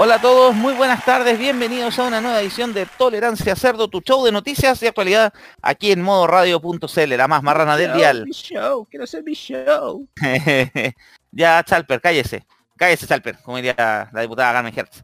Hola a todos, muy buenas tardes, bienvenidos a una nueva edición de Tolerancia Cerdo, tu show de noticias y actualidad aquí en modoradio.cl, la más marrana del dial. Mi show, quiero ser mi show. ya, Chalper, cállese, cállese Chalper, como diría la diputada Carmen Hertz.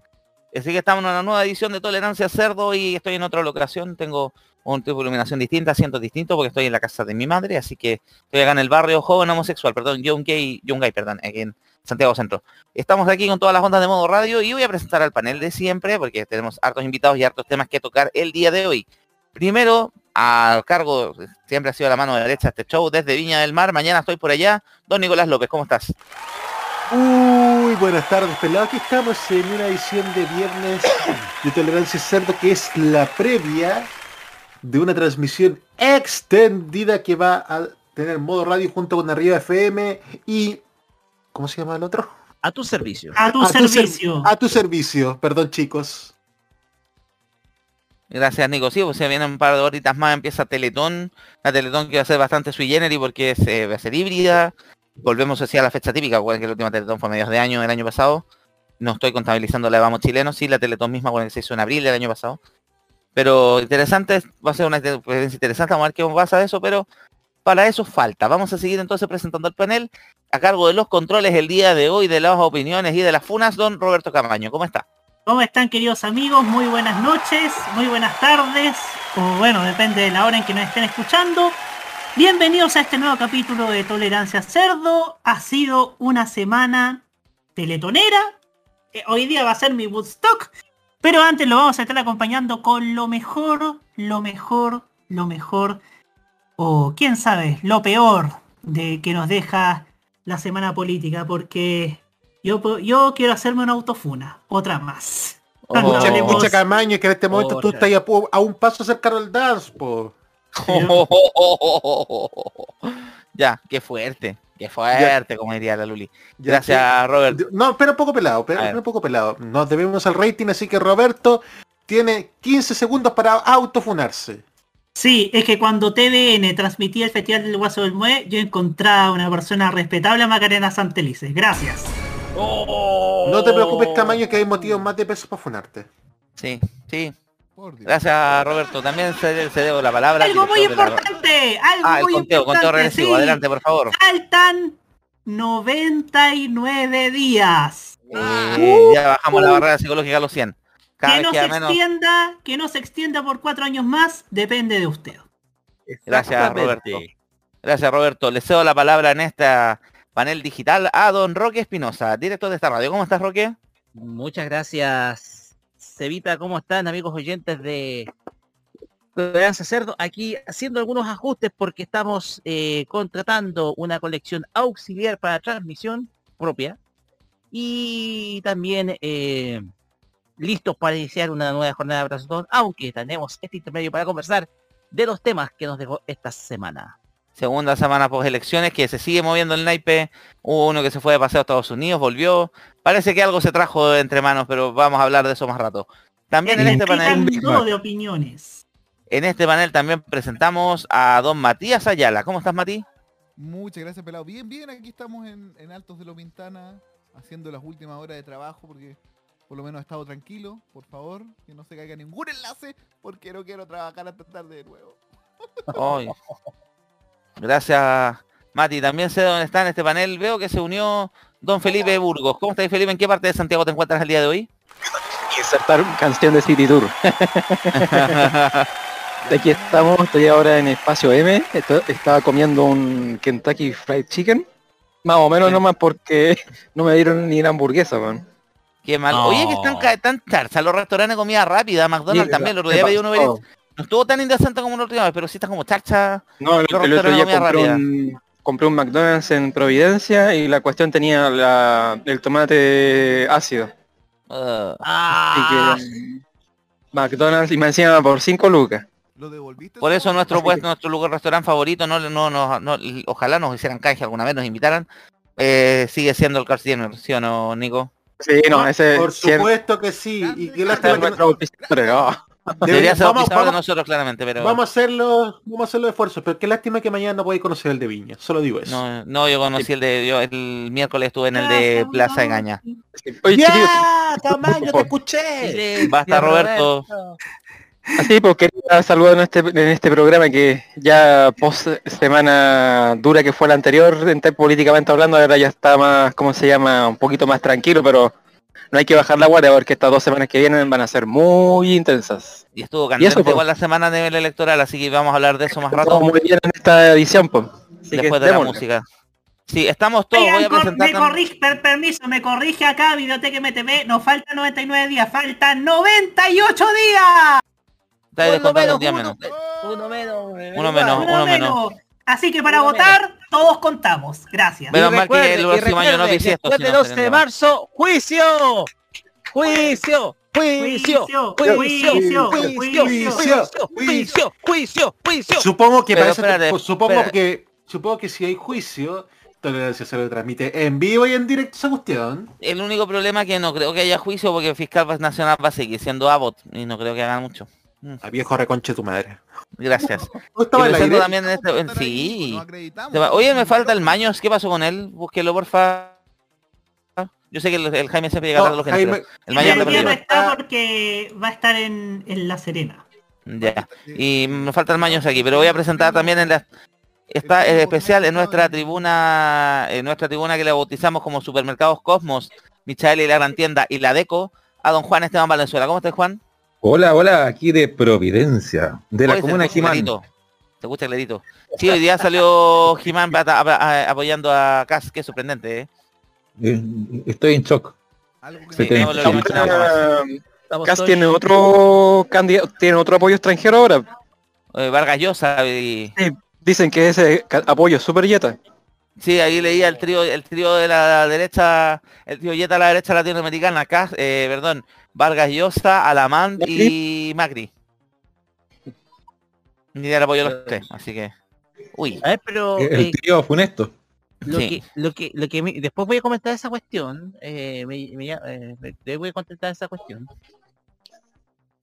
Así que estamos en una nueva edición de Tolerancia Cerdo y estoy en otra locación, tengo un tipo de iluminación distinta, asientos distintos porque estoy en la casa de mi madre, así que estoy acá en el barrio joven homosexual, perdón, young gay, young gay, perdón, aquí en Santiago Centro. Estamos aquí con todas las ondas de modo radio y voy a presentar al panel de siempre porque tenemos hartos invitados y hartos temas que tocar el día de hoy. Primero, al cargo, siempre ha sido la mano derecha este show desde Viña del Mar. Mañana estoy por allá. Don Nicolás López, ¿cómo estás? Muy buenas tardes, pelado. Aquí estamos en una edición de viernes de Tolerancia Cerdo que es la previa de una transmisión extendida que va a tener modo radio junto con Arriba FM y ¿Cómo se llama el otro? A tu servicio. A tu a servicio. Tu a tu servicio, perdón chicos. Gracias Nico, sí, pues se vienen un par de horitas más, empieza Teletón, la Teletón que va a ser bastante sui generis porque se va a ser híbrida, volvemos a la fecha típica, porque que la última Teletón fue a mediados de año, el año pasado, no estoy contabilizando la de Vamos Chilenos, sí, la Teletón misma con que se hizo en abril del año pasado, pero interesante, va a ser una experiencia interesante, vamos a ver qué pasa de eso, pero para eso falta. Vamos a seguir entonces presentando el panel a cargo de los controles el día de hoy, de las opiniones y de las funas, don Roberto Camaño. ¿Cómo está? ¿Cómo están queridos amigos? Muy buenas noches, muy buenas tardes, o bueno, depende de la hora en que nos estén escuchando. Bienvenidos a este nuevo capítulo de Tolerancia Cerdo. Ha sido una semana teletonera. Hoy día va a ser mi Woodstock. Pero antes lo vamos a estar acompañando con lo mejor, lo mejor, lo mejor o quién sabe, lo peor de que nos deja la semana política, porque yo, yo quiero hacerme una autofuna, otra más. Oh. Mucha, mucha camaño que en este momento tú estás a, a, un paso acercado al dance, po. ya, qué fuerte, qué fuerte, ya. como diría la Luli. Gracias, ya, Robert. No, pero un poco pelado, pero un poco pelado. Nos debemos al rating, así que Roberto tiene 15 segundos para autofunarse. Sí, es que cuando TVN transmitía el Festival del Guaso del Mue, yo encontraba una persona respetable a Macarena Santelices. Gracias. Oh. No te preocupes, Camaño, que hay motivos más de peso para funarte. Sí, sí. Gracias, Roberto. También se, se debo la palabra. Algo muy importante. La... Algo ah, muy el conteo, importante. conteo regresivo. Sí. Adelante, por favor. Faltan 99 días. Eh, uh, ya bajamos uh. la barrera psicológica a los 100. Cada que no se menos... extienda, que no se extienda por cuatro años más, depende de usted. Gracias, Roberto. Gracias, Roberto. Le cedo la palabra en esta panel digital a don Roque Espinosa, director de esta radio. ¿Cómo estás, Roque? Muchas gracias, Cevita. ¿Cómo están, amigos oyentes de Tolerancia Cerdo? Aquí haciendo algunos ajustes porque estamos eh, contratando una colección auxiliar para transmisión propia y también eh, listos para iniciar una nueva jornada de Brazotón, aunque tenemos este intermedio para conversar de los temas que nos dejó esta semana. Segunda semana post elecciones que se sigue moviendo el naipe. Hubo uno que se fue de paseo a Estados Unidos, volvió. Parece que algo se trajo entre manos, pero vamos a hablar de eso más rato. También en, en este panel. de opiniones. En este panel también presentamos a don Matías Ayala. ¿Cómo estás, Mati? Muchas gracias, pelado. Bien, bien, aquí estamos en, en Altos de Lo Pintana, haciendo las últimas horas de trabajo porque por lo menos he estado tranquilo, por favor, que no se caiga ningún enlace, porque no quiero trabajar hasta tarde de nuevo. Ay. Gracias, Mati. También sé dónde está en este panel. Veo que se unió don Felipe Burgos. ¿Cómo estás, Felipe? ¿En qué parte de Santiago te encuentras el día de hoy? Insertar canción de City Tour. Aquí estamos, estoy ahora en Espacio M. Estoy, estaba comiendo un Kentucky Fried Chicken. Más o menos nomás porque no me dieron ni la hamburguesa, man. Qué mal. No. Oye, que están tan charcha los restaurantes de comida rápida, McDonald's sí, también, lo otro día pedí uno No estuvo tan indecente como la última vez, pero sí está como charcha. No, el, el otro día compré un, compré un McDonald's en Providencia y la cuestión tenía la- el tomate ácido. Uh, Ah, Así que McDonald's y me encima por 5 lucas. ¿Lo devolviste? por eso nuestro pues, que- nuestro lugar restaurante favorito, no, no, no, no- ojalá nos hicieran canje alguna vez, nos invitaran. eh, sigue siendo el Carl Jr., ¿sí o no, Nico? Sí, no, ese Por cien- supuesto que sí. Y qué lástima que no. Debería ser vamos, auspiciador de vamos- nosotros claramente, pero vamos a hacerlo, vamos a hacer los esfuerzos, pero qué lástima que mañana no podáis conocer el de Viña. Solo digo eso. no, no, yo conocí el de, yo el miércoles estuve en el de Plaza de. Gaña. Oye, chiquillos, Tamaño, te escuché. Basta, Roberto. Así, pues quería saludar en este, en este programa que ya post semana dura que fue la anterior, en políticamente hablando, ahora ya está más, ¿cómo se llama? Un poquito más tranquilo, pero no hay que bajar la guardia porque estas dos semanas que vienen van a ser muy intensas. Y estuvo Y candente eso, pues. igual la semana a nivel electoral, así que vamos a hablar de eso más rato Estamos muy bien en esta edición, pues. Después de la música. Sí, estamos todos, Oigan, voy a presentar me corrige, per- permiso, me corrige acá, Videoteca MTV, nos faltan 99 días, faltan 98 días. Uno menos, uno, menos. uno menos. Uno menos. Así que para votar, todos contamos. Gracias. Menos mal que el próximo año no del no 12 se de marzo, juicio. Juicio. Juicio. Juicio, Juicio. juicio, Juicio. juicio. Juicio. Juicio. Juicio. Juicio. Supongo que pues, supongo que supongo que si hay juicio, tolerancia se lo transmite en vivo y en directo esa cuestión. El único problema que no creo que haya juicio porque el fiscal nacional va a seguir siendo Abbott y no creo que hagan mucho. A viejo reconche tu madre. Gracias. ¿No estaba aire? también en este... en- Estar ahí, Sí. Oye, me falta el Maños. ¿Qué pasó con él? Búsquelo, porfa. Yo sé que el, el Jaime siempre llega tarde a No, los géneros, Jaime, El Maños está día no perdido. está porque va a estar en, en La Serena. Ya. Y me falta el Maños aquí, pero voy a presentar también en la... Está eh, especial en nuestra tribuna, en nuestra tribuna que le bautizamos como Supermercados Cosmos, Michael y la Gran Tienda y la Deco, a don Juan Esteban Valenzuela. ¿Cómo estás, Juan? Hola, hola, aquí de Providencia, de la comuna Jimán. clarito. Se escucha clarito. Sí, hoy día salió Jimán apoyando a Cas, que es sorprendente, ¿eh? Eh, Estoy en shock. Sí, no lo Cas tiene otro candidato, tiene otro apoyo extranjero ahora. Eh, Vargas Llosa y... Dicen que ese apoyo es super yeta. Sí, ahí leía el trío, el trío de la derecha, el trío Yeta a la derecha latinoamericana, Cas, eh, perdón, Vargas Llosa, Alamán y Macri. Ni el apoyo de los tres, así que. Uy, A ver, pero El eh, trío funesto. lo, sí. que, lo que lo que me- después voy a comentar esa cuestión. Eh, me, me- eh, voy a contestar esa cuestión.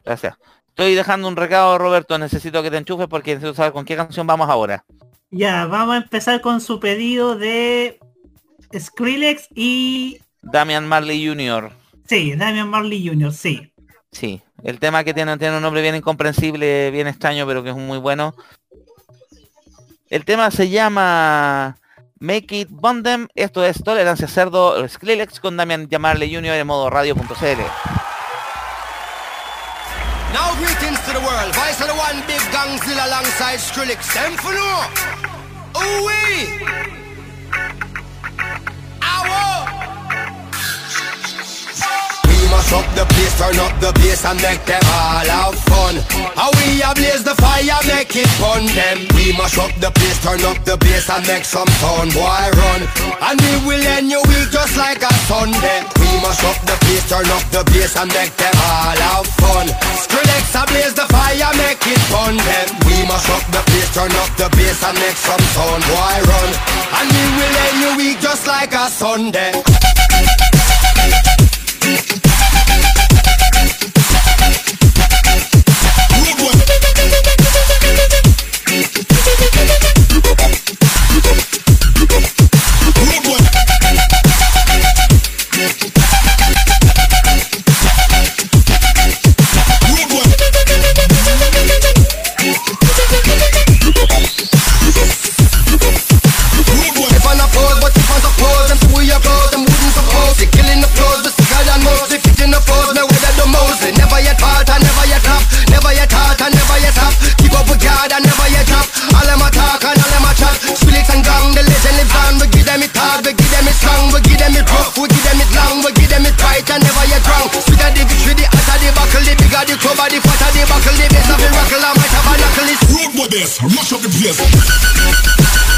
gracias. Estoy dejando un recado, Roberto, necesito que te enchufes porque necesito saber con qué canción vamos ahora. Ya, vamos a empezar con su pedido de Skrillex y... Damian Marley Jr. Sí, Damian Marley Jr., sí. Sí, el tema que tiene, tiene un nombre bien incomprensible, bien extraño, pero que es muy bueno. El tema se llama Make It Bondem. Esto es Tolerancia Cerdo, Skrillex con Damian Marley Jr. en modo radio.cl. Now greetings to the world. Voice of the one big gangzilla alongside Skrillex. Them for no. Ooh wee. Ow. Mash up the place, turn up the bass and make them all have fun. How we a blaze the fire, make it fun them. We mash up the place, turn up the bass and make some fun, boy run. And we will end your week just like a Sunday. We mash up the place, turn up the bass and make them all have fun. Skrillex a blaze the fire, make it fun them. We mash up the place, turn up the bass and make some fun, boy run. And we will end your week just like a Sunday. If the bigger the cover, the buckle, the best of the rockle, I might have a knuckle. Road with this, mash up the place.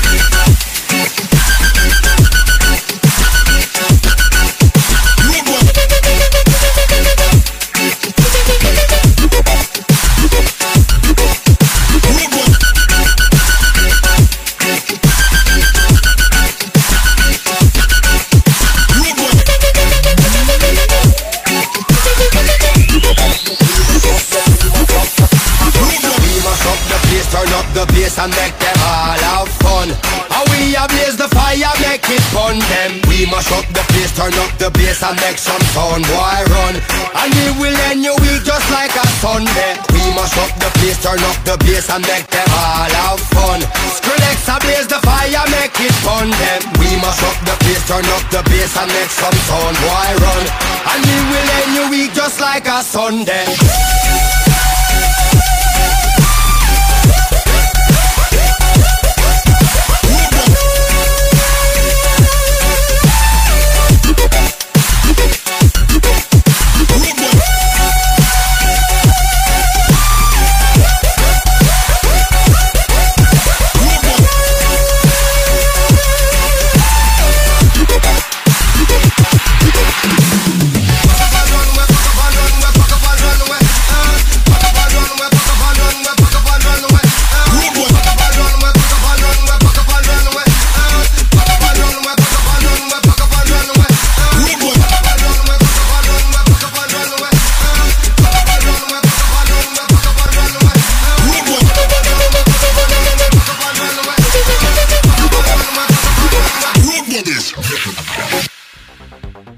Turn up the bass and make some sound, boy run. And we will end your week just like a Sunday. We mash up the place, turn up the bass and make them all have fun. Skrillex blaze the fire, make it fun them. We mash up the place, turn up the bass and make some sound, boy run. And we will end your week just like a Sunday.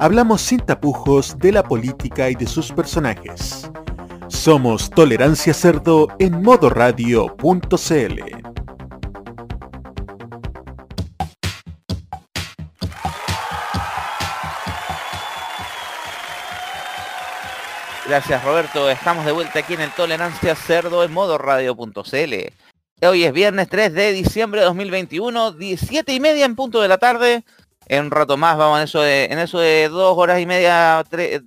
Hablamos sin tapujos de la política y de sus personajes. Somos Tolerancia Cerdo en modoradio.cl. Gracias Roberto, estamos de vuelta aquí en el Tolerancia Cerdo en modoradio.cl. Hoy es viernes 3 de diciembre de 2021, 17 y media en punto de la tarde. En un rato más vamos en eso de, en eso de dos horas y media, tres,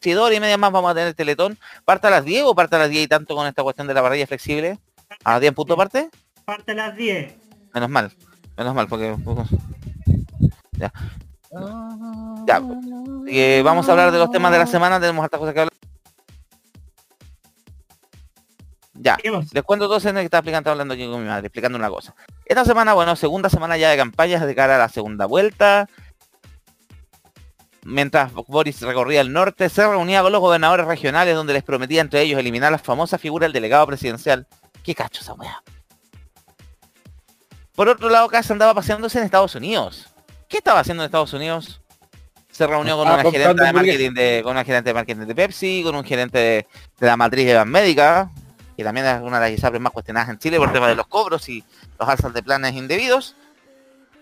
si dos horas y media más vamos a tener el teletón. ¿Parte a las 10 o parte a las 10 y tanto con esta cuestión de la parrilla flexible? ¿A las 10 en punto parte? Parte a las 10. Menos mal, menos mal, porque... Ya. Ya. Eh, vamos a hablar de los temas de la semana, tenemos hartas cosas que hablar. Ya, les cuento todo que está explicando, hablando aquí con mi madre, explicando una cosa. Esta semana, bueno, segunda semana ya de campañas de cara a la segunda vuelta. Mientras Boris recorría el norte, se reunía con los gobernadores regionales donde les prometía entre ellos eliminar la famosa figura del delegado presidencial. ¿Qué cacho esa weá? Por otro lado, Casa andaba paseándose en Estados Unidos. ¿Qué estaba haciendo en Estados Unidos? Se reunió con, una gerente, de marketing de, con una gerente de marketing de Pepsi, con un gerente de, la matriz de Médica, que también es una de las ISAPRES más cuestionadas en Chile por el tema de los cobros y los alzas de planes indebidos.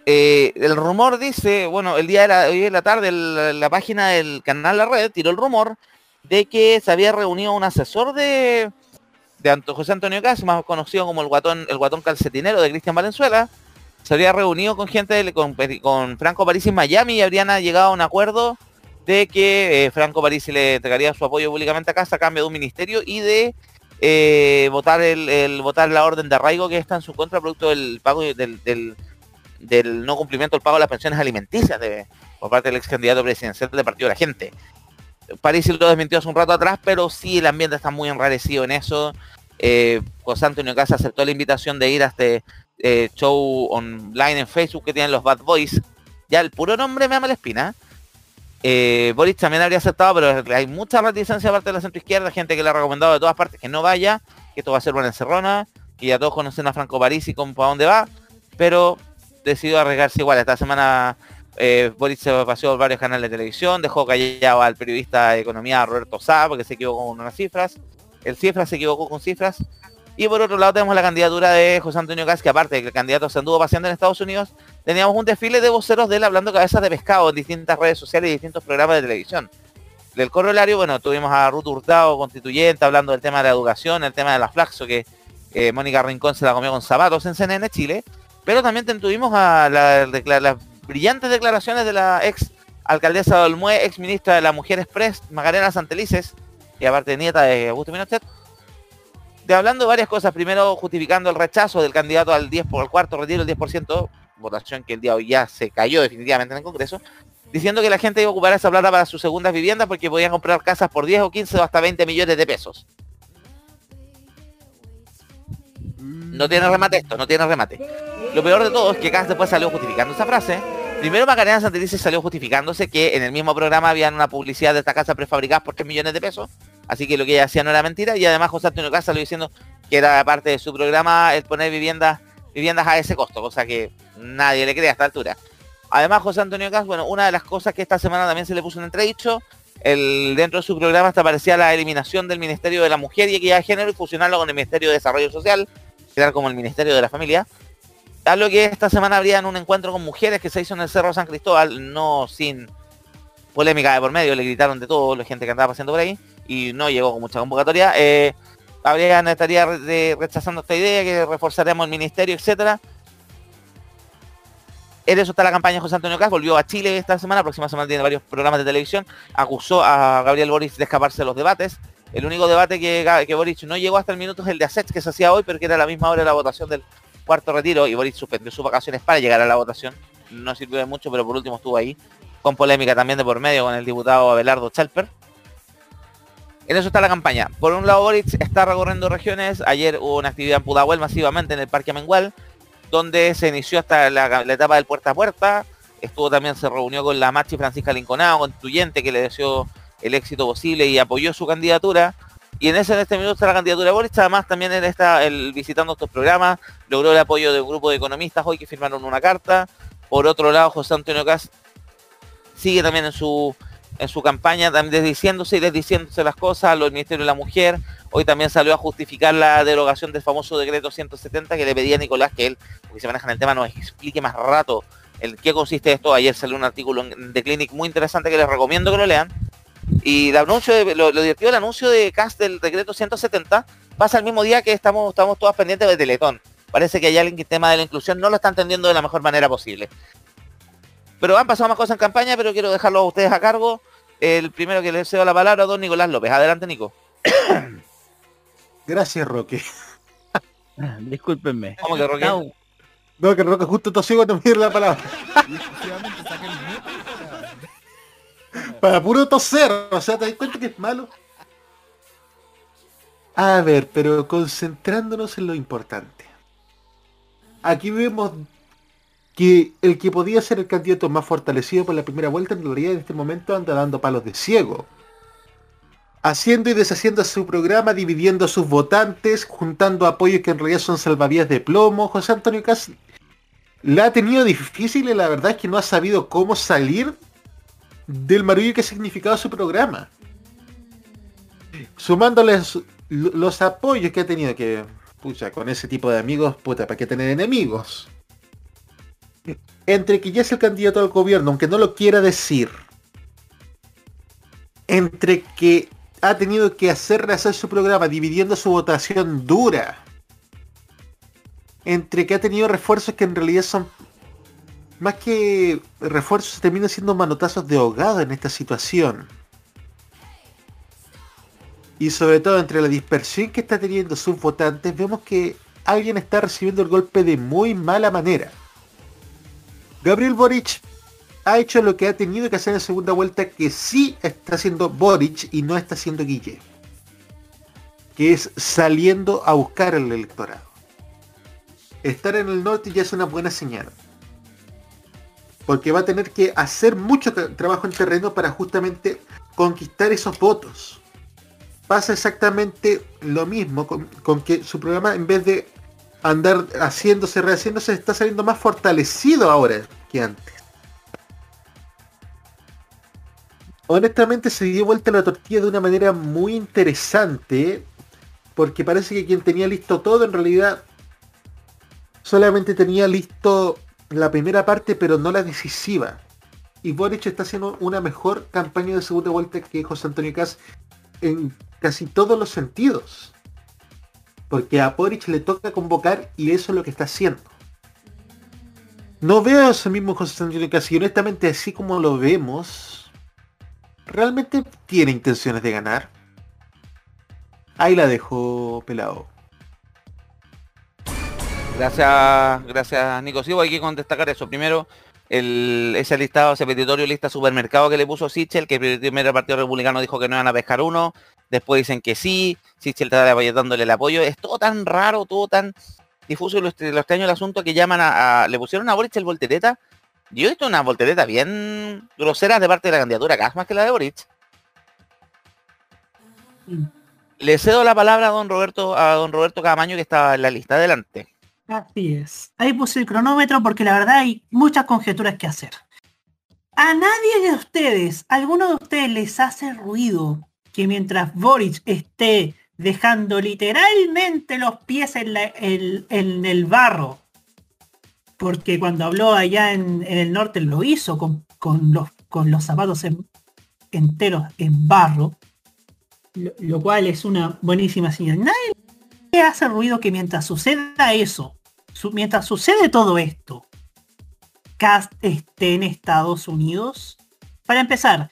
Eh, el rumor dice, bueno, el día de hoy en la tarde la, página del canal La Red tiró el rumor de que se había reunido un asesor de, de José Antonio Cas, más conocido como el guatón, el guatón calcetinero de Cristian Valenzuela, se había reunido con gente, con, con Franco París en Miami y habrían llegado a un acuerdo de que eh, Franco París le entregaría su apoyo públicamente a Casa a cambio de un ministerio y de eh, votar el, votar la orden de arraigo que está en su contra producto del pago del, del, no cumplimiento del pago de las pensiones alimenticias de, por parte del ex candidato presidencial del Partido de la Gente. París lo desmintió hace un rato atrás, pero sí el ambiente está muy enrarecido en eso. Eh, José Antonio Casa aceptó la invitación de ir a este eh, show online en Facebook que tienen los Bad Boys. Ya el puro nombre me llama la espina. Eh, Boris también habría aceptado, pero hay mucha reticencia aparte de la centro izquierda, gente que le ha recomendado de todas partes que no vaya, que esto va a ser una encerrona, que ya todos conocen a Franco París y para dónde va, pero decidió arriesgarse igual. Esta semana eh, Boris se paseó por varios canales de televisión, dejó callado al periodista de economía Roberto Sá, porque se equivocó con unas cifras. El cifra se equivocó con cifras. Y por otro lado tenemos la candidatura de José Antonio Gas, aparte que el candidato se anduvo paseando en Estados Unidos, teníamos un desfile de voceros de él hablando cabezas de pescado en distintas redes sociales y distintos programas de televisión. Del corolario, bueno, tuvimos a Ruth Hurtado, constituyente, hablando del tema de la educación, el tema de la flaxo, que Mónica Rincón se la comió con zapatos en CNN Chile, pero también tuvimos a las brillantes declaraciones de la ex alcaldesa de Olmué, ex ministra de la Mujer Express, Magdalena Santelices, y aparte nieta de Augusto Pinochet, de hablando de varias cosas. Primero, justificando el rechazo del candidato al 10 por el cuarto retiro del 10%, votación que el día hoy ya se cayó definitivamente en el Congreso, diciendo que la gente iba a ocupar esa plata para sus segundas viviendas porque podían comprar casas por 10 o 15 o hasta 20 millones de pesos. No tiene remate esto, no tiene remate. Lo peor de todo es que Cas después salió justificando esa frase. Primero Macarena Santelices salió justificándose que en el mismo programa había una publicidad de esta casa prefabricada por 3 millones de pesos. Así que lo que ella hacía no era mentira. Y además José Antonio Casa lo diciendo que era parte de su programa el poner viviendas, viviendas a ese costo, cosa que nadie le cree a esta altura. Además, José Antonio Cas, bueno, una de las cosas que esta semana también se le puso en entredicho, el, dentro de su programa hasta aparecía la eliminación del Ministerio de la Mujer y Equidad de Género y fusionarlo con el Ministerio de Desarrollo Social, quedar como el Ministerio de la Familia. Algo que esta semana habría un encuentro con mujeres que se hizo en el Cerro San Cristóbal, no sin polémica de por medio, le gritaron de todo, la gente que andaba pasando por ahí, y no llegó con mucha convocatoria. Eh, habrían estaría rechazando esta idea, que reforzaremos el ministerio, etcétera. En eso está la campaña José Antonio Cas, volvió a Chile esta semana, próxima semana tiene varios programas de televisión, acusó a Gabriel Boris de escaparse de los debates. El único debate que, que Boris no llegó hasta el minuto es el de ASET, que se hacía hoy, pero era a la misma hora de la votación del cuarto retiro, y Boris suspendió sus vacaciones para llegar a la votación. No sirvió de mucho, pero por último estuvo ahí, con polémica también de por medio con el diputado Abelardo Chalper. En eso está la campaña. Por un lado, Boris está recorriendo regiones. Ayer hubo una actividad en Pudahuel masivamente en el Parque Amengual donde se inició hasta la, etapa del puerta a puerta. Estuvo también, se reunió con la Machi Francisca Linconado, constituyente, que le deseó el éxito posible y apoyó su candidatura. Y en ese en este minuto está la candidatura de Boris, además también en esta, el, visitando estos programas, logró el apoyo de un grupo de economistas hoy que firmaron una carta. Por otro lado, José Antonio Cas sigue también en su en su campaña, también desdiciéndose y desdiciéndose las cosas, los ministerios de la mujer, Hoy también salió a justificar la derogación del famoso decreto 170 que le pedía a Nicolás que él, porque se maneja en el tema, nos explique más rato el qué consiste esto. Ayer salió un artículo en The Clinic muy interesante que les recomiendo que lo lean. Y el anuncio de, lo, divertido del anuncio de CAST del decreto 170 pasa el mismo día que estamos, estamos todas pendientes de Teletón. Parece que hay alguien que el tema de la inclusión no lo está entendiendo de la mejor manera posible. Pero han pasado más cosas en campaña, pero quiero dejarlo a ustedes a cargo. El primero que le cedo la palabra don Nicolás López. Adelante, Nico. Gracias, Roque. Discúlpenme. ¿Cómo que Roque? No, que Roque justo tosió cuando me la palabra. para... puro toser, o sea, ¿te das cuenta que es malo? A ver, pero concentrándonos en lo importante. Aquí vemos que el que podía ser el candidato más fortalecido por la primera vuelta en realidad en este momento anda dando palos de ciego haciendo y deshaciendo su programa, dividiendo a sus votantes, juntando apoyos que en realidad son salvavidas de plomo. José Antonio Cas la ha tenido difícil y la verdad es que no ha sabido cómo salir del marullo que ha significado su programa. Sumándoles los apoyos que ha tenido, que, pucha, con ese tipo de amigos, puta, ¿para qué tener enemigos? Entre que ya es el candidato al gobierno, aunque no lo quiera decir, entre que ha tenido que hacer rehacer su programa dividiendo su votación dura entre que ha tenido refuerzos que en realidad son más que refuerzos terminan siendo manotazos de ahogado en esta situación. Y sobre todo entre la dispersión que está teniendo sus votantes, vemos que alguien está recibiendo el golpe de muy mala manera. Gabriel Boric ha hecho lo que ha tenido que hacer en segunda vuelta, que sí está haciendo Boric y no está haciendo Guille. Que es saliendo a buscar el electorado. Estar en el norte ya es una buena señal. Porque va a tener que hacer mucho trabajo en terreno para justamente conquistar esos votos. Pasa exactamente lo mismo con que su programa en vez de andar haciéndose, rehaciéndose, está saliendo más fortalecido ahora que antes. Honestamente se dio vuelta la tortilla de una manera muy interesante, porque parece que quien tenía listo todo en realidad solamente tenía listo la primera parte, pero no la decisiva. Y Boric está haciendo una mejor campaña de segunda vuelta que José Antonio Cas en casi todos los sentidos. Porque a Boric le toca convocar y eso es lo que está haciendo. No veo a ese mismo José Antonio Cas y honestamente así como lo vemos, ¿realmente tiene intenciones de ganar? Ahí la dejo pelado. Gracias, gracias Nico. Sí, hay que destacar eso. Primero, el, ese listado, ese petitorio lista supermercado que le puso Sichel, que el primer partido republicano dijo que no iban a pescar uno, después dicen que sí, Sichel está dándole el apoyo. Es todo tan raro, todo tan difuso lo, extraño el asunto que llaman a, le pusieron a Boris el voltereta yo he visto una voltereta bien grosera de parte de la candidatura, casi más que la de Boric. Le cedo la palabra a don Roberto, a don Roberto Camaño que estaba en la lista. Adelante. Así es. Ahí puse el cronómetro porque la verdad hay muchas conjeturas que hacer. A nadie de ustedes, alguno de ustedes les hace ruido que mientras Boric esté dejando literalmente los pies en, la- en- en el barro, porque cuando habló allá en, el norte lo hizo con, los, zapatos en- enteros en barro, lo, cual es una buenísima señal. Nadie hace ruido que mientras suceda eso, mientras sucede todo esto, Cast esté en Estados Unidos. Para empezar,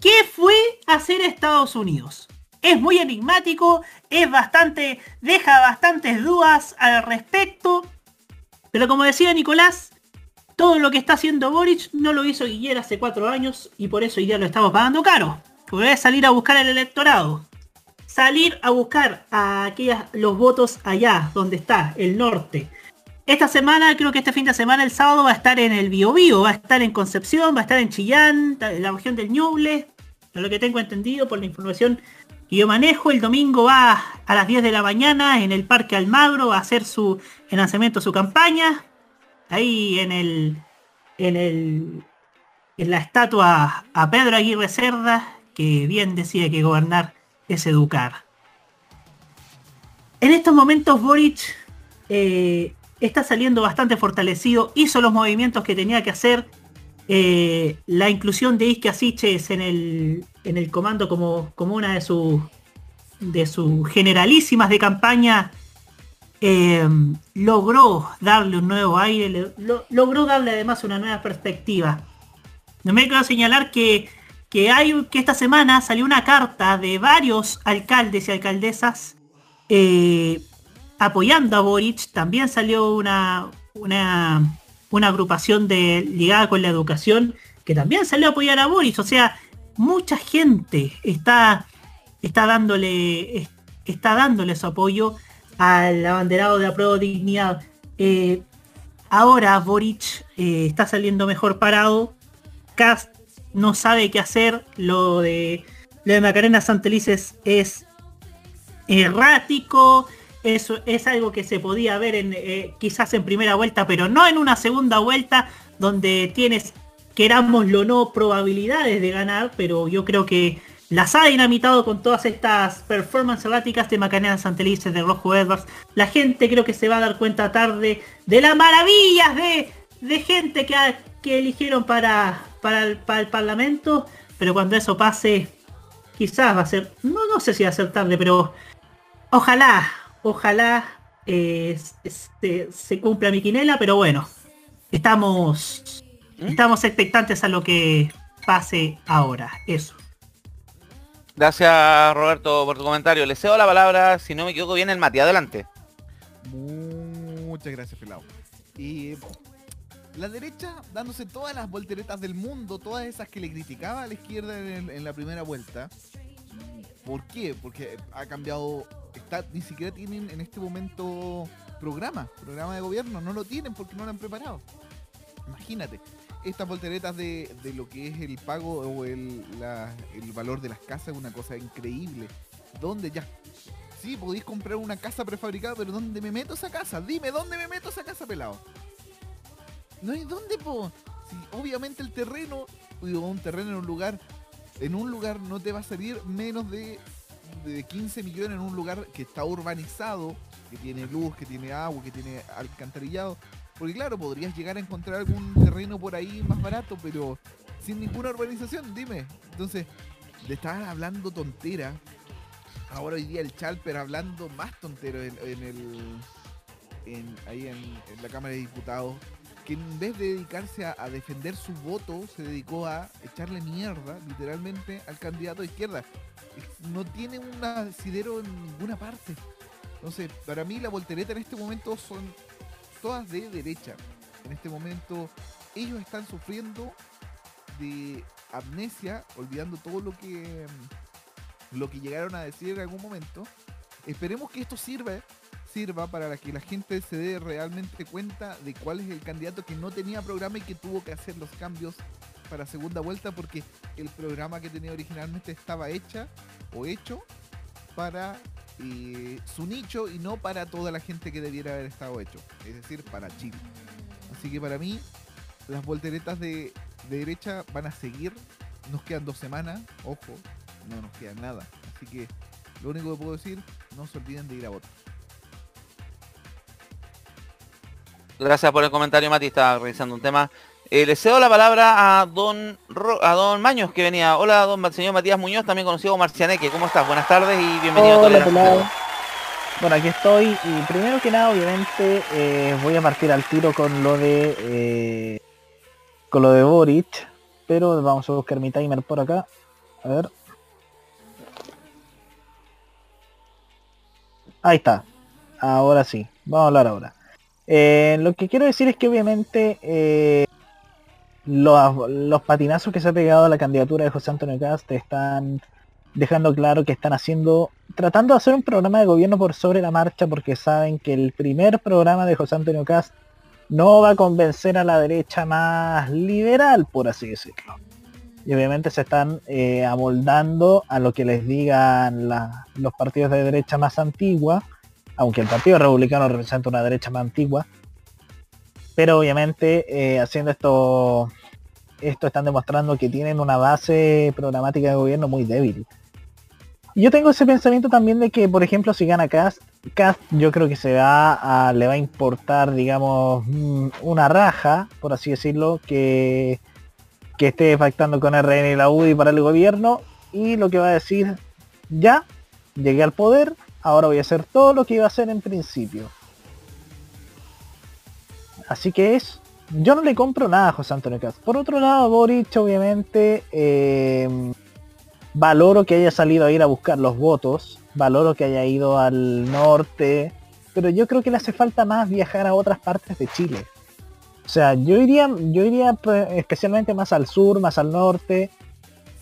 ¿qué fue hacer Estados Unidos? Es muy enigmático, es bastante, deja bastantes dudas al respecto. Pero como decía Nicolás, todo lo que está haciendo Boric no lo hizo Guillermo hace cuatro años y por eso hoy día lo estamos pagando caro. Porque es salir a buscar el electorado. Salir a buscar a aquellas, los votos allá, donde está, el norte. Esta semana, creo que este fin de semana, el sábado, va a estar en el Biobío, va a estar en Concepción, va a estar en Chillán, en la región del Ñuble, de lo que tengo entendido por la información que yo manejo. El domingo va a las 10 de la mañana en el Parque Almagro a hacer su lanzamiento su campaña. Ahí en el en el en la estatua a Pedro Aguirre Cerda, que bien decía que gobernar es educar. En estos momentos Boric eh, está saliendo bastante fortalecido, hizo los movimientos que tenía que hacer. Eh, la inclusión de Isque Asiches en el, en el comando como, como una de sus de sus generalísimas de campaña eh, logró darle un nuevo aire, logró darle además una nueva perspectiva. No me quiero señalar que, que, hay, que esta semana salió una carta de varios alcaldes y alcaldesas eh, apoyando a Boric. También salió una, una, una agrupación de, ligada con la educación que también salió a apoyar a Boric. O sea, mucha gente está, está, dándole, es- está dándole su apoyo al abanderado de apruebo dignidad. Eh, ahora Boric eh, está saliendo mejor parado. Cast no sabe qué hacer. Lo de, lo de Macarena Santelices es errático. Eso es algo que se podía ver en, eh, quizás en primera vuelta, pero no en una segunda vuelta donde tienes, querámoslo o no, probabilidades de ganar, pero yo creo que las ha dinamitado con todas estas performances erráticas de Macarena Santelices, de Rojo Edwards. La gente creo que se va a dar cuenta tarde de las maravillas de, de gente que, que eligieron para, para el Parlamento, pero cuando eso pase, quizás va a ser, no, no sé si va a ser tarde, pero ojalá, ojalá eh, este, se cumpla mi quinela, pero bueno, estamos, estamos expectantes a lo que pase ahora, eso. Gracias Roberto por tu comentario. Le cedo la palabra, si no me equivoco bien, el Mati. Adelante. Muchas gracias, Pelado. Y la derecha dándose todas las volteretas del mundo, todas esas que le criticaba a la izquierda en, el- en la primera vuelta. ¿Por qué? Porque ha cambiado, está, ni siquiera tienen en este momento programa, programa de gobierno, no lo tienen porque no lo han preparado. Imagínate, estas volteretas de, de lo que es el pago o el, el valor de las casas es una cosa increíble. ¿Dónde ya? Sí, podéis comprar una casa prefabricada, pero ¿dónde me meto esa casa? Dime, ¿dónde me meto esa casa, pelado? No hay dónde, po. Si obviamente el terreno, un terreno en un lugar, en un lugar no te va a salir menos de, de 15 millones en un lugar que está urbanizado, que tiene luz, que tiene agua, que tiene alcantarillado. Porque claro, podrías llegar a encontrar algún terreno por ahí más barato, pero sin ninguna urbanización, dime. Entonces, le estaban hablando tontera. Ahora hoy día el Chalper hablando más tontero en, en el. en- ahí en, en la Cámara de Diputados. Que en vez de dedicarse a, a defender su voto, se dedicó a echarle mierda, literalmente, al candidato de izquierda. No tiene un asidero en ninguna parte. Entonces, para mí la voltereta en este momento son todas de derecha. En este momento ellos están sufriendo de amnesia, olvidando todo lo que lo que llegaron a decir en algún momento. Esperemos que esto sirva sirva para que la gente se dé realmente cuenta de cuál es el candidato que no tenía programa y que tuvo que hacer los cambios para segunda vuelta porque el programa que tenía originalmente estaba hecha o hecho para eh, su nicho y no para toda la gente que debiera haber estado hecho, es decir, para Chile. Así que para mí, las volteretas de, de derecha van a seguir. Nos quedan dos semanas, ojo, no nos queda nada. Así que lo único que puedo decir, no se olviden de ir a votar. Gracias por el comentario, Mati. Estaba revisando un tema. Eh, le cedo la palabra a don Ro- a don Maños que venía. Hola, don señor Matías Muñoz, también conocido como Marcianeque. ¿Cómo estás? Buenas tardes y bienvenido a Hola, pelado. Cero. Bueno, aquí estoy y primero que nada, obviamente, eh, voy a partir al tiro con lo de eh, con lo de Boric, pero vamos a buscar mi timer por acá. A ver. Ahí está. Ahora sí. Vamos a hablar ahora. Eh, lo que quiero decir es que obviamente eh, los, patinazos que se ha pegado a la candidatura de José Antonio Cast están dejando claro que están haciendo, tratando de hacer un programa de gobierno por sobre la marcha porque saben que el primer programa de José Antonio Cast no va a convencer a la derecha más liberal, por así decirlo. Y obviamente se están eh, amoldando a lo que les digan los partidos de derecha más antigua, aunque el Partido Republicano representa una derecha más antigua. Pero obviamente eh, haciendo esto, esto están demostrando que tienen una base programática de gobierno muy débil. Yo tengo ese pensamiento también de que, por ejemplo, si gana Cast, Cast yo creo que se va a, le va a importar, digamos, mm, una raja, por así decirlo, que, que esté pactando con RN y la UDI para el gobierno y lo que va a decir, ya, llegué al poder, ahora voy a hacer todo lo que iba a hacer en principio. Así que es, yo no le compro nada a José Antonio Cast. Por otro lado, Boric, obviamente, eh, valoro que haya salido a ir a buscar los votos, valoro que haya ido al norte, pero yo creo que le hace falta más viajar a otras partes de Chile. O sea, yo iría, yo iría especialmente más al sur, más al norte,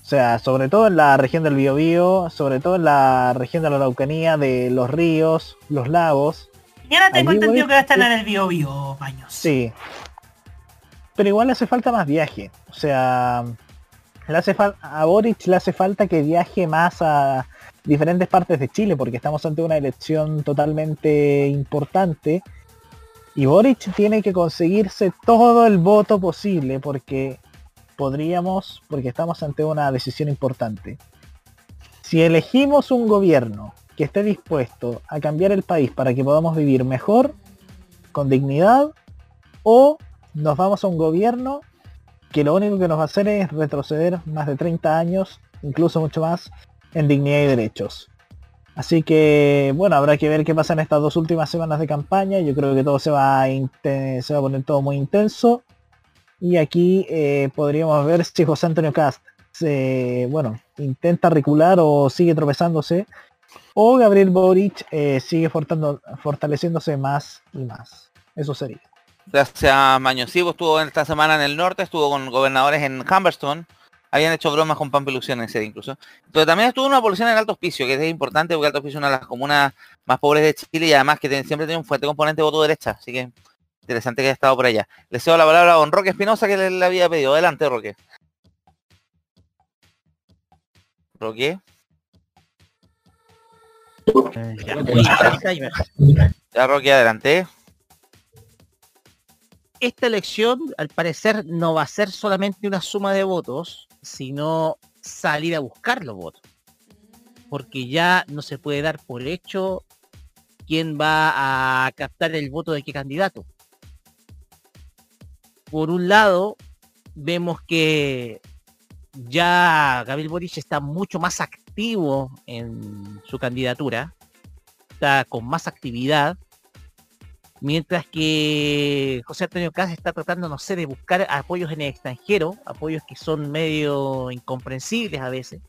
o sea, sobre todo en la región del Biobío, sobre todo en la región de la Araucanía, de los ríos, los lagos. Y ahora tengo Allí entendido voy- que va a estar en el Bio Bio, Maños. Sí. Pero igual le hace falta más viaje. O sea, le hace a Boric le hace falta que viaje más a diferentes partes de Chile, porque estamos ante una elección totalmente importante. Y Boric tiene que conseguirse todo el voto posible, porque podríamos, porque estamos ante una decisión importante. Si elegimos un gobierno que esté dispuesto a cambiar el país para que podamos vivir mejor, con dignidad, o nos vamos a un gobierno que lo único que nos va a hacer es retroceder más de 30 años, incluso mucho más, en dignidad y derechos. Así que, bueno, habrá que ver qué pasa en estas dos últimas semanas de campaña. Yo creo que todo se va a, se va a poner todo muy intenso. Y aquí eh, podríamos ver si José Antonio Cast se, bueno, intenta recular o sigue tropezándose. O Gabriel Boric eh, sigue fortaleciéndose más y más. Eso sería. Gracias, Maños. Sí, pues, estuvo esta semana en el norte, estuvo con gobernadores en Humberstone. Habían hecho bromas con Pampelución ese día incluso. Pero también estuvo una población en Alto Hospicio, que es importante porque Alto Hospicio es una de las comunas más pobres de Chile y además que siempre tiene un fuerte componente de voto derecha. Así que interesante que haya estado por allá. Le cedo la palabra a don Roque Espinosa que le, había pedido. Adelante, Roque. Roque. Ya, Roque, adelante. Esta elección, al parecer, no va a ser solamente una suma de votos, sino salir a buscar los votos. Porque ya no se puede dar por hecho quién va a captar el voto de qué candidato. Por un lado, vemos que ya Gabriel Boric está mucho más activo en su candidatura, está con más actividad, mientras que José Antonio Caz está tratando, no sé, de buscar apoyos en el extranjero, apoyos que son medio incomprensibles a veces.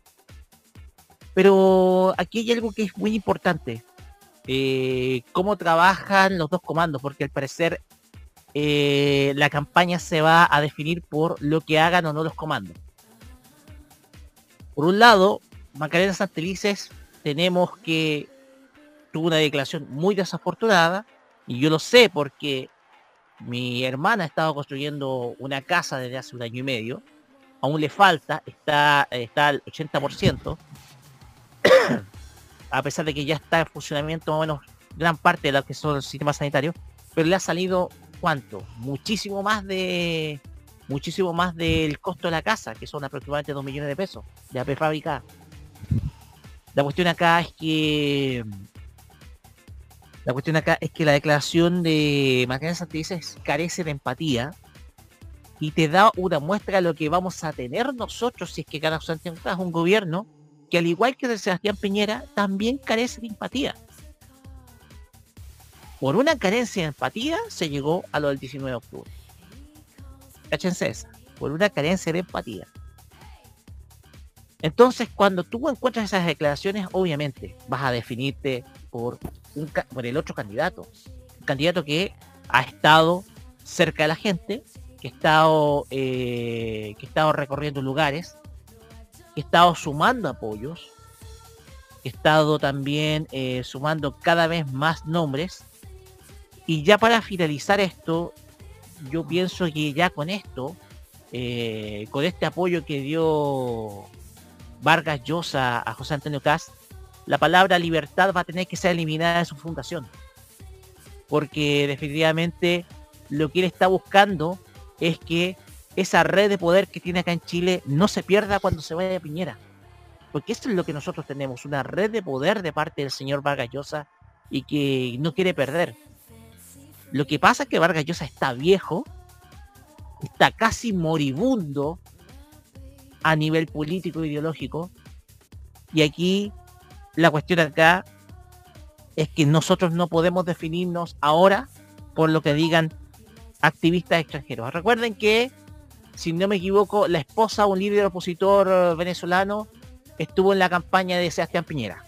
Pero aquí hay algo que es muy importante, eh, cómo trabajan los dos comandos, porque al parecer eh, la campaña se va a definir por lo que hagan o no los comandos. Por un lado, Macarena Santelices tenemos que tuvo una declaración muy desafortunada, y yo lo sé porque mi hermana estaba construyendo una casa desde hace un año y medio, aún le falta, está, está al 80%. a pesar de que ya está en funcionamiento más o menos gran parte de lo que son los sistemas sanitarios, pero le ha salido cuánto? Muchísimo más de muchísimo más del costo de la casa, que son aproximadamente 2 millones de pesos de AP fábrica. La cuestión acá es que la cuestión acá es que la declaración de Magallanes Santelices carece de empatía y te da una muestra de lo que vamos a tener nosotros si es que gana Santiago es un gobierno que al igual que de Sebastián Piñera también carece de empatía. Por una carencia de empatía se llegó a lo del 19 de octubre. Cáchense esa, por una carencia de empatía. Entonces, cuando tú encuentras esas declaraciones, obviamente vas a definirte por, el otro candidato. Un candidato que ha estado cerca de la gente, que ha estado, eh, recorriendo lugares, que ha estado sumando apoyos, que ha estado también eh, sumando cada vez más nombres. Y ya para finalizar esto, yo pienso que ya con esto, eh, con este apoyo que dio Vargas Llosa a José Antonio Cast, la palabra libertad va a tener que ser eliminada de su fundación. Porque definitivamente lo que él está buscando es que esa red de poder que tiene acá en Chile no se pierda cuando se vaya a Piñera. Porque eso es lo que nosotros tenemos, una red de poder de parte del señor Vargas Llosa y que no quiere perder. Lo que pasa es que Vargas Llosa está viejo, está casi moribundo a nivel político e ideológico. Y aquí la cuestión acá es que nosotros no podemos definirnos ahora por lo que digan activistas extranjeros. Recuerden que, si no me equivoco, la esposa de un líder opositor venezolano estuvo en la campaña de Sebastián Piñera.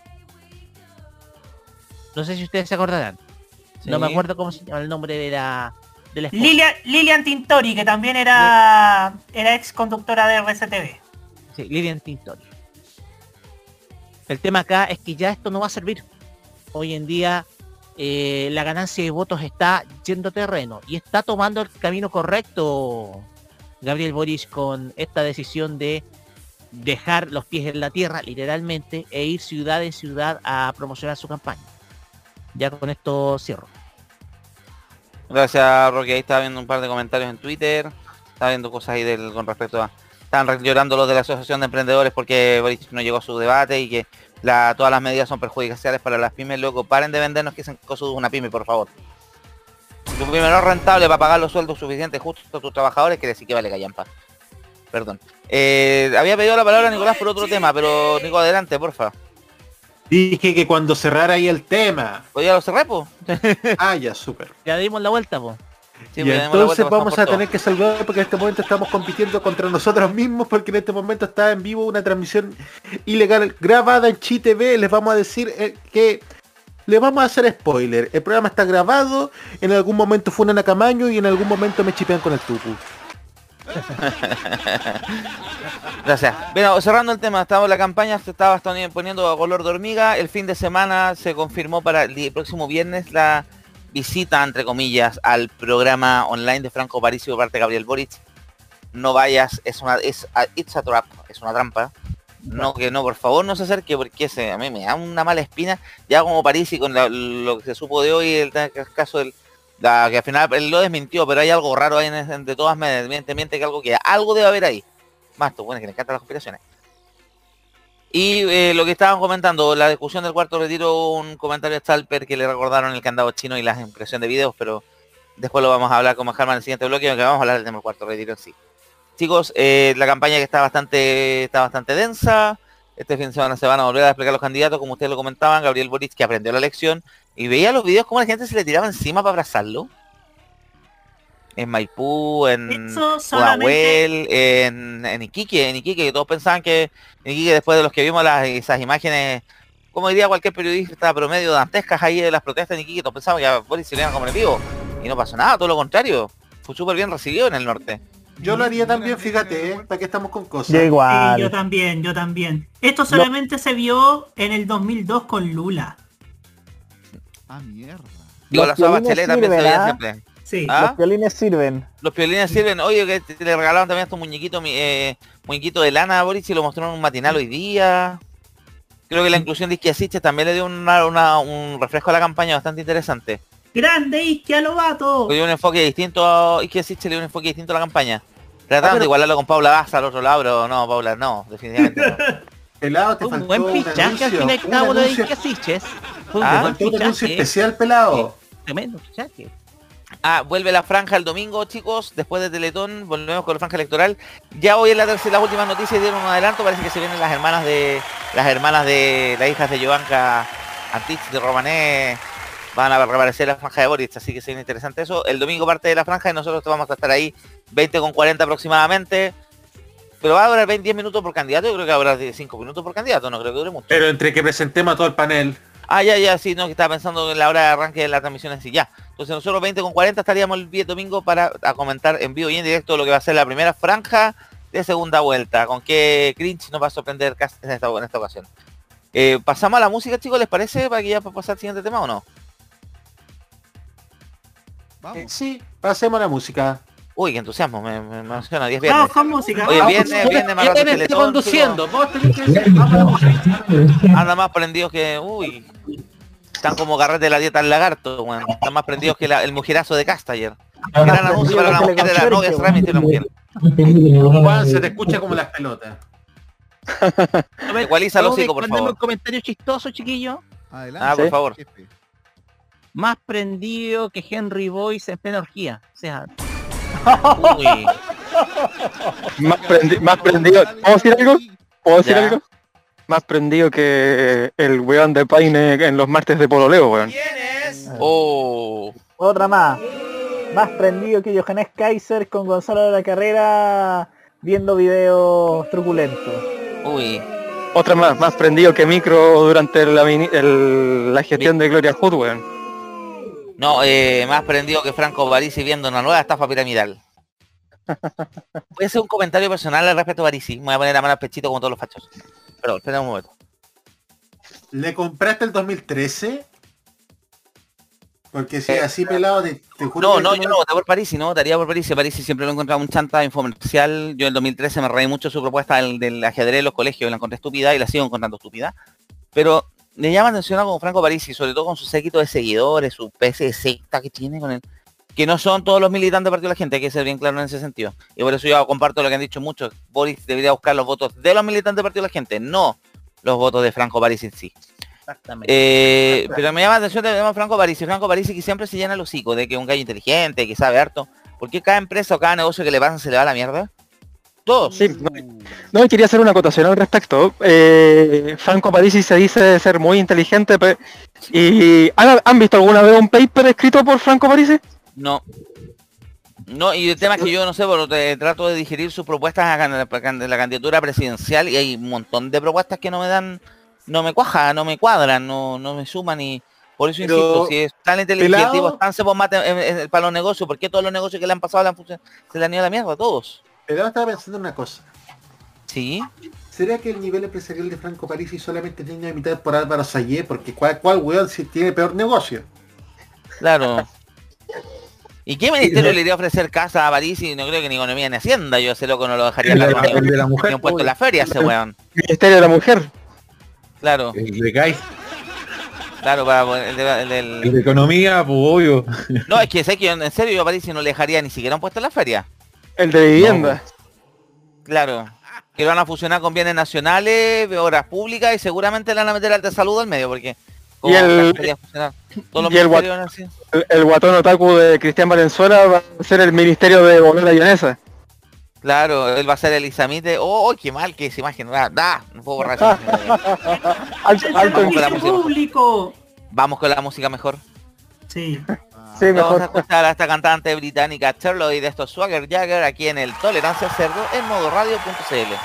No sé si ustedes se acordarán. No me acuerdo cómo se llama el nombre de la, de la. Lilian, Lilian Tintori, que también era, era ex conductora de RCTV. Sí, Lilian Tintori. El tema acá es que ya esto no va a servir. Hoy en día eh, la ganancia de votos está yendo terreno y está tomando el camino correcto Gabriel Boris con esta decisión de dejar los pies en la tierra, literalmente, e ir ciudad en ciudad a promocionar su campaña. Ya con esto cierro. Gracias, Roque. Ahí estaba viendo un par de comentarios en Twitter. Estaba viendo cosas ahí del, con respecto a... Están llorando los de la Asociación de Emprendedores porque Boris no llegó a su debate y que la, todas las medidas son perjudiciales para las pymes. Loco, paren de vendernos que es cosas una pyme, por favor. Tu pyme no rentable para pagar los sueldos suficientes justos a tus trabajadores, quiere decir que vale callampa. Perdón. Eh, había pedido la palabra Nicolás por otro tema, pero Nico, adelante, porfa. Dije que cuando cerrara ahí el tema. Pues ya lo cerré, po. Ah, ya, súper. Ya dimos la vuelta, po. Sí, y pues, entonces vuelta, vamos a tener que salvar porque en este momento estamos compitiendo contra nosotros mismos porque en este momento está en vivo una transmisión ilegal grabada en Chi TV. Les vamos a decir eh, que les vamos a hacer spoiler. El programa está grabado, en algún momento fue una Camaño y en algún momento me chipean con el tupu. Gracias. Bueno, cerrando el tema, estamos la campaña se estaba poni- poniendo a color de hormiga. El fin de semana se confirmó para el próximo viernes la visita, entre comillas, al programa online de Franco Parisi por parte de Gabriel Boric. No vayas, es una, es, a- it's a trap, es una trampa. No, que no, por favor no se acerque porque ese, a mí me da una mala espina. Ya como Parisi con la- lo que se supo de hoy, el, el caso del, la- que al final él lo desmintió, pero hay algo raro ahí en, de todas maneras, miente que algo que algo debe haber ahí. Más tú, bueno, que le encantan las conspiraciones. Y eh, lo que estaban comentando, la discusión del cuarto retiro, un comentario de Stalper que le recordaron el candado chino y la impresión de videos, pero después lo vamos a hablar con Mahalma en el siguiente bloque, que vamos a hablar del tema del cuarto retiro en sí. Chicos, eh, la campaña que está bastante, está bastante densa. Este fin de semana se van a volver a explicar los candidatos, como ustedes lo comentaban, Gabriel Boric que aprendió la lección y veía los videos como la gente se le tiraba encima para abrazarlo. En Maipú, en Pudahuel, en, en Iquique, en Iquique, que todos pensaban que en Iquique después de los que vimos las, esas imágenes, como diría cualquier periodista promedio dantescas ahí de las protestas en Iquique, todos pensaban que a Boris se le iban a comer vivo. Y no pasó nada, todo lo contrario. Fue súper bien recibido en el norte. Yo lo haría también, fíjate, ¿eh? ¿Para qué estamos con cosas? Yo Sí, igual. yo también, yo también. Esto solamente se vio en el 2002 con Lula. Ah, mierda. Los la sopa violines Bachelet también se sirven, veía ¿ah? siempre. Sí. ¿Ah? Los violines sirven. Los piolines sirven. Oye, que te- le regalaron también estos muñequitos, mi- eh, muñequito de lana a Boris y lo mostraron en un matinal hoy día. Creo que la inclusión de Isquiasiche también le dio una- una- un refresco a la campaña bastante interesante. Grande Isquia Lobato. Le dio un enfoque distinto a Isquiasiche, le dio un enfoque distinto a la campaña. Tratando Ah, pero- de igualarlo con Paula Baza al otro lado, pero no, Paula, no, definitivamente no. Pelado, te Un faltó buen un fichaje al anuncio, fin y al un cabo de Iquiasiches. Fue un Ah, buen anuncio especial, pelado. Tremendo fichaje. Ah, vuelve la franja el domingo, chicos. Después de Teletón, volvemos con la franja electoral. Ya hoy en la tercera, las últimas noticias dieron un adelanto. Parece que se vienen las hermanas de las hermanas de las hijas de Giovanka Antich de Romané. Van a reaparecer la franja de Boris, así que viene interesante eso. El domingo parte de la franja y nosotros vamos a estar ahí 20 con 40 aproximadamente. Pero va a durar 20 10 minutos por candidato. Yo creo que va a durar 5 minutos por candidato. No creo que dure mucho. Pero entre que presentemos a todo el panel. Ah, ya, ya, sí, no, que estaba pensando en la hora de arranque de la transmisión en sí, ya. Entonces nosotros 20 con 40 estaríamos el día domingo para a comentar en vivo y en directo lo que va a ser la primera franja de segunda vuelta. Con qué cringe nos va a sorprender en esta, en esta ocasión. Eh, Pasamos a la música, chicos, ¿les parece? Para que ya pasar al siguiente tema o no? Vamos. Eh, sí, pasemos a la música. Uy, qué entusiasmo, me, me emociona, 10 viernes. Vamos con música. Oye, Vamos. viernes, viernes más rato ¿Quién está Teletón, conduciendo? Vos tenés que decir, vamos. Anda más prendidos que... Uy. Están como carrete de la dieta del lagarto, weón. Están más prendidos que la- el mujerazo de Castayer. Gran anuncio para la mujer de la novia, se remite una mujer. Juan, se te escucha como las pelotas. Ecualiza el hocico, por favor. un comentario chistoso, chiquillo. Adelante. Ah, por favor. Más prendido que Henry Boyce en plena orgía. O sea, Uy. Más, prendi- más prendido. ¿Puedo decir algo? ¿Puedo decir Ya. algo? Más prendido que el weón de Paine en los martes de Pololeo, weón. Oh. Otra más. Más prendido que Johannes Kaiser con Gonzalo de la Carrera viendo videos truculentos. Uy. Otra más, más prendido que Micro durante la, mini- el- la gestión de Gloria Hood, weón. No, eh, más prendido que Franco Barisi viendo una nueva estafa piramidal. Voy a hacer un comentario personal al respecto a Barisi. Me voy a poner la mano al pechito como todos los fachos. Pero, espera un momento. ¿Le compraste el 2013? Porque si Eh, así pelado, te, te juro No, que no, yo no voté por Parisi, no votaría por Parisi. Parisi siempre lo he encontrado un chanta infomercial. Yo en el 2013 me reí mucho su propuesta del, del ajedrez de los colegios, la encontré estúpida y la sigo encontrando estúpida. Pero me llama la atención algo con Franco Parisi, sobre todo con su séquito de seguidores, su especie de secta que tiene con él. Que no son todos los militantes del Partido de la Gente, hay que ser bien claro en ese sentido. Y por eso yo comparto lo que han dicho muchos. Boris debería buscar los votos de los militantes del Partido de la Gente, no los votos de Franco Parisi en sí. exactamente. Eh, pero me llama la atención de Franco Parisi. Franco Parisi que siempre se llena el hocico de que es un gallo inteligente, que sabe harto. ¿Por qué cada empresa o cada negocio que le pasa se le va a la mierda? Todos. Sí, no, no, y quería hacer una acotación al respecto. Eh, Franco Parisi se dice ser muy inteligente, pe- y ¿han, han visto alguna vez un paper escrito por Franco Parisi? No. No, y el tema es que yo no sé, pero te- trato de digerir sus propuestas a a la candidatura presidencial y hay un montón de propuestas que no me dan, no me cuaja, no me cuadran, no, no me suman y por eso Pero, insisto, si es tan inteligente, tipo, tan se para los negocios, ¿por qué todos los negocios que le han pasado le han se le han ido a la mierda? Todos. Pelado estaba pensando en una cosa. Sí. ¿Será que el nivel empresarial de Franco Parisi solamente tiene mitad por Álvaro Sayé? Porque ¿cuál, cuál weón si tiene peor negocio? Claro. ¿Y qué ministerio le iría a ofrecer casa a París y no creo que ni economía ni hacienda? Yo ese loco no lo dejaría la, la el de la mujer, un puesto en la feria ese weón. Ministerio de la Mujer. Claro, el de Gais, claro, para poner el, de- el de economía, pues obvio. No, es que sé que en serio yo a París no le dejaría ni siquiera un puesto en la feria. El de vivienda. Claro. Que van a fusionar con bienes nacionales, obras públicas y seguramente le van a meter al de salud al medio porque... Y el- todos y el ministerios van así. El, el guatón otaku de Cristian Valenzuela va a ser el Ministerio de Volver a Llanesa. Claro, él va a ser el Isamite. Oh, qué mal que esa imagen. Da, da, no puedo borrar esa imagen. Alto, ¡El alto en- con la música. Vamos con la música mejor. Sí. Sí, Vamos a escuchar a esta cantante británica Charlotte de estos Swagger Jagger aquí en el Tolerancia Cerdo en modo radio.cl.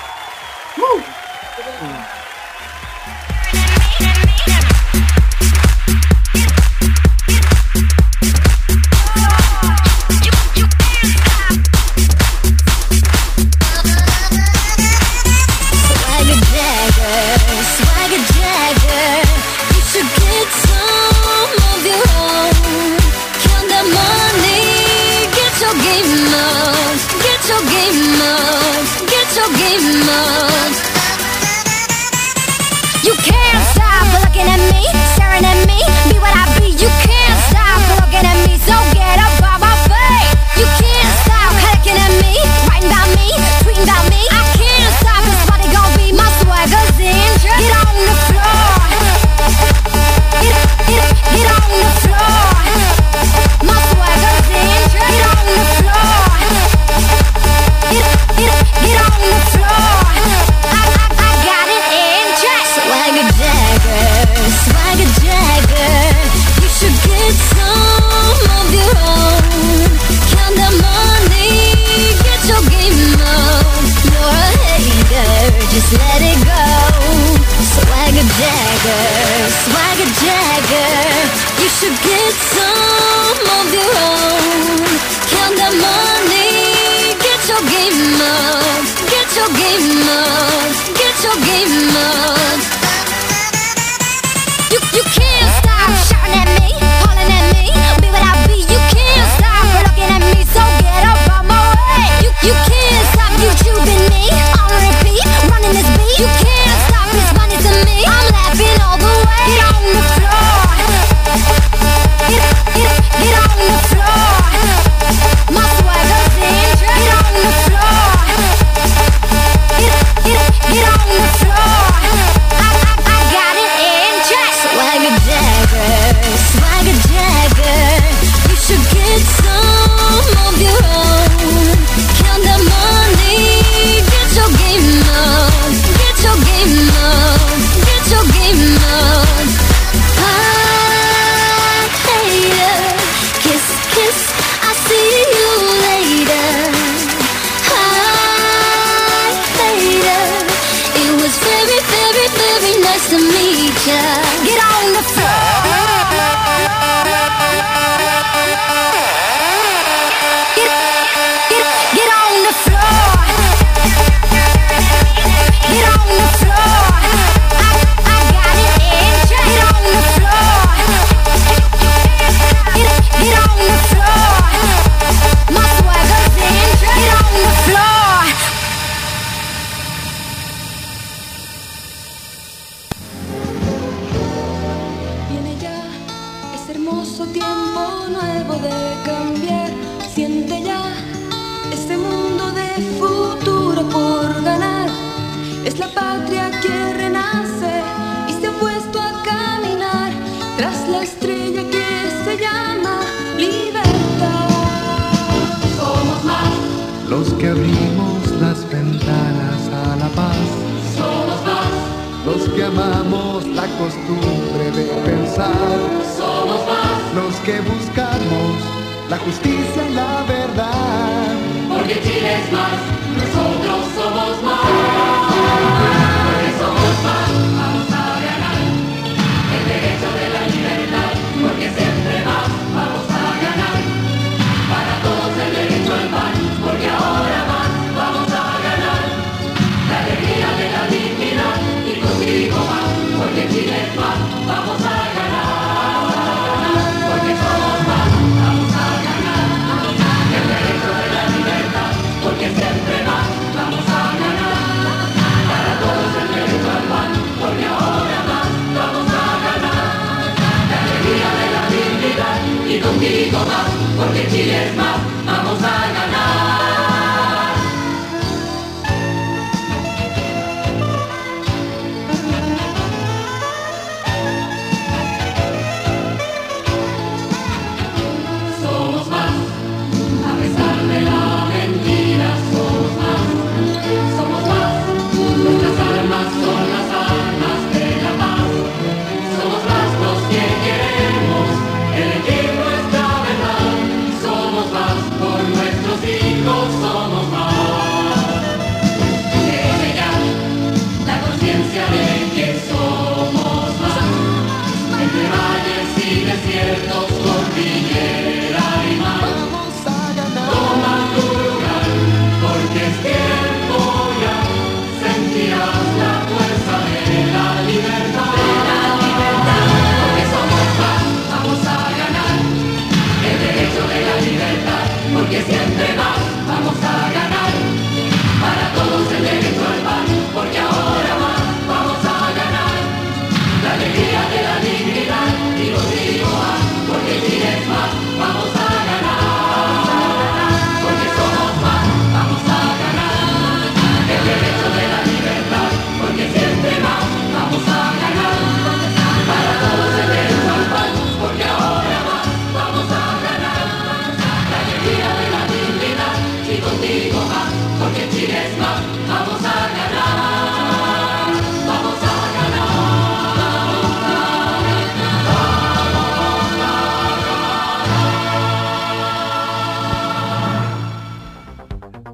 game up, get your game up.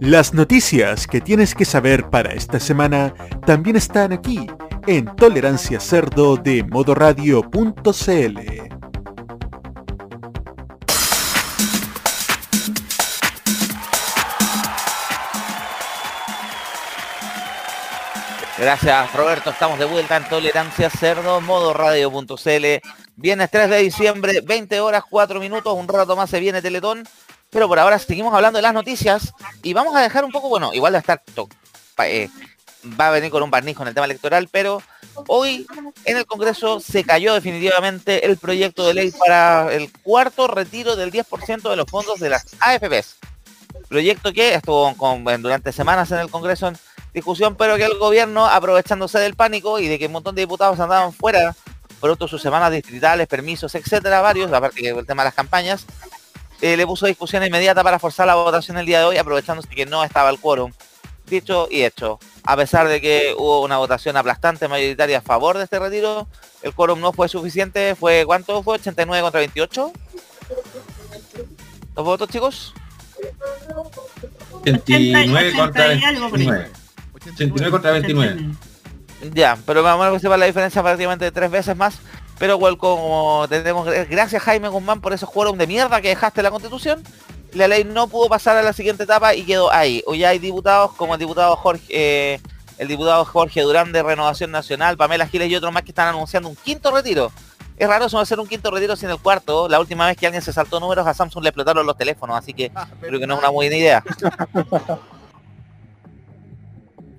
Las noticias que tienes que saber para esta semana también están aquí en Tolerancia Cerdo de modoradio.cl. Gracias Roberto, estamos de vuelta en Tolerancia Cerdo, modo radio.cl. Viernes 3 de diciembre, 20 horas 4 minutos, un rato más se viene Teletón. Pero por ahora seguimos hablando de las noticias y vamos a dejar un poco, bueno, igual va a estar, eh, va a venir con un barniz con el tema electoral, pero hoy en el Congreso se cayó definitivamente el proyecto de ley para el cuarto retiro del 10% de los fondos de las AFPs. Proyecto que estuvo durante semanas en el Congreso en discusión, pero que el gobierno, aprovechándose del pánico y de que un montón de diputados andaban fuera, producto de sus semanas distritales, permisos, etcétera, varios, aparte que el tema de las campañas, eh, le puso discusión inmediata para forzar la votación el día de hoy, aprovechándose que no estaba el quórum. Dicho y hecho, a pesar de que hubo una votación aplastante mayoritaria a favor de este retiro, el quórum no fue suficiente, fue ¿cuánto fue? 89 contra 28. ¿Los votos, chicos? 89 contra 80 y algo por ahí. 29. 89 contra 29. Ya, pero vamos a que sepa la diferencia prácticamente tres veces más. Pero igual como tenemos, gracias Jaime Guzmán por esos quórum de mierda que dejaste en la constitución, la ley no pudo pasar a la siguiente etapa y quedó ahí. Hoy hay diputados como el diputado Jorge, eh, el diputado Jorge Durán de Renovación Nacional, Pamela Giles y otros más que están anunciando un quinto retiro. Es raro eso hacer un quinto retiro sin el cuarto. La última vez que alguien se saltó números a Samsung le explotaron los teléfonos, así que creo que no es una buena idea.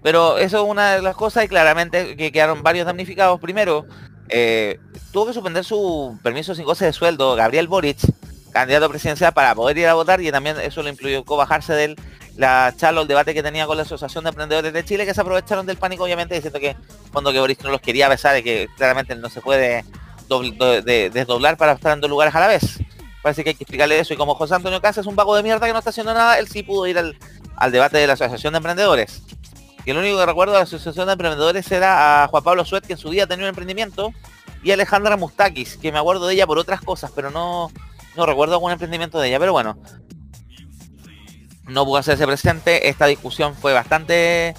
Pero eso es una de las cosas y claramente que quedaron varios damnificados. Primero, eh, tuvo que suspender su permiso sin goce de sueldo Gabriel Boric, candidato presidencial, para poder ir a votar y también eso lo implicó bajarse del la charla o el debate que tenía con la Asociación de Emprendedores de Chile, que se aprovecharon del pánico, obviamente, diciendo que cuando que Boric no los quería besar y que claramente no se puede dobl- do- de- desdoblar para estar en dos lugares a la vez. Parece que hay que explicarle eso. Y como José Antonio Casa es un vago de mierda que no está haciendo nada, él sí pudo ir al debate de la Asociación de Emprendedores. Y el único que recuerdo de la Asociación de Emprendedores era a Juan Pablo Suet, que en su día tenía un emprendimiento, y Alejandra Mustakis, que me acuerdo de ella por otras cosas, pero no, no recuerdo algún emprendimiento de ella. Pero bueno, no pudo hacerse presente. Esta discusión fue bastante,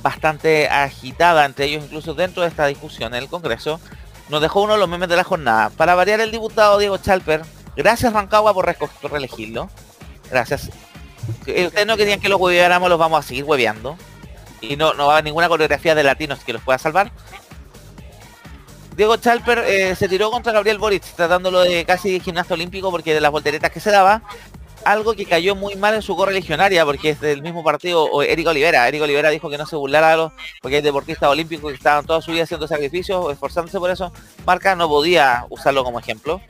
bastante agitada entre ellos, incluso dentro de esta discusión en el Congreso. Nos dejó uno de los memes de la jornada. Para variar el diputado Diego Chalper, gracias Rancagua por reelegirlo. Gracias. Eh, Ustedes no querían que los hueveáramos, los vamos a seguir hueveando. Y no, no va a ninguna coreografía de latinos que los pueda salvar. Diego Chalper eh, se tiró contra Gabriel Boric, tratándolo de casi gimnasta olímpico porque de las volteretas que se daba, algo que cayó muy mal en su correligionaria, porque es del mismo partido o Eric Olivera. Eric Olivera dijo que no se burlara los, porque hay deportistas olímpicos que estaban toda su vida haciendo sacrificios, esforzándose por eso. Marca no podía usarlo como ejemplo.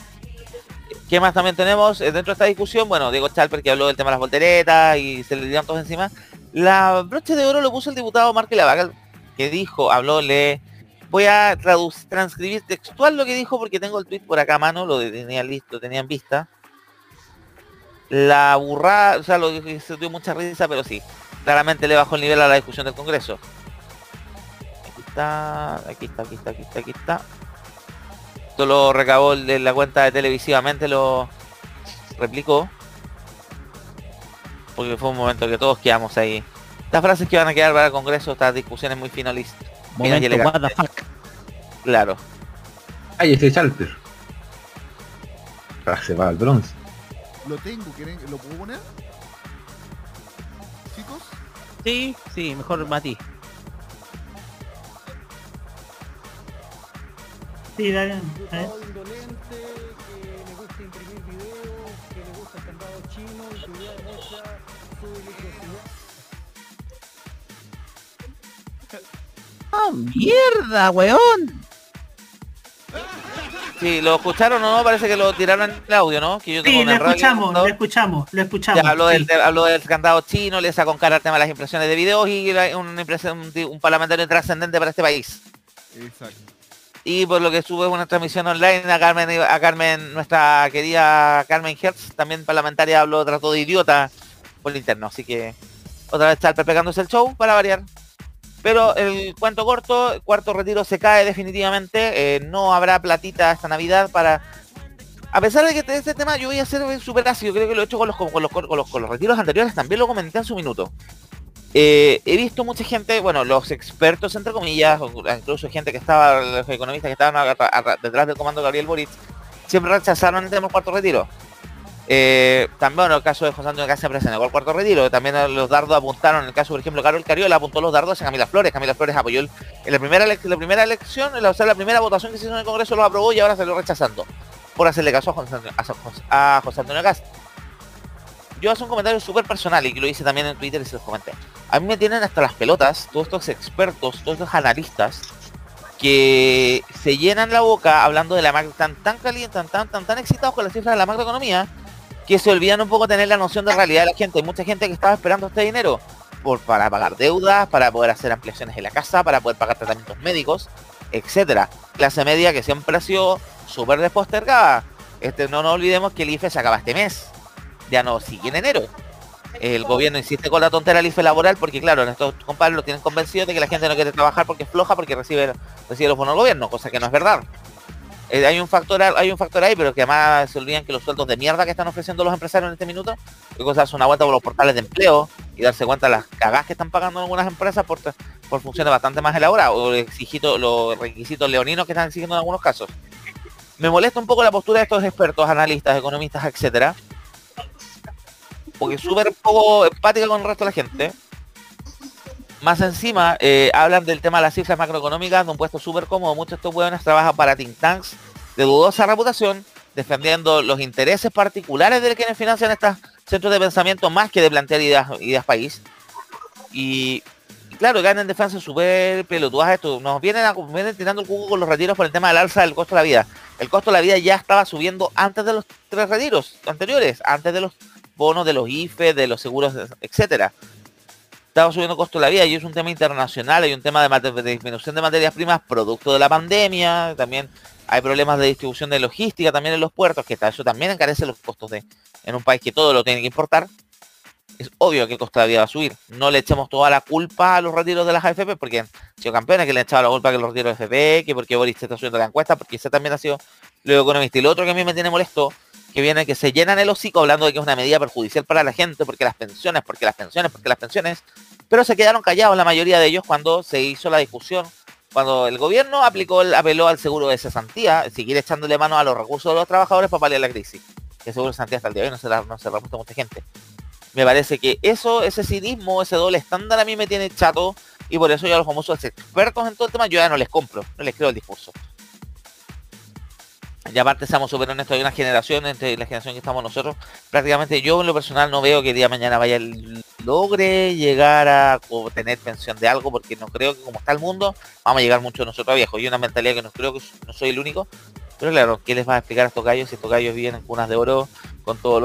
¿Qué más también tenemos eh, dentro de esta discusión? Bueno, Diego Chalper que habló del tema de las volteretas y se le dieron todos encima. La broche de oro lo puso el diputado Marque Lavagal, que dijo, habló, le voy a transcribir textual lo que dijo porque tengo el tweet por acá a mano, lo tenía listo, tenía en vista. La burrada, o sea, lo que se dio mucha risa, pero sí, claramente le bajó el nivel a la discusión del Congreso. Aquí está, aquí está, aquí está, aquí está, aquí está. Esto lo recabó de la cuenta de televisivamente, lo replicó. Porque fue un momento que todos quedamos ahí. Estas frases que van a quedar para el Congreso, estas discusiones muy finalistas. Momento, what elegantes. the fuck. Claro. Ay, ese Chalper. Ah, se va al bronce. Lo tengo, ¿quieren, ¿lo puedo poner? Chicos, Sí, sí, mejor Mati. Sí, dale. ¡Ah, mierda, weón! Si lo escucharon o no, parece que lo tiraron en el audio, ¿no? Que yo tengo Sí, lo el radio, escuchamos, ¿no? lo escuchamos, lo escuchamos. Ya habló, sí. del, de- habló del candado chino, le sacó cara el tema de las impresiones de videos y la- una impresión- un, un parlamentario trascendente para este país. exacto. Y por lo que sube una transmisión online a Carmen, a Carmen, nuestra querida Carmen Hertz, también parlamentaria, habló, trató de idiota por interno. Así que otra vez Chalper pegándose el show para variar. Pero el cuento corto, el cuarto retiro se cae definitivamente. eh, no habrá platita esta Navidad para a pesar de que este tema yo voy a ser súper ácido, creo que lo he hecho con los, con, los, con, los, con los retiros anteriores, también lo comenté en su minuto. Eh, he visto mucha gente, bueno, los expertos entre comillas, incluso gente que estaba, los economistas que estaban detrás del comando Gabriel Boric, siempre rechazaron el tema del cuarto retiro. Eh, también bueno, el caso de José Antonio se negó al cuarto retiro. También los dardos apuntaron, en el caso, por ejemplo, Carol Cariola apuntó los dardos a Camila Flores. Camila Flores apoyó el- en la primera, la primera elección, en la, o sea, la primera votación que se hizo en el Congreso lo aprobó y ahora se lo rechazando por hacerle caso a José Antonio, a. Yo hago un comentario súper personal y que lo hice también en Twitter y se los comenté. A mí me tienen hasta las pelotas todos estos expertos, todos estos analistas que se llenan la boca hablando de la macro, tan tan calientes, tan tan tan tan excitados con las cifras de la macroeconomía, que se olvidan un poco tener la noción de realidad de la gente. Hay mucha gente que estaba esperando este dinero por, para pagar deudas, para poder hacer ampliaciones en la casa, para poder pagar tratamientos médicos, etcétera. Clase media que siempre ha sido súper despostergada. Este, no nos olvidemos que el IFE se acaba este mes. Ya no sigue en enero. El gobierno insiste con la tontera del IFE laboral porque claro, estos compadres lo tienen convencido de que la gente no quiere trabajar porque es floja porque recibe, recibe los bonos del gobierno, cosa que no es verdad. Eh, hay un factor hay un factor ahí, pero que además se olvidan que los sueldos de mierda que están ofreciendo los empresarios en este minuto, y cosas una vuelta por los portales de empleo y darse cuenta de las cagadas que están pagando algunas empresas por, por funciones bastante más elaboradas, o los requisitos leoninos que están exigiendo en algunos casos. Me molesta un poco la postura de estos expertos, analistas, economistas, etcétera, porque es súper poco empática con el resto de la gente. Más encima, eh, hablan del tema de las cifras macroeconómicas de un puesto súper cómodo. Muchos de estos hueones trabajan para think tanks de dudosa reputación, defendiendo los intereses particulares de quienes financian estos centros de pensamiento más que de plantear ideas, ideas país. Y, claro, ganan en defensa súper pelotudas esto. Nos vienen, a, vienen tirando el cubo con los retiros por el tema del alza del costo de la vida. El costo de la vida ya estaba subiendo antes de los tres retiros anteriores, antes de los bonos de los IFE, de los seguros, etcétera estaba subiendo el costo de la vida y es un tema internacional, hay un tema de, disminución de materias primas producto de la pandemia, también hay problemas de distribución de logística también en los puertos, que ta- eso también encarece los costos de en un país que todo lo tiene que importar. Es obvio que el costo de la vida va a subir. No le echemos toda la culpa a los retiros de las AFP, porque han sido campeones que le han echado la culpa que los retiros de AFP, que porque Boris está subiendo la encuesta, porque ese también ha sido lo economista. Y lo otro que a mí me tiene molesto, que viene que se llenan el hocico hablando de que es una medida perjudicial para la gente, porque las pensiones, porque las pensiones, porque las pensiones, pero se quedaron callados la mayoría de ellos cuando se hizo la discusión, cuando el gobierno aplicó el, apeló al seguro de cesantía, seguir echándole mano a los recursos de los trabajadores para paliar la crisis. Que el seguro de cesantía hasta el día de hoy no se la, no se la ha puesto a mucha gente. Me parece que eso, ese cinismo, ese doble estándar a mí me tiene chato y por eso yo a los famosos expertos en todo el tema yo ya no les compro, no les creo el discurso. Y aparte, seamos súper honestos, hay una generación, entre la generación que estamos nosotros, prácticamente yo en lo personal no veo que el día de mañana vaya logre llegar a tener pensión de algo, porque no creo que como está el mundo, vamos a llegar mucho nosotros a viejos. Y una mentalidad que no creo que no soy el único. Pero claro, ¿qué les va a explicar a estos gallos si estos gallos viven en cunas de oro, con todo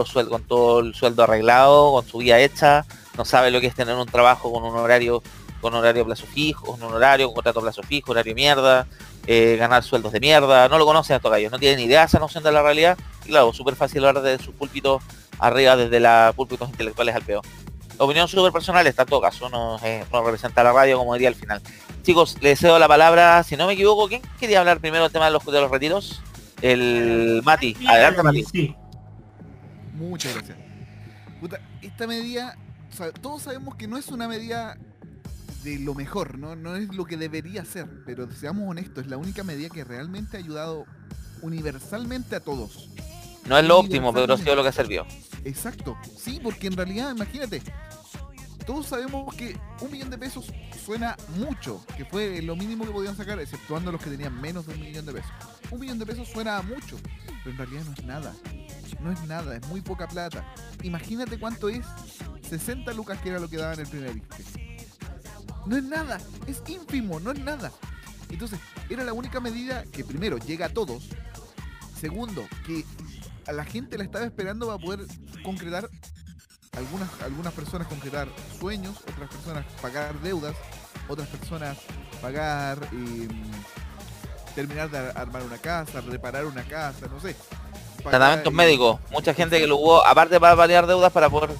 el sueldo arreglado, con su vida hecha, no sabe lo que es tener un trabajo con un horario, con horario a plazo fijo, un horario, con contrato a plazo fijo, horario mierda, eh, ganar sueldos de mierda, no lo conocen estos gallos, no tienen ni idea de esa noción de la realidad, y claro, súper fácil hablar de sus púlpitos arriba desde los púlpitos intelectuales al peor. Opinión súper personal está en todo caso, no, eh, no representa a la radio como diría al final. Chicos, les cedo la palabra, si no me equivoco, ¿quién quería hablar primero del tema de los, de los retiros? El Mati, adelante Mati. Sí. Muchas gracias. Puta, esta medida, o sea, todos sabemos que no es una medida de lo mejor, ¿no? No es lo que debería ser, pero seamos honestos, es la única medida que realmente ha ayudado universalmente a todos. No es lo óptimo, pero ha sido lo que ha servido. Exacto, sí, porque en realidad, imagínate, todos sabemos que un millón de pesos suena mucho, que fue lo mínimo que podían sacar, exceptuando los que tenían menos de un millón de pesos. Un millón de pesos suena mucho, pero en realidad no es nada. No es nada, es muy poca plata. Imagínate cuánto es 60 lucas que era lo que daban el primer IFE. No es nada, es ínfimo, no es nada. Entonces, era la única medida que primero llega a todos. Segundo, que a la gente la estaba esperando para poder concretar algunas, algunas personas concretar sueños, otras personas pagar deudas, otras personas pagar eh, terminar de ar- armar una casa, reparar una casa, no sé. Tratamientos médicos, mucha gente que lo hubo, aparte para variar deudas para poder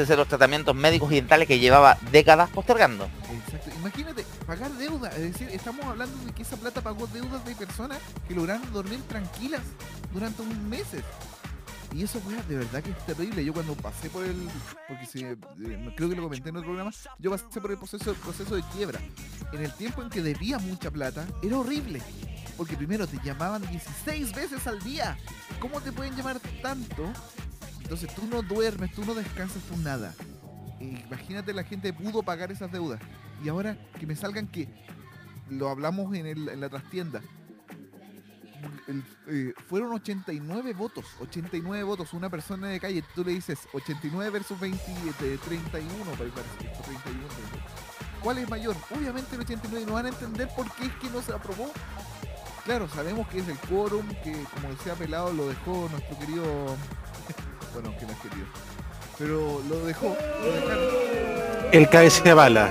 hacer los tratamientos médicos y dentales que llevaba décadas postergando. Exacto. Imagínate, pagar deuda. Es decir, estamos hablando de que esa plata pagó deudas de personas que lograron dormir tranquilas durante un meses. Y eso, weá, de verdad que es terrible. Yo cuando pasé por el. Porque si, eh, creo que lo comenté en otro programa. Yo pasé por el proceso, proceso de quiebra. En el tiempo en que debía mucha plata, era horrible. Porque primero te llamaban 16 veces al día. ¿Cómo te pueden llamar tanto? Entonces tú no duermes, tú no descansas, tú nada. Imagínate la gente pudo pagar esas deudas. Y ahora que me salgan que lo hablamos en, el- la trastienda. El- eh, fueron 89 votos, 89 votos, una persona de calle, tú le dices 89 versus 20, de 31, me parece, o 31. ¿Cuál es mayor? Obviamente el 89, no van a entender por qué es que no se aprobó. Claro, sabemos que es el quórum, que como decía Pelado lo dejó nuestro querido, bueno, que no es querido, pero lo dejó, lo dejaron. El cabeza de bala.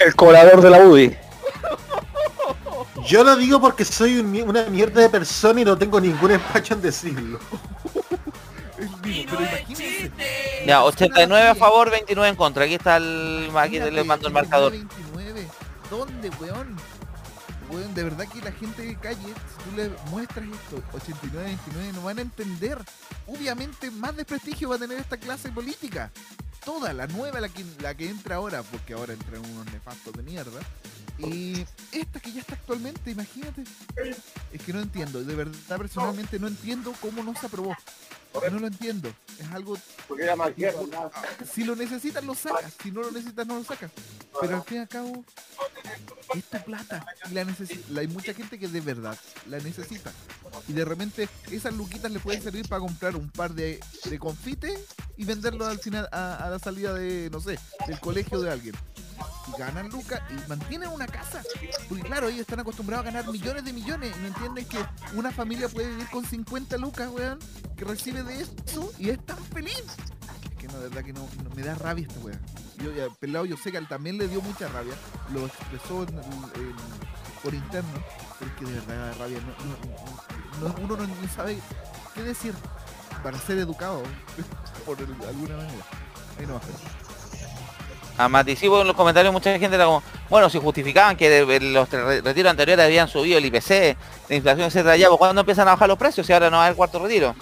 El cobrador de la UDI. Yo lo digo porque soy un una mierda de persona y no tengo ningún empacho en decirlo. Pero imagínense, Ya, 89 a favor, 29 en contra. Aquí está el... Aquí le mando el marcador. 29. ¿Dónde, weón? De verdad que la gente de calle, si tú le muestras esto, 89-29, no van a entender. Obviamente más desprestigio va a tener esta clase política. Toda, la nueva, la que, la que entra ahora, porque ahora entran unos nefastos de mierda. Y esta que ya está actualmente, imagínate. Es que no entiendo, de verdad personalmente no entiendo cómo no se aprobó. No lo entiendo. Es algo si lo necesitas lo sacas, si no lo necesitas no lo sacas. Pero al fin y al cabo es tu plata y la- hay mucha gente que de verdad la necesita. Y de repente esas luquitas le pueden servir para comprar un par de, de confites y venderlo al final a, a la salida de, no sé, del colegio de alguien. Y ganan lucas y mantienen una casa. Porque claro, ellos están acostumbrados a ganar millones de millones y no entienden que una familia puede vivir con 50 lucas, weón, que recibe de eso y es tan feliz. Es que no, de verdad que no, me da rabia esta weá. Yo ya, pelado, yo sé que él también le dio mucha rabia. Lo expresó por interno, pero es que de verdad da rabia. No, no- no- uno no, sabe qué decir para ser educado, por alguna manera. Ahí no va A Maticipo en los comentarios mucha gente era como, bueno, si justificaban que de- los re- retiros anteriores habían subido el IPC, la inflación, etcétera, ya, pues cuando empiezan a bajar los precios y ahora no va a haber cuarto retiro.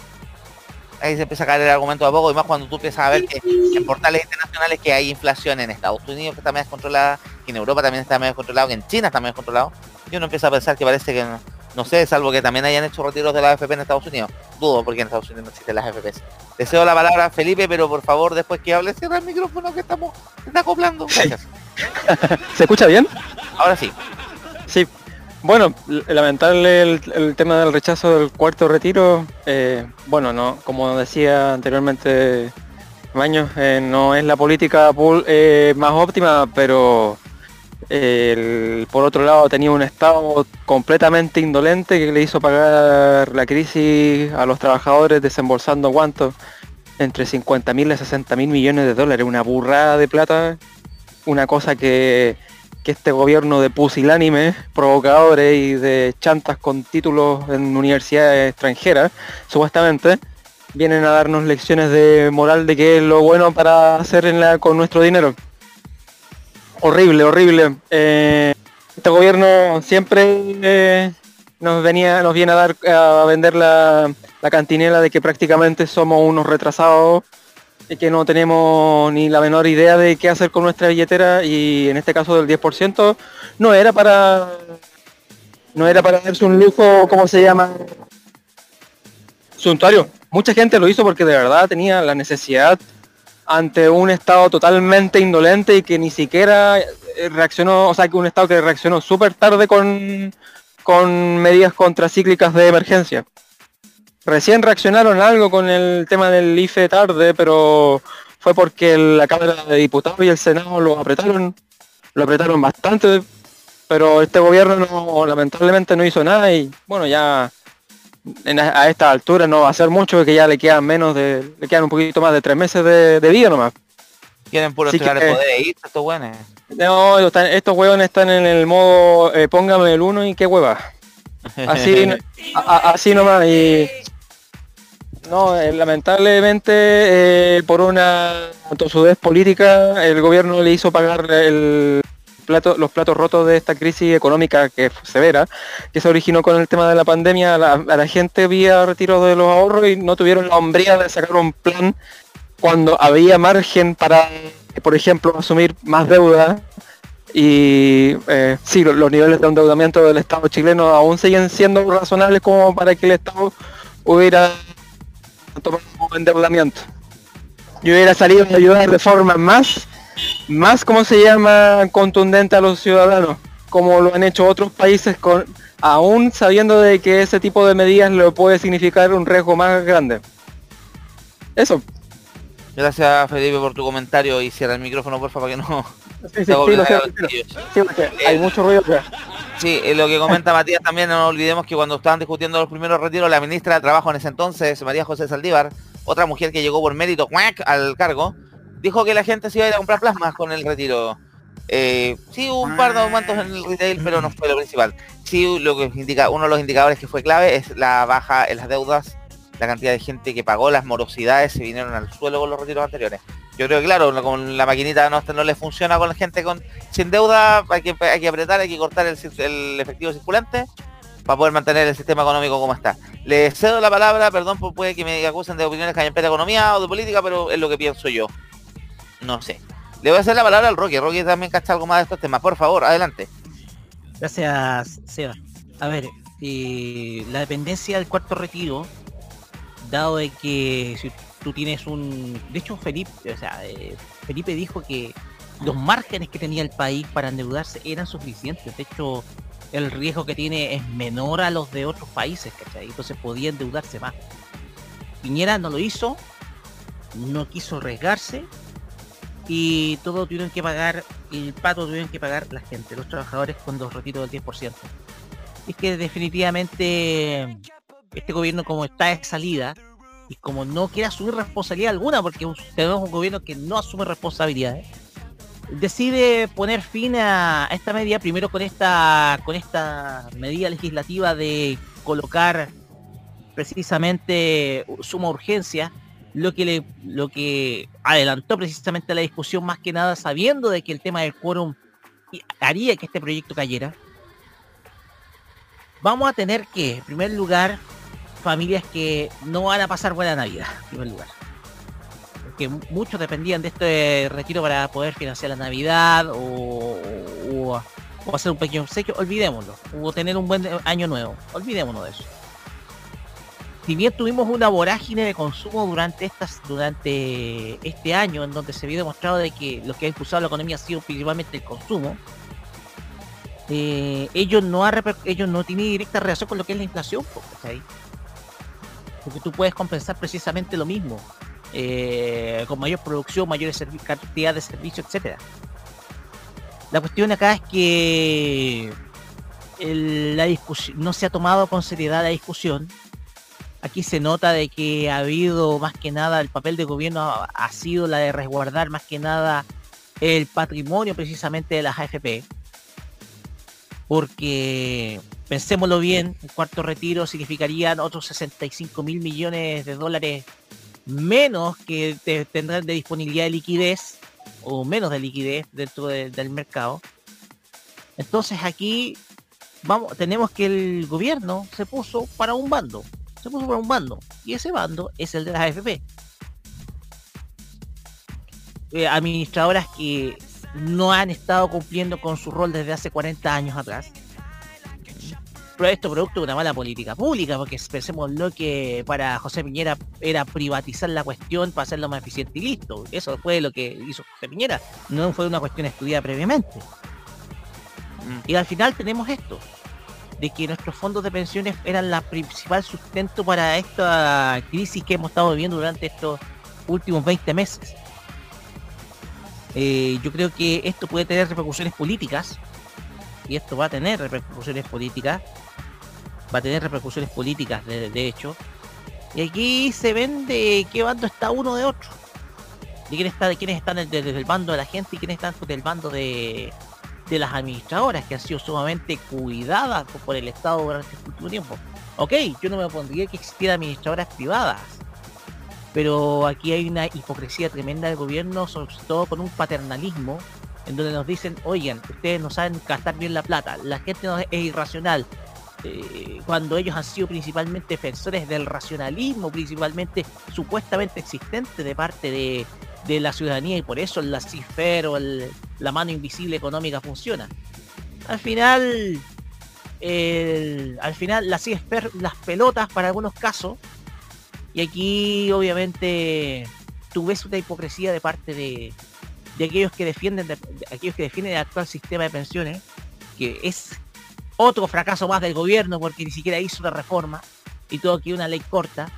Ahí se empieza a caer el argumento de a poco, y más cuando tú empiezas a ver que en portales internacionales que hay inflación en Estados Unidos que está medio descontrolada, que en Europa también está medio descontrolado, que en China está medio descontrolado, y uno empieza a pensar que parece que no, no sé, salvo que también hayan hecho retiros de la AFP en Estados Unidos. Dudo porque en Estados Unidos no existen las AFPs. Deseo la palabra a Felipe, pero por favor después que hable cierra el micrófono que estamos está acoplando. Gracias. ¿Se escucha bien? Ahora sí. Sí. Bueno, lamentable el, el tema del rechazo del cuarto retiro. eh, bueno, no, como decía anteriormente Baños, eh, no es la política eh, más óptima, pero el- por otro lado tenía un estado completamente indolente que le hizo pagar la crisis a los trabajadores desembolsando cuánto entre 50 mil y 60 mil millones de dólares, una burrada de plata, una cosa que, que este gobierno de pusilánimes, provocadores y de chantas con títulos en universidades extranjeras, supuestamente, vienen a darnos lecciones de moral de qué es lo bueno para hacer en con nuestro dinero. Horrible, horrible. Eh, este gobierno siempre eh, nos venía, nos viene a dar a vender la, la cantinela de que prácticamente somos unos retrasados y que no tenemos ni la menor idea de qué hacer con nuestra billetera y en este caso del 10% no era para no era para darse un lujo, ¿cómo se llama? Suntuario. Mucha gente lo hizo porque de verdad tenía la necesidad ante un estado totalmente indolente y que ni siquiera eh, reaccionó, o sea, que un estado que reaccionó súper tarde con, con medidas contracíclicas de emergencia. Recién reaccionaron algo con el tema del IFE tarde, pero fue porque la Cámara de Diputados y el Senado lo apretaron, lo apretaron bastante, pero este gobierno no, lamentablemente no hizo nada y bueno, ya en a, esta altura no va a ser mucho, que ya le quedan menos de, le quedan un poquito más de tres meses de, de vida nomás. Quieren puro que- poder irse estos buenos. No, están- estos huevones están en el modo eh, póngame el uno y qué hueva. Así, a- así nomás y no, eh, lamentablemente eh, por una tosudez política el gobierno le hizo pagar el platos, los platos rotos de esta crisis económica que fue severa, que se originó con el tema de la pandemia, la, gente vía retiro de los ahorros y no tuvieron la hombría de sacar un plan cuando había margen para, por ejemplo, asumir más deuda. Y eh, sí, lo- los niveles de endeudamiento del Estado chileno aún siguen siendo razonables como para que el Estado hubiera tomado un endeudamiento. Y hubiera salido a ayudar de forma más, más, ¿cómo se llama?, contundente a los ciudadanos, como lo han hecho otros países con aún sabiendo de que ese tipo de medidas le puede significar un riesgo más grande. Eso. Gracias Felipe por tu comentario y cierra el micrófono porfa para que no... Sí, sí, se haga sí, lo. Sí, porque hay mucho ruido acá. Sí, eh, lo que comenta Matías también, no olvidemos que cuando estaban discutiendo los primeros retiros, la ministra de Trabajo en ese entonces, María José Saldívar, otra mujer que llegó por mérito ¡cuac! al cargo, dijo que la gente se iba a ir a comprar plasmas con el retiro. Eh, sí, hubo un par de aumentos en el retail, pero no fue lo principal. Sí, lo que indica, uno de los indicadores que fue clave es la baja en las deudas, la cantidad de gente que pagó las morosidades se vinieron al suelo con los retiros anteriores. Yo creo que claro, con la maquinita no, no le funciona con la gente con sin deuda, hay que, hay que apretar, hay que cortar el, efectivo circulante para poder mantener el sistema económico como está. Le cedo la palabra, perdón, por puede que me acusen de opiniones que plena economía o de política, pero es lo que pienso yo. No sé. Le voy a hacer la palabra al Rocky. Rocky también cacha algo más de estos temas. Por favor, adelante. Gracias, Seba. A ver, eh, la dependencia del cuarto retiro, dado de que si tú tienes un... De hecho, Felipe, o sea, eh, Felipe dijo que los márgenes que tenía el país para endeudarse eran suficientes. De hecho, el riesgo que tiene es menor a los de otros países, ¿cachai? Entonces podía endeudarse más. Piñera no lo hizo, no quiso arriesgarse y todo tuvieron que pagar, el pato tuvieron que pagar la gente, los trabajadores con los retiros del 10%. Es que definitivamente este gobierno como está de salida y como no quiere asumir responsabilidad alguna, porque tenemos un gobierno que no asume responsabilidades, decide poner fin a a esta medida, primero con esta, con esta medida legislativa de colocar precisamente suma urgencia, lo que le, lo que adelantó precisamente la discusión más que nada sabiendo de que el tema del quórum haría que este proyecto cayera. Vamos a tener que, en primer lugar, familias que no van a pasar buena Navidad, en primer lugar. Porque mu- muchos dependían de este retiro para poder financiar la Navidad o, o- o hacer un pequeño obsequio, olvidémoslo. O tener un buen año nuevo, olvidémonos de eso si bien tuvimos una vorágine de consumo durante estas durante este año en donde se vio demostrado de que lo que ha impulsado la economía ha sido principalmente el consumo eh, ellos no ellos no tienen directa relación con lo que es la inflación porque tú puedes compensar precisamente lo mismo eh, con mayor producción mayor cantidad de servicios etcétera. La cuestión acá es que la no se ha tomado con seriedad la discusión aquí se nota de que ha habido más que nada el papel de gobierno ha, sido la de resguardar más que nada el patrimonio precisamente de las AFP porque pensémoslo bien un cuarto retiro significarían otros 65 mil millones de dólares menos que te- tendrán de disponibilidad de liquidez o menos de liquidez dentro de- del mercado. Entonces aquí vamos tenemos que el gobierno se puso para un bando se puso para un bando y ese bando es el de las AFP Eh, administradoras que no han estado cumpliendo con su rol desde hace 40 años atrás. Pero esto producto de una mala política pública porque pensemos lo que para José Piñera era privatizar la cuestión para hacerlo más eficiente y listo. Eso fue lo que hizo José Piñera. No fue una cuestión estudiada previamente. Y al final tenemos esto de que nuestros fondos de pensiones eran la principal sustento para esta crisis que hemos estado viviendo durante estos últimos 20 meses. Eh, yo creo que esto puede tener repercusiones políticas y esto va a tener repercusiones políticas, va a tener repercusiones políticas de, hecho. Y aquí se ven de qué bando está uno de otro. De quién está, de quiénes están desde el bando de la gente y quiénes están del bando de, de las administradoras que han sido sumamente cuidadas por- el Estado durante este último tiempo. Ok, yo no me opondría que existieran administradoras privadas, pero aquí hay una hipocresía tremenda del gobierno, sobre todo con un paternalismo en donde nos dicen, oigan, ustedes no saben gastar bien la plata, la gente no es irracional. Eh, cuando ellos han sido principalmente defensores del racionalismo, principalmente supuestamente existente de parte de, de la ciudadanía y por eso la CIFER o el- la mano invisible económica funciona. Al final, el- al final la CIFER las pelotas para algunos casos y aquí obviamente tú ves una hipocresía de parte de, de aquellos que defienden de, de aquellos que defienden el actual sistema de pensiones que es otro fracaso más del gobierno porque ni siquiera hizo una reforma y todo aquí una ley corta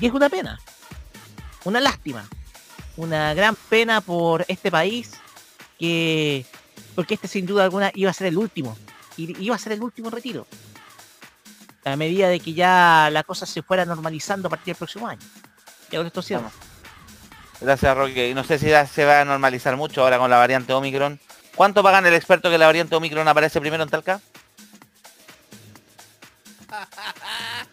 y es una pena una lástima una gran pena por este país que porque este sin duda alguna iba a ser el último iba a ser el último retiro a medida de que ya la cosa se fuera normalizando a partir del próximo año y con esto cierro Gracias, Roque. Y no sé si ya se va a normalizar mucho ahora con la variante Omicron. ¿Cuánto pagan el experto que la variante Omicron aparece primero en Talca?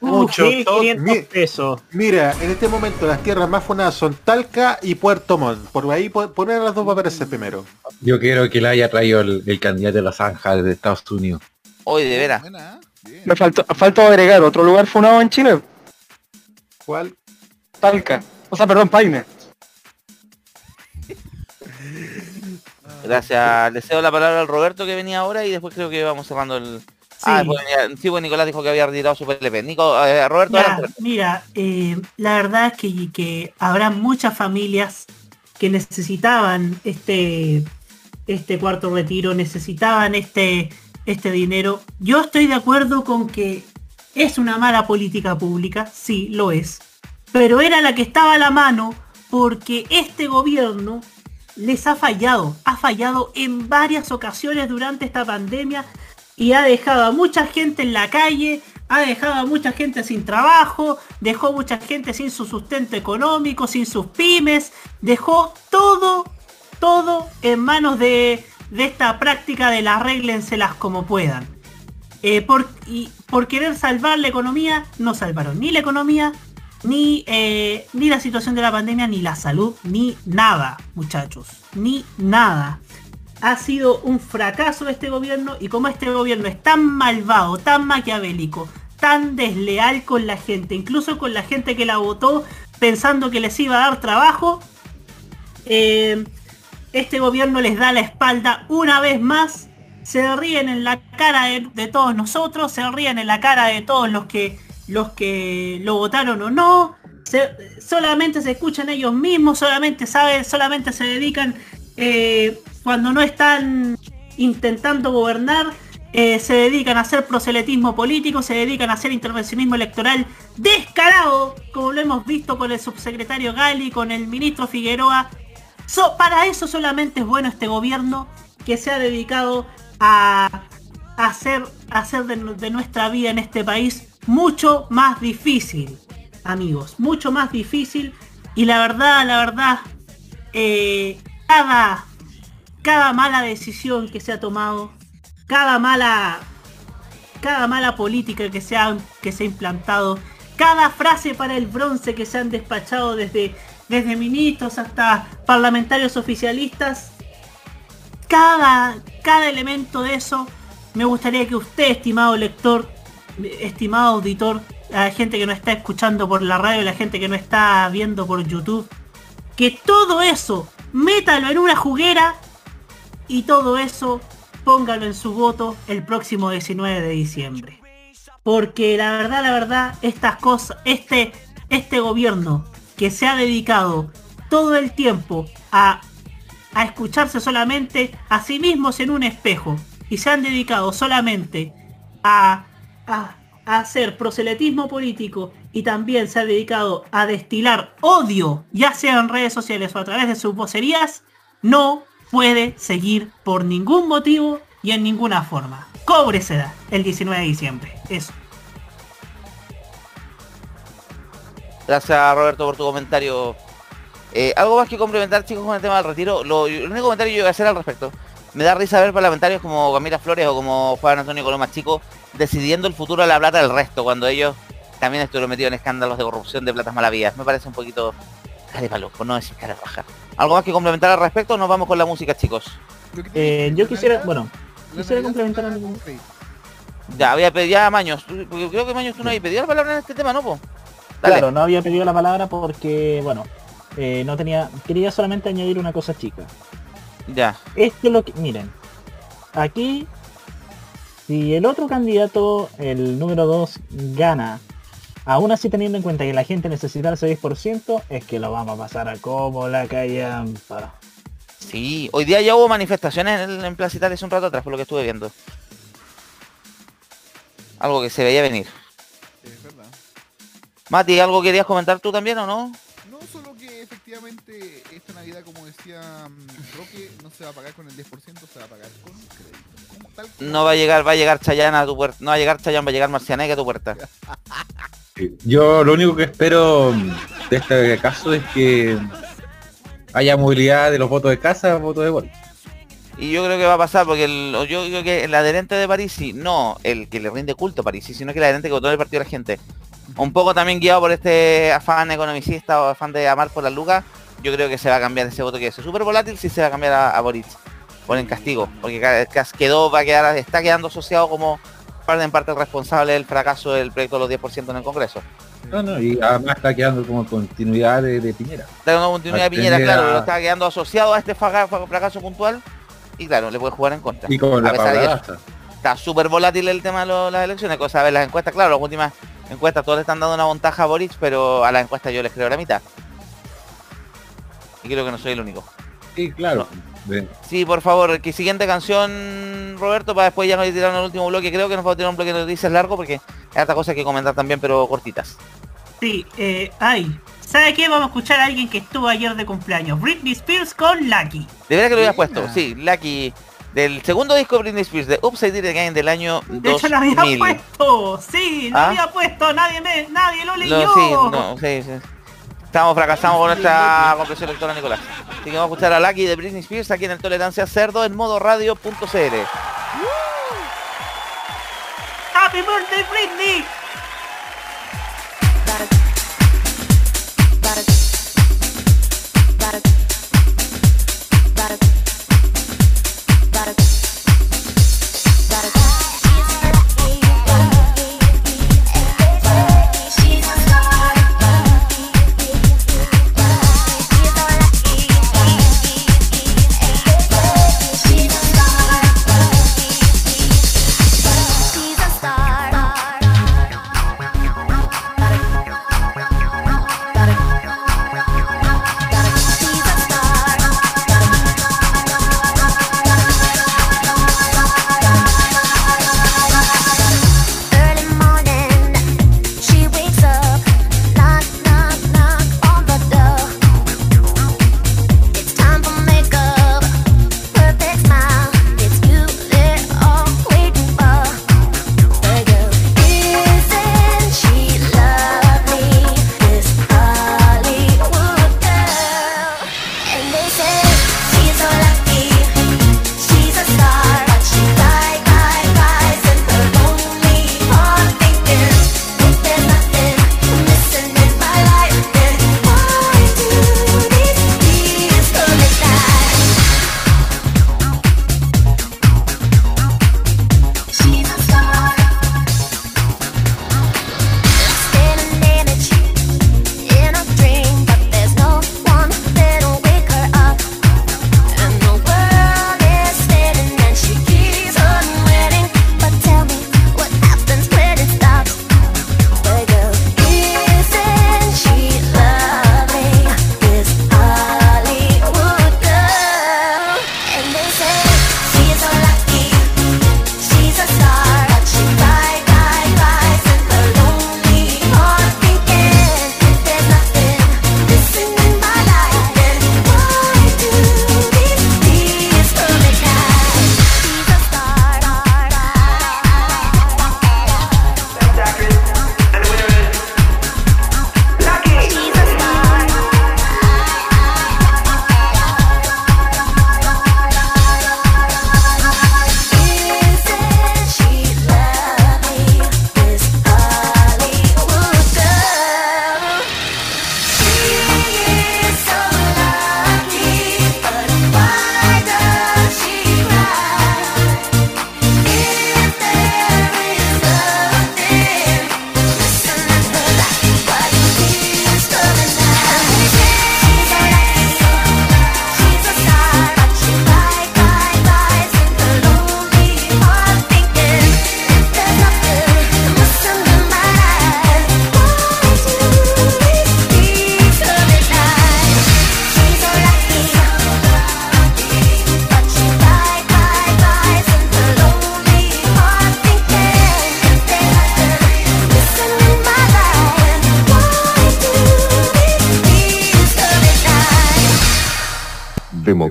Mucho. Uh, Sí, todo- 500 mi- pesos. Mira, en este momento las tierras más funadas son Talca y Puerto Montt. Por ahí, de las dos va a aparecer primero. Yo quiero que le haya traído el, el candidato de la zanja de Estados Unidos. Hoy, de veras. ¿eh? Me faltó, faltó agregar otro lugar funado en Chile, ¿Cuál? Talca. O sea, perdón, Paine. Gracias. Le cedo la palabra al Roberto que venía ahora y después creo que vamos cerrando el... Ah, Sí. pues, sí, pues Nicolás dijo que había retirado su PLP. Nico, eh, Roberto, Ya, mira, eh, la verdad es que, que habrá muchas familias que necesitaban este, este cuarto retiro, necesitaban este, este dinero. Yo estoy de acuerdo con que es una mala política pública, sí, lo es. Pero era la que estaba a la mano porque este gobierno les ha fallado. Ha fallado en varias ocasiones durante esta pandemia y ha dejado a mucha gente en la calle, ha dejado a mucha gente sin trabajo, dejó mucha gente sin su sustento económico, sin sus pymes, dejó todo, todo en manos de, esta práctica de las arréglenselas como puedan. Eh, por, y por querer salvar la economía, no salvaron ni la economía, ni, eh, ni la situación de la pandemia, ni la salud, ni nada, muchachos, ni nada. Ha sido un fracaso este gobierno y como este gobierno es tan malvado, tan maquiavélico, tan desleal con la gente, incluso con la gente que la votó pensando que les iba a dar trabajo, eh, este gobierno les da la espalda una vez más, se ríen en la cara de, todos nosotros, se ríen en la cara de todos los que los que lo votaron o no, solamente se escuchan ellos mismos, solamente saben, solamente se dedican eh, cuando no están intentando gobernar, eh, se dedican a hacer proselitismo político, se dedican a hacer intervencionismo electoral descarado, como lo hemos visto con el subsecretario Gali, con el ministro Figueroa. So- para eso solamente es bueno este gobierno que se ha dedicado a hacer, hacer de nuestra vida en este país mucho más difícil, amigos, mucho más difícil. Y la verdad, la verdad, eh, cada, cada mala decisión que se ha tomado, cada mala, cada mala política que se ha, que se ha implantado, cada frase para el bronce que se han despachado desde, desde ministros hasta parlamentarios oficialistas, cada, cada elemento de eso, me gustaría que usted, estimado lector, estimado auditor, la gente que nos está escuchando por la radio, la gente que nos está viendo por YouTube, que todo eso, métalo en una juguera y todo eso, póngalo en su voto el próximo 19 de diciembre. Porque la verdad, la verdad, estas cosas, este, este gobierno que se ha dedicado todo el tiempo a a escucharse solamente a sí mismos en un espejo y se han dedicado solamente a, a- a hacer proselitismo político y también se ha dedicado a destilar odio, ya sea en redes sociales o a través de sus vocerías, no puede seguir por ningún motivo y en ninguna forma. Cóbresela el 19 de diciembre. Eso. Gracias Roberto por tu comentario. Eh, algo más que complementar chicos con el tema del retiro. Lo, el único comentario que yo voy a hacer al respecto. Me da risa ver parlamentarios como Camila Flores o como Juan Antonio Coloma Chico decidiendo el futuro de la plata del resto cuando ellos también estuvieron metidos en escándalos de corrupción de platas malavías. Me parece un poquito pa' loco, no decir cara baja. ¿Algo más que complementar al respecto nos vamos con la música, chicos? Eh, yo quisiera, bueno, quisiera complementar algo. Ya, voy a pedir ya Maños, creo que Maños tú no habías pedido la palabra en este tema, ¿no, po? Dale. Claro, no había pedido la palabra porque, bueno, eh, no tenía, quería solamente añadir una cosa chica. Ya. Esto es lo que, miren, aquí, si el otro candidato, el número 2, gana, aún así teniendo en cuenta que la gente necesita el 6%, es que lo vamos a pasar a como la callampa. Sí, hoy día ya hubo manifestaciones en, en Plaza Italia hace un rato atrás, por lo que estuve viendo. Algo que se veía venir. Es verdad. Mati, Mati, ¿algo querías comentar tú también o no? No, solo que efectivamente esta Navidad, como decía mm, Roque, no se va a pagar con el 10%, se va a pagar con crédito. No va a llegar, va a llegar Chayanne a tu puerta. No va a llegar Chayanne, va a llegar Marcianeque a tu puerta. Yo lo único que espero de este caso es que haya movilidad de los votos de casa a votos de Boris. Y yo creo que va a pasar porque el, yo creo que el adherente de Parisi, no el que le rinde culto a Parisi, sino que el adherente que votó en el partido de la gente. Un poco también guiado por este afán economicista o afán de amar por las lucas, yo creo que se va a cambiar ese voto que es súper volátil, si se va a cambiar a, a Boric por el castigo, porque quedó, va a quedar, está quedando asociado como parte en parte responsable del fracaso del proyecto de los 10% en el Congreso. No, no, y además está quedando como continuidad de, de Piñera. Está dando continuidad de Piñera, claro, pero está quedando asociado a este fraca- fracaso puntual y claro, le puede jugar en contra. Y con A la pesar de que padrastra. está súper volátil el tema de lo- las elecciones, cosa de las encuestas, claro, las últimas encuestas todos le están dando una ventaja a Boric, pero a las encuestas yo les creo la mitad. Y creo que no soy el único. Sí, claro. De- Sí, por favor, que siguiente canción, Roberto, para después ya nos tirar el último bloque. Creo que nos va a tirar un bloque de noticias largo porque hay otra cosa que comentar también, pero cortitas. Sí, eh, ay. ¿Sabe qué? Vamos a escuchar a alguien que estuvo ayer de cumpleaños. Britney Spears con Lucky. De verdad que lo habías puesto, sí, Lucky, del segundo disco de Britney Spears, de Upside Down Again del año De hecho lo había 2000. puesto. Sí, lo ¿Ah? había puesto. Nadie me, nadie lo leyó. No, sí, no, sí, sí. Estamos fracasamos con nuestra compresión electoral, Nicolás. Así que vamos a escuchar a Lucky de Britney Spears aquí en el Tolerancia Cerdo en modo radio.cl. Happy birthday, Britney.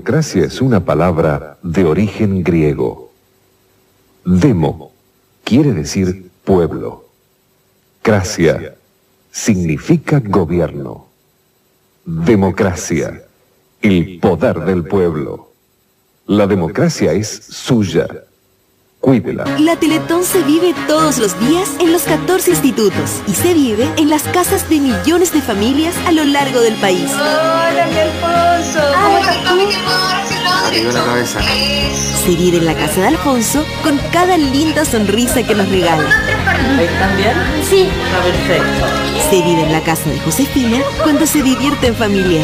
Democracia es una palabra de origen griego. Demo quiere decir pueblo. Cracia significa gobierno. Democracia, el poder del pueblo. La democracia es suya. Cuídela. La Teletón se vive todos los días en los 14 institutos y se vive en las casas de millones de familias a lo largo del país. Hola, mi Alfonso. ¿Cómo estás tú? Arriba la cabeza. Se vive en la casa de Alfonso con cada linda sonrisa que nos regala. ¿Están bien? Sí. Está perfecto. Se vive en la casa de Josefina cuando se divierte en familia.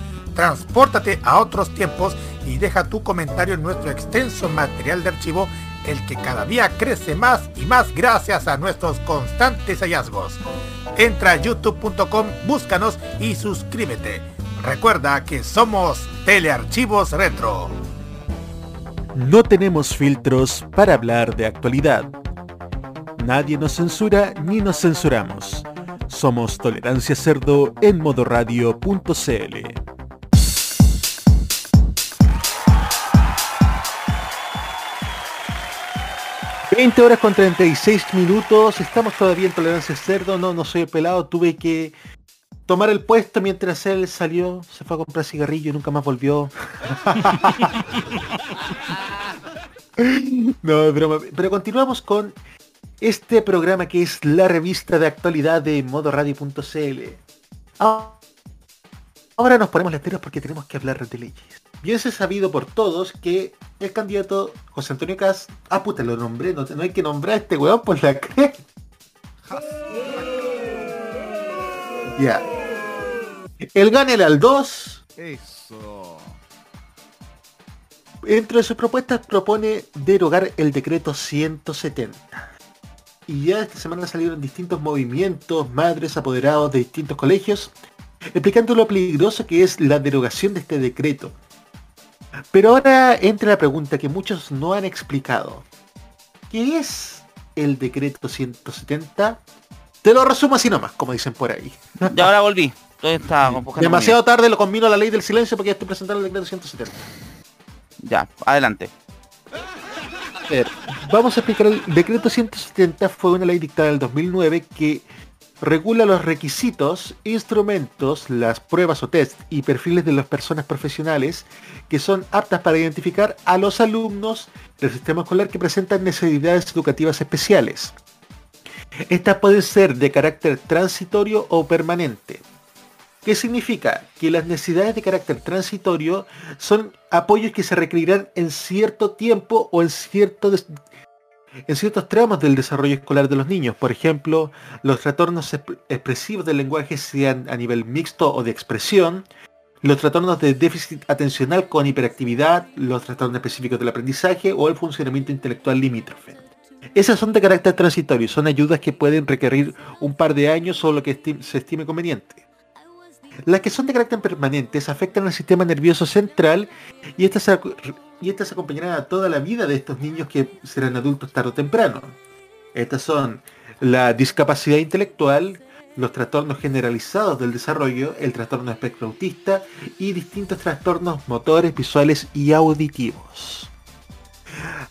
Transpórtate a otros tiempos y deja tu comentario en nuestro extenso material de archivo, el que cada día crece más y más gracias a nuestros constantes hallazgos. Entra a youtube.com, búscanos y suscríbete. Recuerda que somos Telearchivos Retro. No tenemos filtros para hablar de actualidad. Nadie nos censura ni nos censuramos. Somos Tolerancia Cerdo en modoradio.cl. 20 horas con 36 minutos, estamos todavía en Tolerancia Cerdo, no, no soy el pelado, tuve que tomar el puesto mientras él salió, se fue a comprar cigarrillo y nunca más volvió. no. Pero continuamos con este programa que es la revista de actualidad de modoradio.cl. Ah, Ahora nos ponemos las porque tenemos que hablar de leyes. Bien sabido por todos que el candidato José Antonio Cas, ah puta lo nombré, no, no hay que nombrar a este weón por la cresta. Ya. El gane al 2 Eso. Entre sus propuestas propone derogar el decreto 170. Y ya esta semana salieron distintos movimientos, madres, apoderados de distintos colegios, explicando lo peligroso que es la derogación de este decreto. Pero ahora entra la pregunta que muchos no han explicado. ¿Qué es el decreto 170? Te lo resumo así nomás, como dicen por ahí. Y ahora volví. Demasiado tarde lo combino a la ley del silencio porque ya estoy presentando el decreto 170. Ya, adelante. A ver, vamos a explicar el decreto 170 fue una ley dictada en el 2009 que regula los requisitos, instrumentos, las pruebas o test y perfiles de las personas profesionales que son aptas para identificar a los alumnos del sistema escolar que presentan necesidades educativas especiales. Estas pueden ser de carácter transitorio o permanente. ¿Qué significa? Que las necesidades de carácter transitorio son apoyos que se requerirán en cierto tiempo o en, cierto en ciertos tramos del desarrollo escolar de los niños. Por ejemplo, los trastornos exp- expresivos del lenguaje sean a nivel mixto o de expresión, los trastornos de déficit atencional con hiperactividad, los trastornos específicos del aprendizaje o el funcionamiento intelectual limítrofe. Esas son de carácter transitorio, son ayudas que pueden requerir un par de años o lo que se estime conveniente. Las que son de carácter permanentes afectan al sistema nervioso central y estas, y estas acompañarán a toda la vida de estos niños que serán adultos tarde o temprano. Estas son la discapacidad intelectual, los trastornos generalizados del desarrollo, el trastorno espectro autista y distintos trastornos motores, visuales y auditivos.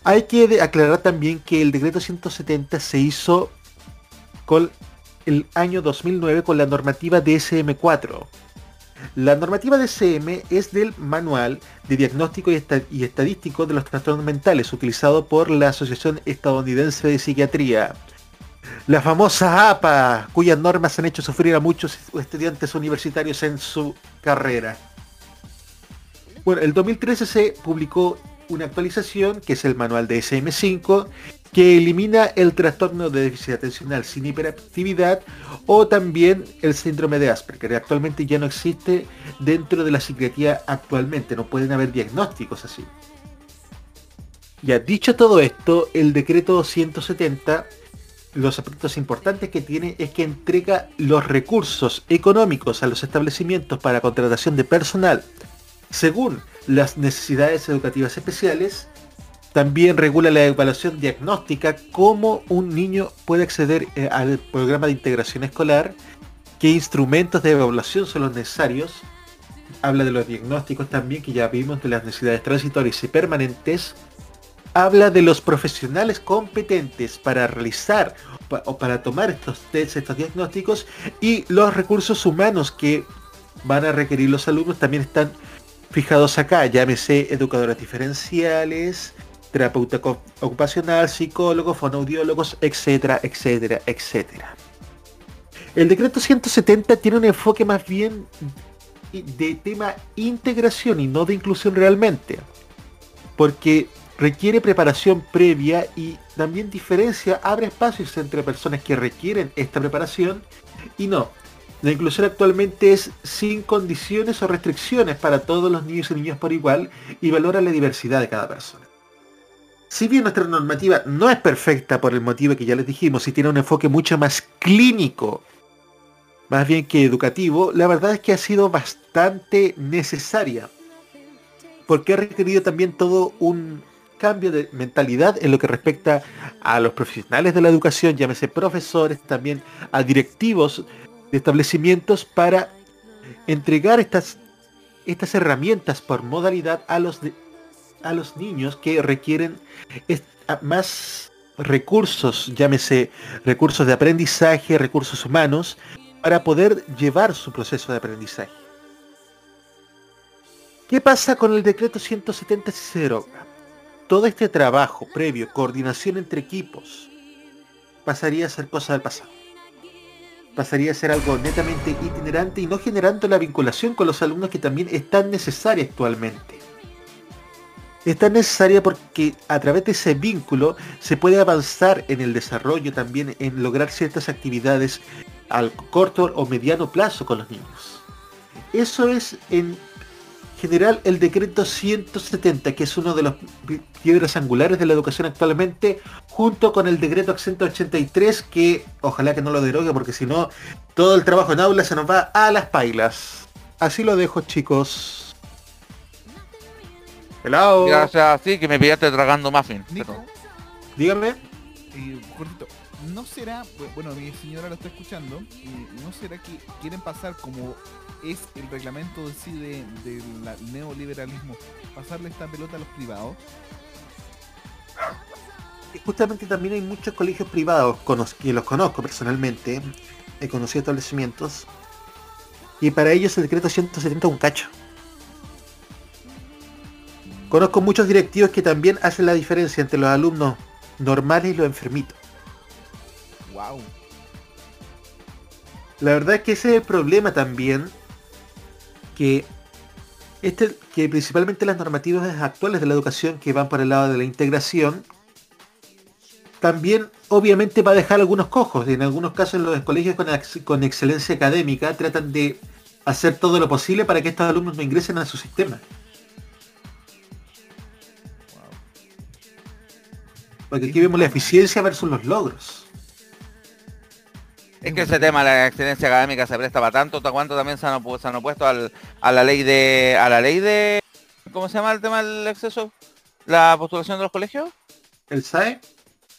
Hay que aclarar también que el decreto 170 se hizo con el año 2009 con la normativa DSM-4. La normativa DSM es del Manual de Diagnóstico y, Esta- y Estadístico de los Trastornos Mentales, utilizado por la Asociación Estadounidense de Psiquiatría. La famosa APA, cuyas normas han hecho sufrir a muchos estudiantes universitarios en su carrera. Bueno, el 2013 se publicó una actualización, que es el manual de SM5, que elimina el trastorno de déficit atencional sin hiperactividad o también el síndrome de Asperger. Actualmente ya no existe dentro de la psiquiatría actualmente, no pueden haber diagnósticos así. Ya dicho todo esto, el decreto 170 los aspectos importantes que tiene es que entrega los recursos económicos a los establecimientos para contratación de personal según las necesidades educativas especiales. También regula la evaluación diagnóstica, cómo un niño puede acceder eh, al programa de integración escolar, qué instrumentos de evaluación son los necesarios. Habla de los diagnósticos también, que ya vimos de las necesidades transitorias y permanentes habla de los profesionales competentes para realizar o para tomar estos tests, estos diagnósticos y los recursos humanos que van a requerir los alumnos también están fijados acá, llámese educadoras diferenciales, terapeuta ocupacional, psicólogos, fonoaudiólogos, etcétera, etcétera, etcétera. El decreto 170 tiene un enfoque más bien de tema integración y no de inclusión realmente. Porque requiere preparación previa y también diferencia, abre espacios entre personas que requieren esta preparación y no. La inclusión actualmente es sin condiciones o restricciones para todos los niños y niñas por igual y valora la diversidad de cada persona. Si bien nuestra normativa no es perfecta por el motivo que ya les dijimos y tiene un enfoque mucho más clínico, más bien que educativo, la verdad es que ha sido bastante necesaria porque ha requerido también todo un cambio de mentalidad en lo que respecta a los profesionales de la educación, llámese profesores, también a directivos de establecimientos para entregar estas, estas herramientas por modalidad a los, de- a los niños que requieren más recursos, llámese recursos de aprendizaje, recursos humanos, para poder llevar su proceso de aprendizaje. ¿Qué pasa con el decreto 170 si se deroga? Todo este trabajo previo, coordinación entre equipos, pasaría a ser cosa del pasado. Pasaría a ser algo netamente itinerante y no generando la vinculación con los alumnos que también es tan necesaria actualmente. Es tan necesaria porque a través de ese vínculo se puede avanzar en el desarrollo también, en lograr ciertas actividades al corto o mediano plazo con los niños. Eso es en general el decreto 170, que es uno de los pi- piedras angulares de la educación actualmente, junto con el decreto 183, que ojalá que no lo derogue, porque si no, todo el trabajo en aula se nos va a las pailas. Así lo dejo, chicos. Hello. Gracias, sí, que me pillaste tragando muffin. Nico. Dígame. eh, cortito, ¿no será, bu- bueno, mi señora lo está escuchando, y ¿no será que quieren pasar como es el reglamento en sí de- del neoliberalismo, pasarle esta pelota a los privados? Y justamente también hay muchos colegios privados que los conozco personalmente, he conocido establecimientos, y para ellos el decreto 170 es un cacho. Conozco muchos directivos que también hacen la diferencia entre los alumnos normales y los enfermitos. Wow. La verdad es que ese es el problema también, que este, que principalmente las normativas actuales de la educación que van por el lado de la integración, también obviamente va a dejar algunos cojos. En algunos casos los colegios con, con excelencia académica tratan de hacer todo lo posible para que estos alumnos no ingresen a su sistema. Porque aquí vemos la eficiencia versus los logros. Es que ese tema, la excelencia académica, se presta para tanto, ¿hasta cuánto también se han, se han opuesto al- a la ley de... a la ley de... ¿Cómo se llama el tema del exceso? ¿La postulación de los colegios? ¿El SAE?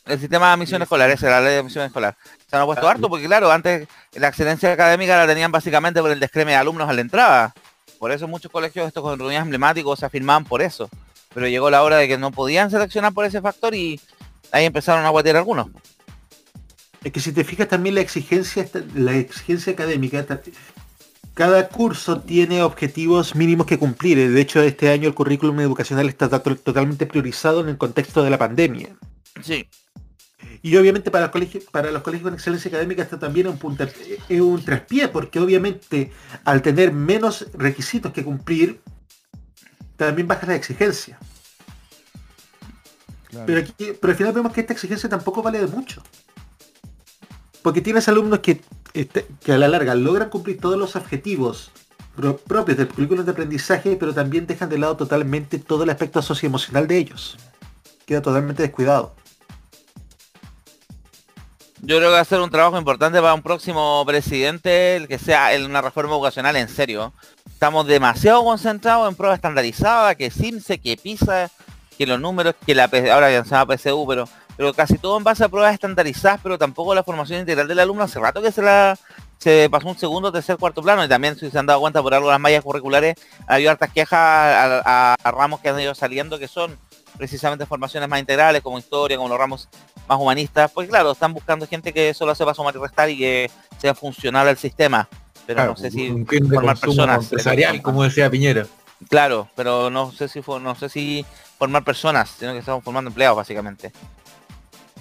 El sistema de admisión escolar, esa es la ley de admisión escolar. Se han opuesto harto porque claro, antes la excelencia académica la tenían básicamente por el descreme de alumnos a la entrada. Por eso muchos colegios estos con reuniones emblemáticos se afirmaban por eso. Pero llegó la hora de que no podían seleccionar por ese factor y ahí empezaron a guatear algunos. Es que si te fijas también la exigencia, la exigencia académica, cada curso tiene objetivos mínimos que cumplir. De hecho, este año el currículum educacional está to- totalmente priorizado en el contexto de la pandemia. Sí. Y obviamente para los colegios, para los colegios con excelencia académica esto también es un, punta- es un traspié, porque obviamente al tener menos requisitos que cumplir, también baja la exigencia. Pero, aquí, pero al final vemos que esta exigencia tampoco vale de mucho. Porque tienes alumnos que, este, que a la larga logran cumplir todos los objetivos pro- propios del currículum de aprendizaje, pero también dejan de lado totalmente todo el aspecto socioemocional de ellos. Queda totalmente descuidado. Yo creo que va a ser un trabajo importante para un próximo presidente, el que sea en una reforma educacional en serio. Estamos demasiado concentrados en pruebas estandarizadas, que CIMSE, que PISA, que los números, que la ahora ya se llama PSU, pero, pero casi todo en base a pruebas estandarizadas, pero tampoco la formación integral del alumno. Hace rato que se la se pasó un segundo, tercer, cuarto plano y también si se han dado cuenta por algo las mallas curriculares, ha habido hartas quejas a, a- a ramos que han ido saliendo que son precisamente formaciones más integrales como historia, como los ramos más humanistas, pues claro, están buscando gente que solo sepa sumar y restar y que sea funcional al sistema. Pero Claro, no sé si formar personas. empresarial, como decía Piñera. Claro, pero no sé si fue, no sé si formar personas, sino que estamos formando empleados básicamente.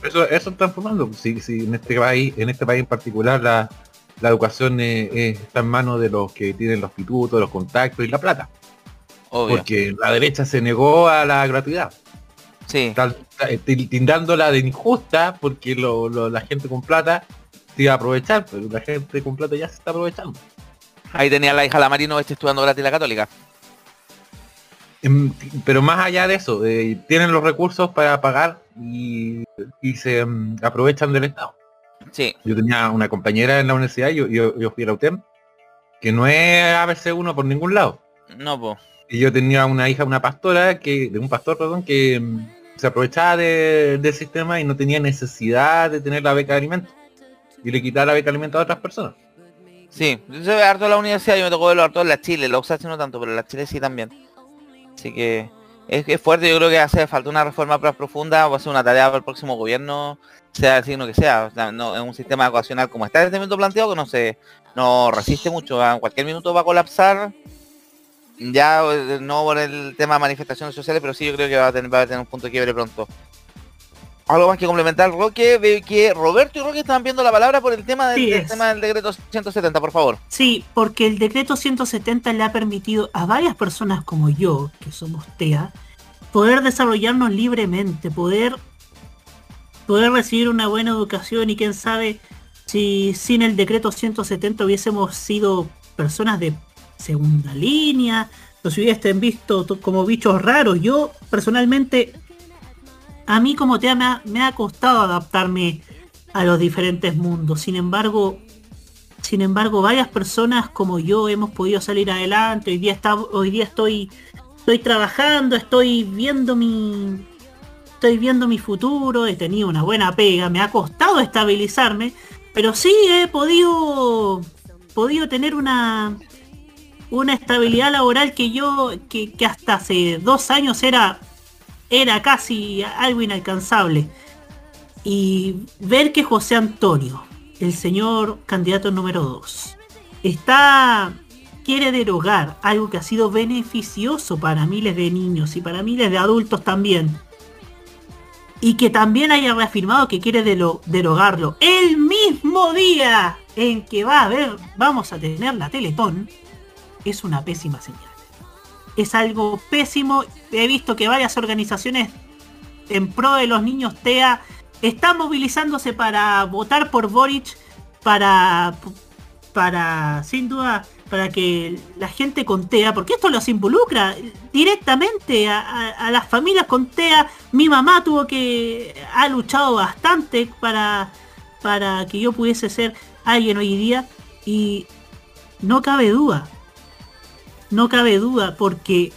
Eso, eso están formando. Si, si en este país, en este país en particular, la, la educación eh, eh, está en manos de los que tienen los institutos, los contactos y la plata. Obvio. Porque la derecha se negó a la gratuidad. Sí. Tal- til- tildándola de injusta porque lo- lo- la gente con plata se iba a aprovechar, pero la gente con plata ya se está aprovechando. Ahí tenía la hija la Marino este estudiando gratis la católica. Em, Pero más allá de eso, eh, tienen los recursos para pagar y, y se em, aprovechan del Estado. Sí. Yo tenía una compañera en la universidad, yo, yo, yo fui a la UTEM, que no es ABC1 por ningún lado. No, pues. Y yo tenía una hija, una pastora, que de un pastor, perdón, que em, se aprovechaba de- del sistema y no tenía necesidad de tener la beca de alimentos. Y le quitaba la beca de alimentos a otras personas. Sí, yo soy harto de la universidad, yo me tocó verlo harto en la Chile, la USACH no tanto, pero la Chile sí también. Así que es, fuerte, yo creo que hace falta una reforma más profunda, va a ser una tarea para el próximo gobierno, sea el signo que sea. No, es un sistema educacional como está en este momento planteado que no se no resiste mucho, en cualquier minuto va a colapsar. Ya eh, no por el tema de manifestaciones sociales, pero sí yo creo que va a tener, va a tener un punto de quiebre pronto. Algo más que complementar, Roque, veo que Roberto y Roque están viendo la palabra por el tema del, Sí, del es. tema del decreto 170, por favor. Sí, porque el decreto 170 le ha permitido a varias personas como yo, que somos TEA, poder desarrollarnos libremente, poder, poder recibir una buena educación y quién sabe si sin el decreto 170 hubiésemos sido personas de segunda línea, nos hubiesen visto to- como bichos raros. Yo personalmente, a mí como TEA me ha, me ha costado adaptarme a los diferentes mundos. Sin embargo, sin embargo, varias personas como yo hemos podido salir adelante. Hoy día, está, hoy día estoy, estoy trabajando, estoy viendo mi, estoy viendo mi futuro. He tenido una buena pega, me ha costado estabilizarme, pero sí he podido, podido tener una, una estabilidad laboral que yo, que, que hasta hace dos años era, era casi algo inalcanzable. Y ver que José Antonio, el señor candidato número 2, está quiere derogar algo que ha sido beneficioso para miles de niños y para miles de adultos también. Y que también haya reafirmado que quiere derogarlo el mismo día en que va a haber, vamos a tener la Teletón, es una pésima señal. Es algo pésimo. He visto que varias organizaciones en pro de los niños TEA están movilizándose para votar por Boric para para sin duda para que la gente con TEA, porque esto los involucra directamente a, las familias con TEA. Mi mamá tuvo que ha luchado bastante para para que yo pudiese ser alguien hoy día y no cabe duda, no cabe duda porque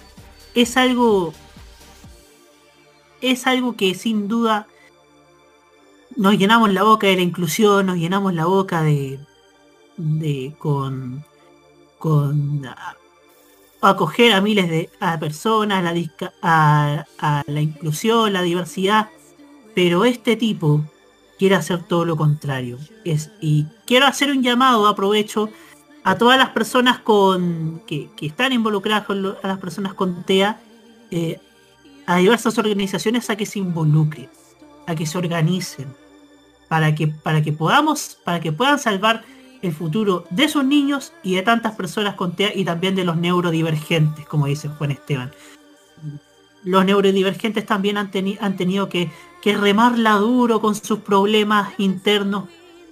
es algo es algo que sin duda nos llenamos la boca de la inclusión, nos llenamos la boca de, de con, con acoger a miles de a personas, la, a, a la inclusión, la diversidad, pero este tipo quiere hacer todo lo contrario. Es, y quiero hacer un llamado, aprovecho, a todas las personas con que, están involucradas con a las personas con TEA, eh, a diversas organizaciones a que se involucren, a que se organicen, para que, para que podamos, para que puedan salvar el futuro de sus niños y de tantas personas con TEA y también de los neurodivergentes, como dice Juan Esteban. Los neurodivergentes también han, teni- han tenido que, que remarla duro con sus problemas internos.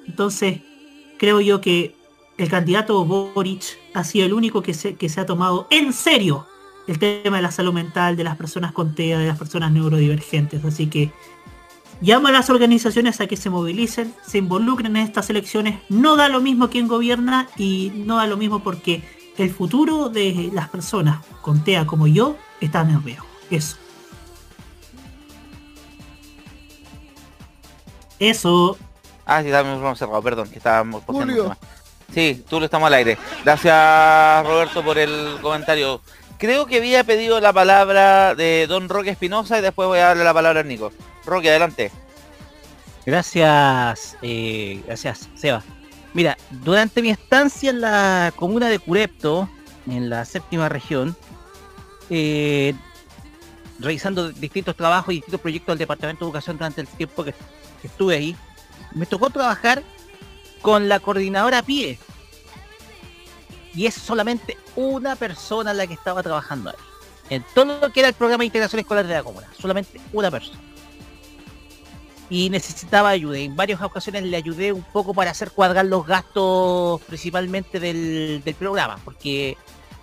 Entonces, creo yo que el candidato Boric ha sido el único que se, que se ha tomado en serio el tema de la salud mental de las personas con TEA, de las personas neurodivergentes. Así que llamo a las organizaciones a que se movilicen, se involucren en estas elecciones. No da lo mismo quien gobierna y no da lo mismo porque el futuro de las personas con TEA como yo está en riesgo. Eso. Eso. Ah, sí, un cerrado, perdón, que estábamos Julio. Sí, tú lo estamos al aire. Gracias Roberto por el comentario. Creo que había pedido la palabra de Don Roque Espinosa y después voy a darle la palabra a Nico. Roque, adelante. Gracias, eh, gracias, Seba. Mira, durante mi estancia en la comuna de Curepto, en la séptima región, eh, realizando distintos trabajos y distintos proyectos del Departamento de Educación durante el tiempo que, que estuve ahí, me tocó trabajar con la coordinadora PIE. Y es solamente una persona la que estaba trabajando ahí. En todo lo que era el programa de integración escolar de la comuna. Solamente una persona y necesitaba ayuda. En varias ocasiones le ayudé un poco para hacer cuadrar los gastos principalmente del, del programa, porque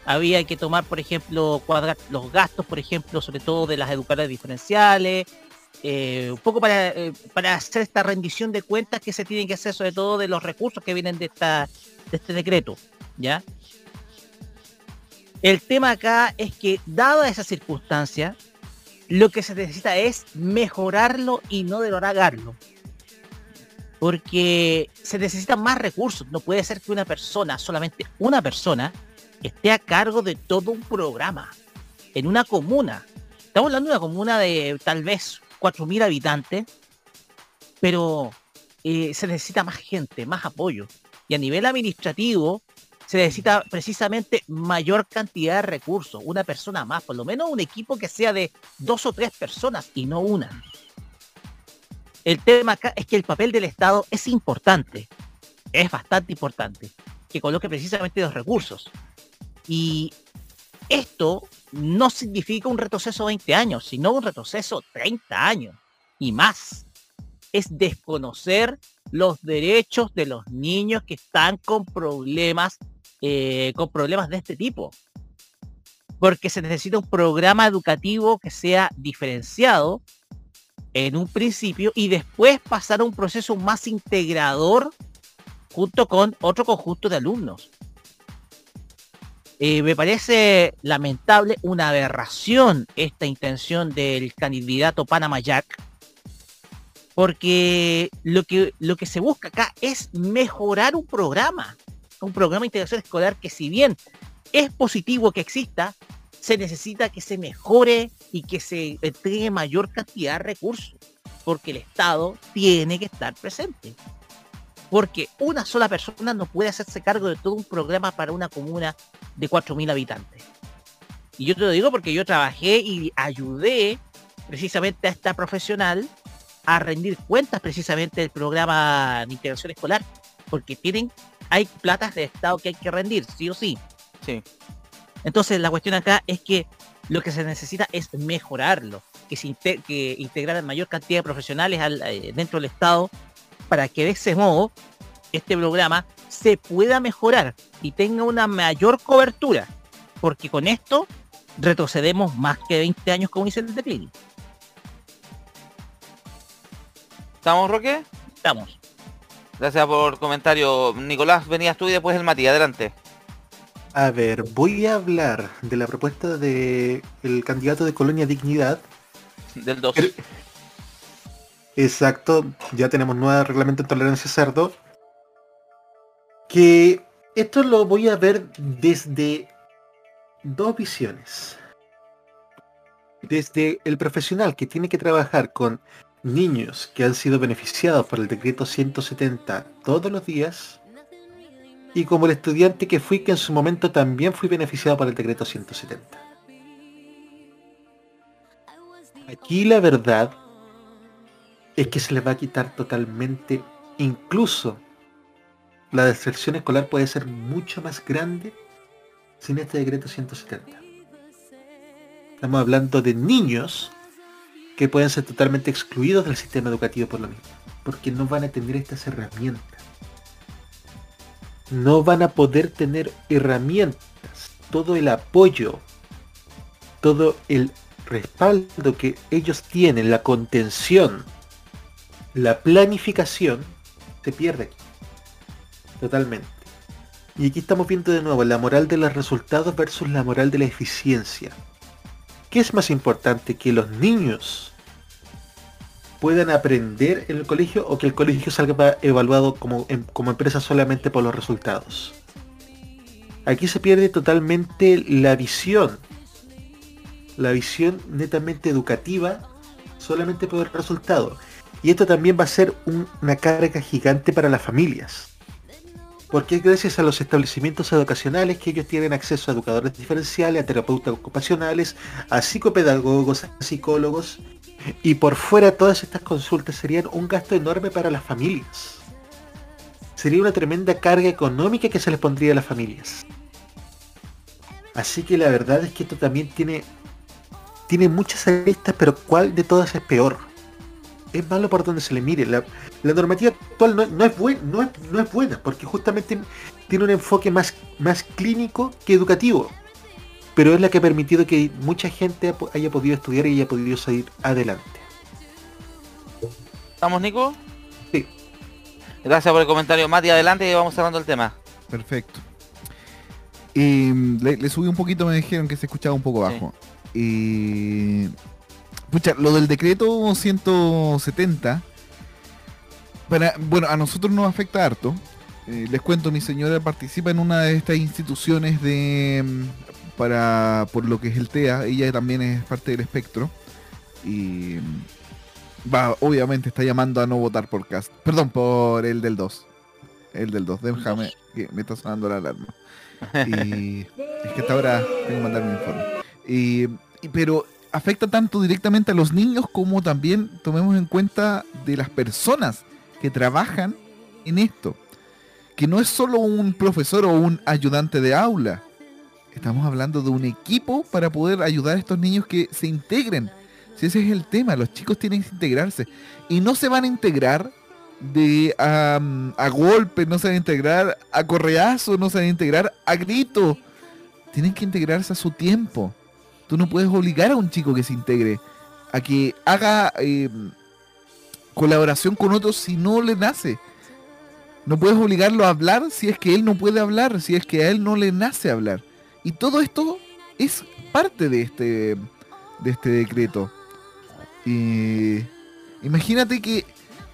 había que tomar, por ejemplo, cuadrar los gastos, por ejemplo, sobre todo de las educadoras diferenciales, eh, un poco para, eh, para hacer esta rendición de cuentas que se tiene que hacer, sobre todo de los recursos que vienen de, esta, de este decreto, ¿ya? El tema acá es que, dada esa circunstancia, lo que se necesita es mejorarlo y no derogarlo. Porque se necesitan más recursos. No puede ser que una persona, solamente una persona, esté a cargo de todo un programa en una comuna. Estamos hablando de una comuna de tal vez 4.000 habitantes, pero eh, se necesita más gente, más apoyo. Y a nivel administrativo, se necesita precisamente mayor cantidad de recursos, una persona más, por lo menos un equipo que sea de dos o tres personas y no una. El tema acá es que el papel del Estado es importante, es bastante importante, que coloque precisamente los recursos. Y esto no significa un retroceso de 20 años, sino un retroceso 30 años y más. Es desconocer los derechos de los niños que están con problemas eh, con problemas de este tipo. Porque se necesita un programa educativo que sea diferenciado en un principio y después pasar a un proceso más integrador junto con otro conjunto de alumnos. Eh, me parece lamentable, una aberración esta intención del candidato Panama Jack, porque lo que, lo que se busca acá es mejorar un programa, un programa de integración escolar que si bien es positivo que exista, se necesita que se mejore y que se entregue mayor cantidad de recursos, porque el Estado tiene que estar presente. Porque una sola persona no puede hacerse cargo de todo un programa para una comuna de 4.000 habitantes. Y yo te lo digo porque yo trabajé y ayudé precisamente a esta profesional a rendir cuentas precisamente del programa de integración escolar, porque tienen, hay platas de Estado que hay que rendir, sí o sí. Sí. Entonces la cuestión acá es que lo que se necesita es mejorarlo, que se inte- que integrar mayor cantidad de profesionales al- eh, dentro del Estado para que de ese modo este programa se pueda mejorar y tenga una mayor cobertura, porque con esto retrocedemos más que 20 años como dice el declive. ¿Estamos, Roque? Estamos. Gracias por el comentario. Nicolás, venías tú y después el Mati, adelante. A ver, voy a hablar de la propuesta de el candidato de Colonia Dignidad. Del 2. Exacto, ya tenemos nuevo reglamento de tolerancia cerdo. Que esto lo voy a ver desde dos visiones. Desde el profesional que tiene que trabajar con niños que han sido beneficiados por el decreto 170 todos los días y como el estudiante que fui que en su momento también fui beneficiado por el decreto 170. Aquí la verdad es que se les va a quitar totalmente, incluso la deserción escolar puede ser mucho más grande sin este decreto 170. Estamos hablando de niños que pueden ser totalmente excluidos del sistema educativo por lo mismo, porque no van a tener estas herramientas. No van a poder tener herramientas, todo el apoyo, todo el respaldo que ellos tienen, la contención, la planificación, se pierde. Totalmente. Y aquí estamos viendo de nuevo la moral de los resultados versus la moral de la eficiencia. ¿Qué es más importante? ¿Que los niños puedan aprender en el colegio o que el colegio salga evaluado como, em- como empresa solamente por los resultados? Aquí se pierde totalmente la visión. La visión netamente educativa solamente por el resultado. Y esto también va a ser un- una carga gigante para las familias. Porque es gracias a los establecimientos educacionales que ellos tienen acceso a educadores diferenciales, a terapeutas ocupacionales, a psicopedagogos, a psicólogos. Y por fuera todas estas consultas serían un gasto enorme para las familias. Sería una tremenda carga económica que se les pondría a las familias. Así que la verdad es que esto también tiene, tiene muchas aristas, pero ¿cuál de todas es peor? Es malo por donde se le mire. La, la normativa actual no, no es buen- no, es, no es buena, porque justamente tiene un enfoque más, más clínico que educativo. Pero es la que ha permitido que mucha gente haya podido estudiar y haya podido salir adelante. ¿Estamos, Nico? Sí. Gracias por el comentario, Mati. Adelante y vamos cerrando el tema. Perfecto. Eh, le, le subí un poquito, me dijeron que se escuchaba un poco bajo. Eh, pucha, lo del decreto 170, para, bueno, a nosotros nos afecta harto. Eh, les cuento, mi señora participa en una de estas instituciones de mm, para por lo que es el TEA, ella también es parte del espectro. Y mm, va, obviamente está llamando a no votar por Cast. Perdón, por el del 2. El del 2, déjame que me está sonando la alarma. Y es que hasta ahora tengo que mandar mi informe. Y, y- pero afecta tanto directamente a los niños como también tomemos en cuenta de las personas que trabajan en esto. Que no es solo un profesor o un ayudante de aula. Estamos hablando de un equipo para poder ayudar a estos niños que se integren. Si ese es el tema, los chicos tienen que integrarse. Y no se van a integrar de a golpe, no se van a integrar a correazo, no se van a integrar a grito. Tienen que integrarse a su tiempo. Tú no puedes obligar a un chico que se integre a que haga eh, colaboración con otros si no le nace. No puedes obligarlo a hablar si es que él no puede hablar, si es que a él no le nace hablar. Y todo esto es parte de este, de este decreto. Imagínate que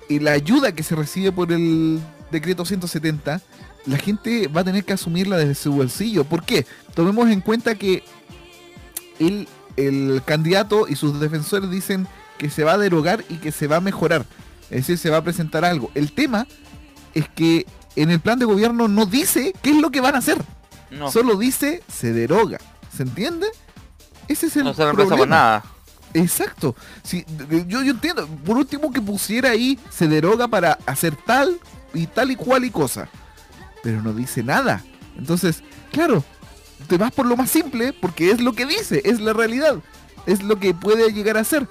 eh, la ayuda que se recibe por el decreto 170, la gente va a tener que asumirla desde su bolsillo. ¿Por qué? Tomemos en cuenta que el, el candidato y sus defensores dicen que se va a derogar y que se va a mejorar. Es decir, se va a presentar algo. El tema es que en el plan de gobierno no dice qué es lo que van a hacer. No. Solo dice se deroga. ¿Se entiende? Ese es el No se reemplaza por nada. Exacto. Sí, yo, yo entiendo. Por último que pusiera ahí se deroga para hacer tal y tal y cual y cosa. Pero no dice nada. Entonces, claro, te vas por lo más simple porque es lo que dice, es la realidad. Es lo que puede llegar a ser.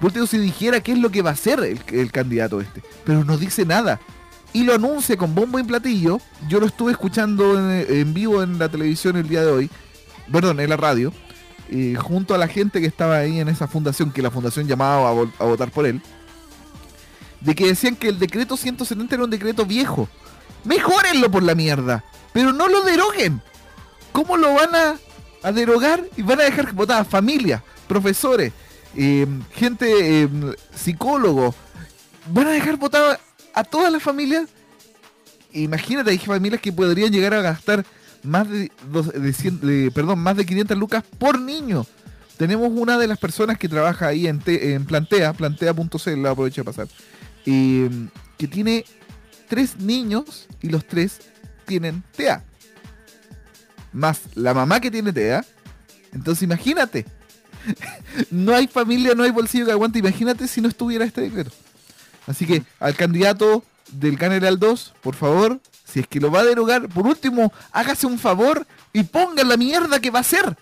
Por si dijera qué es lo que va a hacer el, candidato este. Pero no dice nada. Y lo anuncia con bombo y platillo. Yo lo estuve escuchando en, vivo en la televisión el día de hoy. Perdón, en la radio junto a la gente que estaba ahí en esa fundación, que la fundación llamaba a, a votar por él, de que decían que el decreto 170 era un decreto viejo. Mejórenlo por la mierda, pero no lo deroguen. ¿Cómo lo van a, a derogar y van a dejar votar a familias, profesores, eh, gente, eh, psicólogos, van a dejar votado a todas las familias. Imagínate, hay familias que podrían llegar a gastar más de, de perdón, más de 500 lucas por niño. Tenemos una de las personas que trabaja ahí en Plantea, plantea.cl, la aprovecho de pasar, eh, que tiene tres niños y los tres tienen TEA. Más la mamá que tiene TEA. Entonces imagínate. no hay familia, no hay bolsillo que aguante. Imagínate si no estuviera este decreto. Así que al candidato del Caneral 2, por favor, si es que lo va a derogar, por último, hágase un favor y ponga la mierda que va a hacer.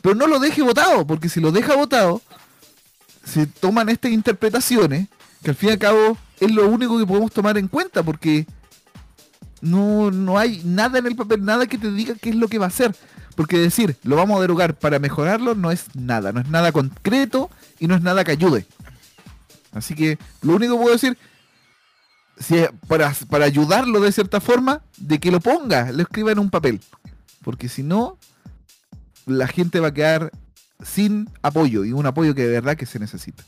Pero no lo deje votado, porque si lo deja votado, se toman estas interpretaciones, que al fin y al cabo es lo único que podemos tomar en cuenta, porque no, no hay nada en el papel, nada que te diga qué es lo que va a hacer. Porque decir, lo vamos a derogar para mejorarlo, no es nada, no es nada concreto y no es nada que ayude. Así que lo único que puedo decir, si para, para ayudarlo de cierta forma, de que lo ponga, lo escriba en un papel. Porque si no, la gente va a quedar sin apoyo y un apoyo que de verdad que se necesita.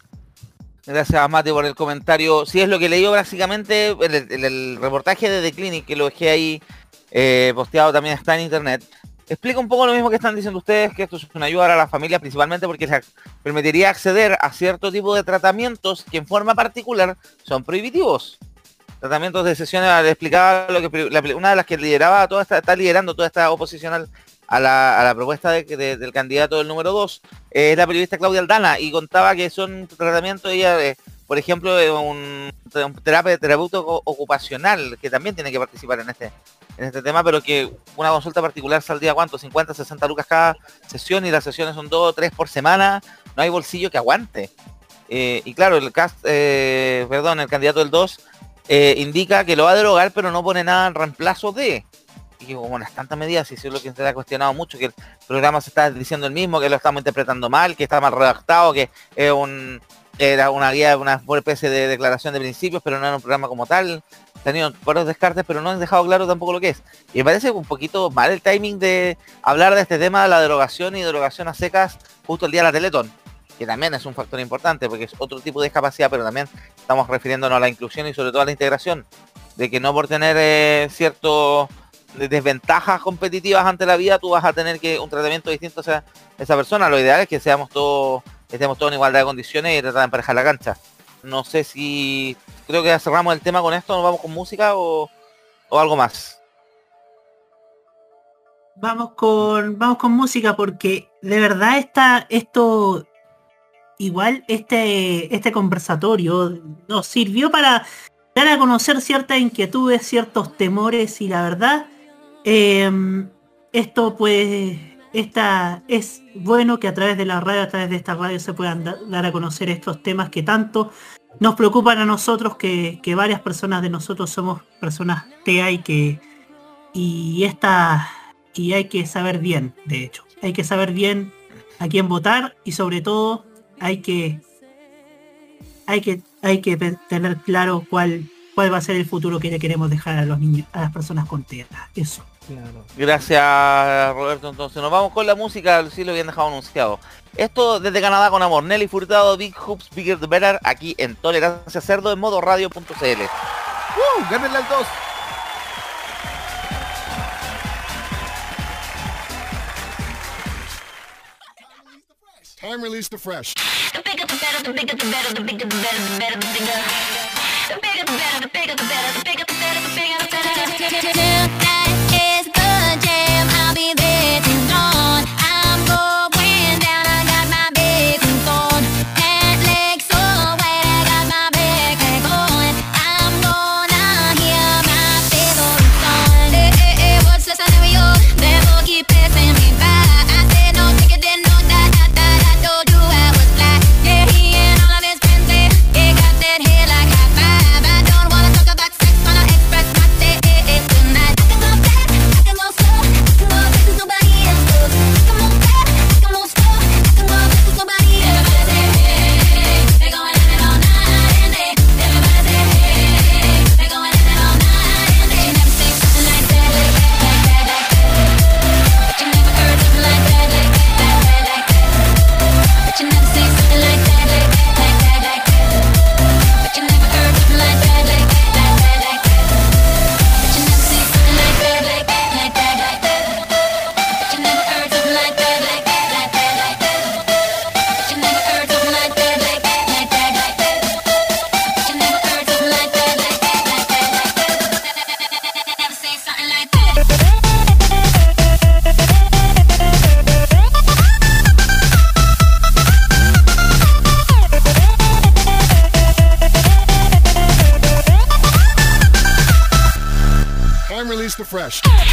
Gracias Mate por el comentario. Sí, es lo que leí básicamente en el, reportaje de The Clinic, que lo dejé ahí eh, posteado también está en internet. Explica un poco lo mismo que están diciendo ustedes, que esto es una ayuda a la familia principalmente porque les permitiría acceder a cierto tipo de tratamientos que en forma particular son prohibitivos. Tratamientos de sesiones, explicaba una de las que lideraba toda esta, está liderando toda esta oposicional a la, a la propuesta de- de- del candidato del número 2, es la periodista Claudia Aldana, y contaba que son tratamientos, ella, eh, por ejemplo, un, un terapia, terapeuta ocupacional, que también tiene que participar en este, en este tema, pero que una consulta particular saldría cuánto, 50, 60 lucas cada sesión, y las sesiones son dos o tres por semana, no hay bolsillo que aguante. Eh, y claro, el cast, eh, perdón, el candidato del 2 eh, indica que lo va a derogar, pero no pone nada en reemplazo de. Y bueno, es tantas medidas, y eso es lo que se ha cuestionado mucho, que el programa se está diciendo el mismo, que lo estamos interpretando mal, que está mal redactado, que es era una guía, una especie de declaración de principios, pero no era un programa como tal. Tenido varios descartes, pero no han dejado claro tampoco lo que es. Y me parece un poquito mal el timing de hablar de este tema de la derogación y derogación a secas justo el día de la Teletón, que también es un factor importante, porque es otro tipo de discapacidad, pero también estamos refiriéndonos a la inclusión y sobre todo a la integración, de que no por tener eh, cierto desventajas competitivas ante la vida, tú vas a tener que un tratamiento distinto hacia esa persona. Lo ideal es que seamos todos, estemos todos en igualdad de condiciones y tratar de emparejar la cancha. No sé si creo que cerramos el tema con esto, nos vamos con música o, o algo más. Vamos con, vamos con música porque de verdad está esto igual este, este conversatorio nos sirvió para dar a conocer ciertas inquietudes, ciertos temores y la verdad eh, esto pues esta es bueno que a través de la radio, a través de esta radio se puedan da- dar a conocer estos temas que tanto nos preocupan a nosotros, que, que varias personas de nosotros somos personas TEA y que y esta y hay que saber bien, de hecho, hay que saber bien a quién votar y sobre todo hay que hay que hay que tener claro cuál cuál va a ser el futuro que le queremos dejar a los niños, a las personas con TEA. Eso. Gracias Roberto, entonces nos vamos con la música, sí lo habían dejado anunciado. Esto desde Canadá con amor, Nelly Furtado, Big Hoops, Bigger the Better, aquí en Tolerancia Cerdo en modo radio.cl. ¡Uh! ¡Gánenle al 2! Time release the fresh. Keep fresh.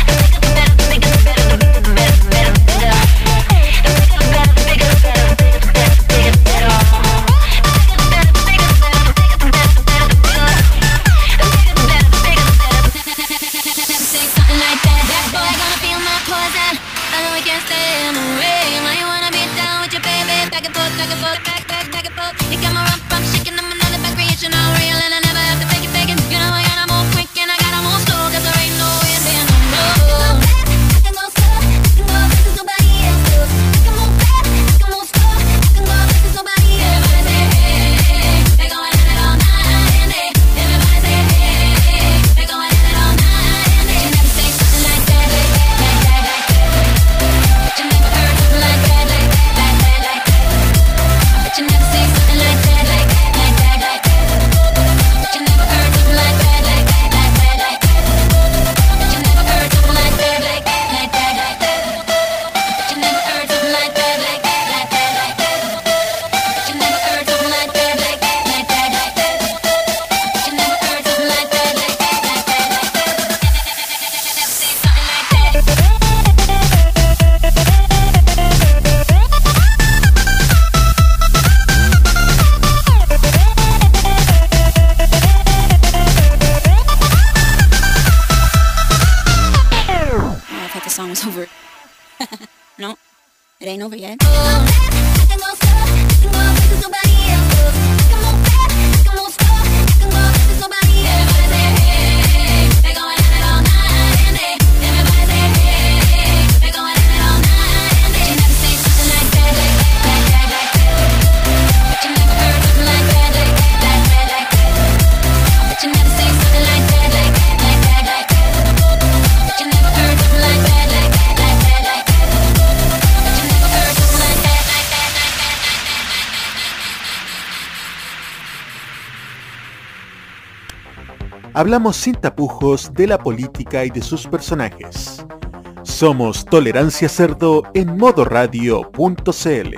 Thought the song was over. no, it ain't over yet. Hablamos sin tapujos de la política y de sus personajes. Somos Tolerancia Cerdo en modoradio.cl.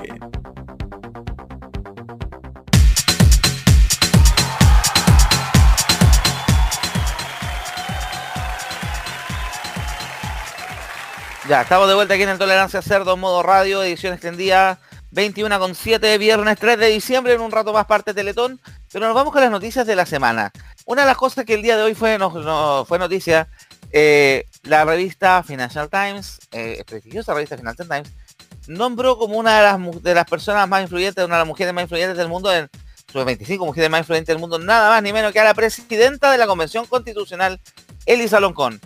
Ya, estamos de vuelta aquí en el Tolerancia Cerdo, modo radio, edición extendida 21 con 7, viernes 3 de diciembre, en un rato más parte Teletón, pero nos vamos con las noticias de la semana. Una de las cosas que el día de hoy fue, no, fue noticia, eh, la revista Financial Times, eh, prestigiosa revista Financial Times, nombró como una de las, de las personas más influyentes, una de las mujeres más influyentes del mundo, en sus 25 mujeres más influyentes del mundo, nada más ni menos que a la presidenta de la Convención Constitucional, Elisa Loncón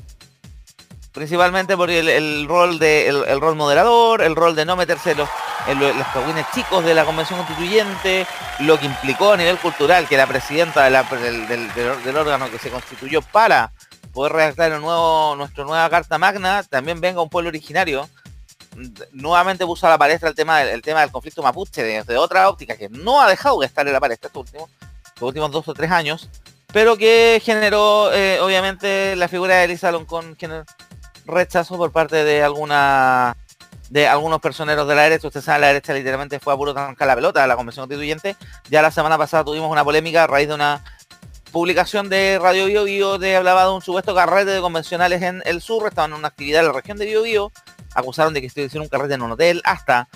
principalmente por el, rol de el, rol moderador, el rol de no meterse los, en lo- los cagüines chicos de la convención constituyente, lo que implicó a nivel cultural que la presidenta del, del- órgano que se constituyó para poder redactar el nuestra nueva carta magna, también venga un pueblo originario. Nuevamente puso a la palestra el tema del, el tema del conflicto mapuche desde otra óptica que no ha dejado de estar en la palestra estos últimos, estos últimos dos o tres años, pero que generó eh, obviamente la figura de Elisa Loncón rechazo por parte de alguna de algunos personeros de la derecha. Usted sabe, la derecha literalmente fue a puro trancar la pelota a la Convención Constituyente. Ya la semana pasada tuvimos una polémica a raíz de una publicación de Radio Bio Bio de hablaba de un supuesto carrete de convencionales en el sur, estaban en una actividad en la región de Bio Bio, acusaron de que hicieron un carrete en un hotel, hasta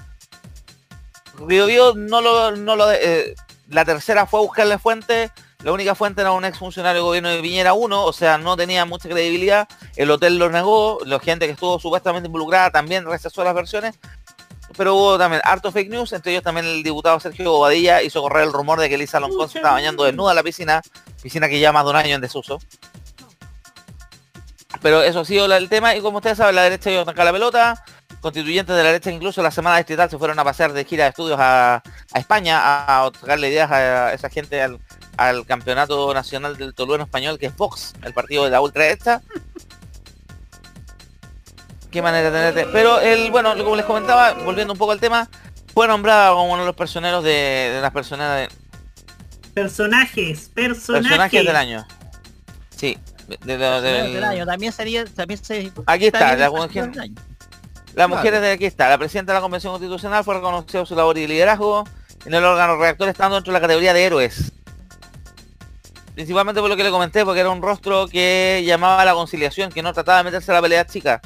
Bio Bio no lo, no lo eh, la tercera fue a buscarle fuente, la única fuente era un exfuncionario del gobierno de Piñera 1, o sea, no tenía mucha credibilidad, el hotel lo negó, la gente que estuvo supuestamente involucrada también rechazó las versiones, pero hubo también harto fake news, entre ellos también el diputado Sergio Bobadilla hizo correr el rumor de que Elisa Loncón se estaba bañando desnuda en la piscina, piscina que ya más de un año en desuso. Pero eso ha sido el tema y como ustedes saben, la derecha iba a trancar la pelota, constituyentes de la derecha incluso la semana distrital se fueron a pasear de gira de estudios a, a España a, a otorgarle ideas a esa gente al, al campeonato nacional del tolueno español que es Vox, el partido de la ultraderecha. Qué manera de tenerte. Pero el, bueno, como les comentaba, volviendo un poco al tema, fue nombrada como uno de los personeros de, de las personas de, Personajes, personajes. personajes del año. Sí, de- de- de- del- del año. También sería, también se, Aquí está, la mujer- de aquí está. La presidenta de la Convención Constitucional fue reconocido su labor y liderazgo en el órgano redactor estando dentro de la categoría de héroes. Principalmente por lo que le comenté, porque era un rostro que llamaba a la conciliación, que no trataba de meterse a la pelea chica.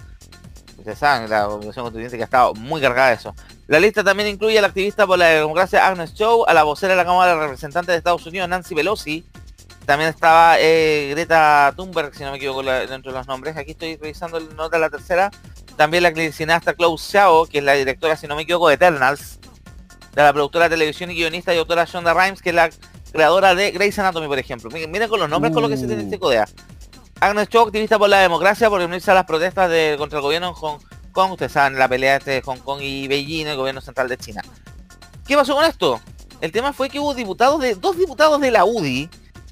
Ustedes saben, la Convención Constituyente que ha estado muy cargada de eso. La lista también incluye a la activista por la democracia Agnes Chow, a la vocera de la Cámara de Representantes de Estados Unidos, Nancy Pelosi. También estaba eh, Greta Thunberg, si no me equivoco la- dentro de los nombres. Aquí estoy revisando el nota de la tercera. También la cineasta Chloe Xiao, que es la directora, si no me equivoco, de Eternals. De la productora de televisión y guionista y autora Shonda Rhimes, que es la creadora de Grey's Anatomy, por ejemplo. Miren, miren con los nombres con lo que se tiene este codea. Agnes Chow, activista por la democracia, por unirse a las protestas de, contra el gobierno en Hong Kong. Ustedes saben, la pelea entre Hong Kong y Beijing, el gobierno central de China. ¿Qué pasó con esto? El tema fue que hubo diputados de dos diputados de la UDI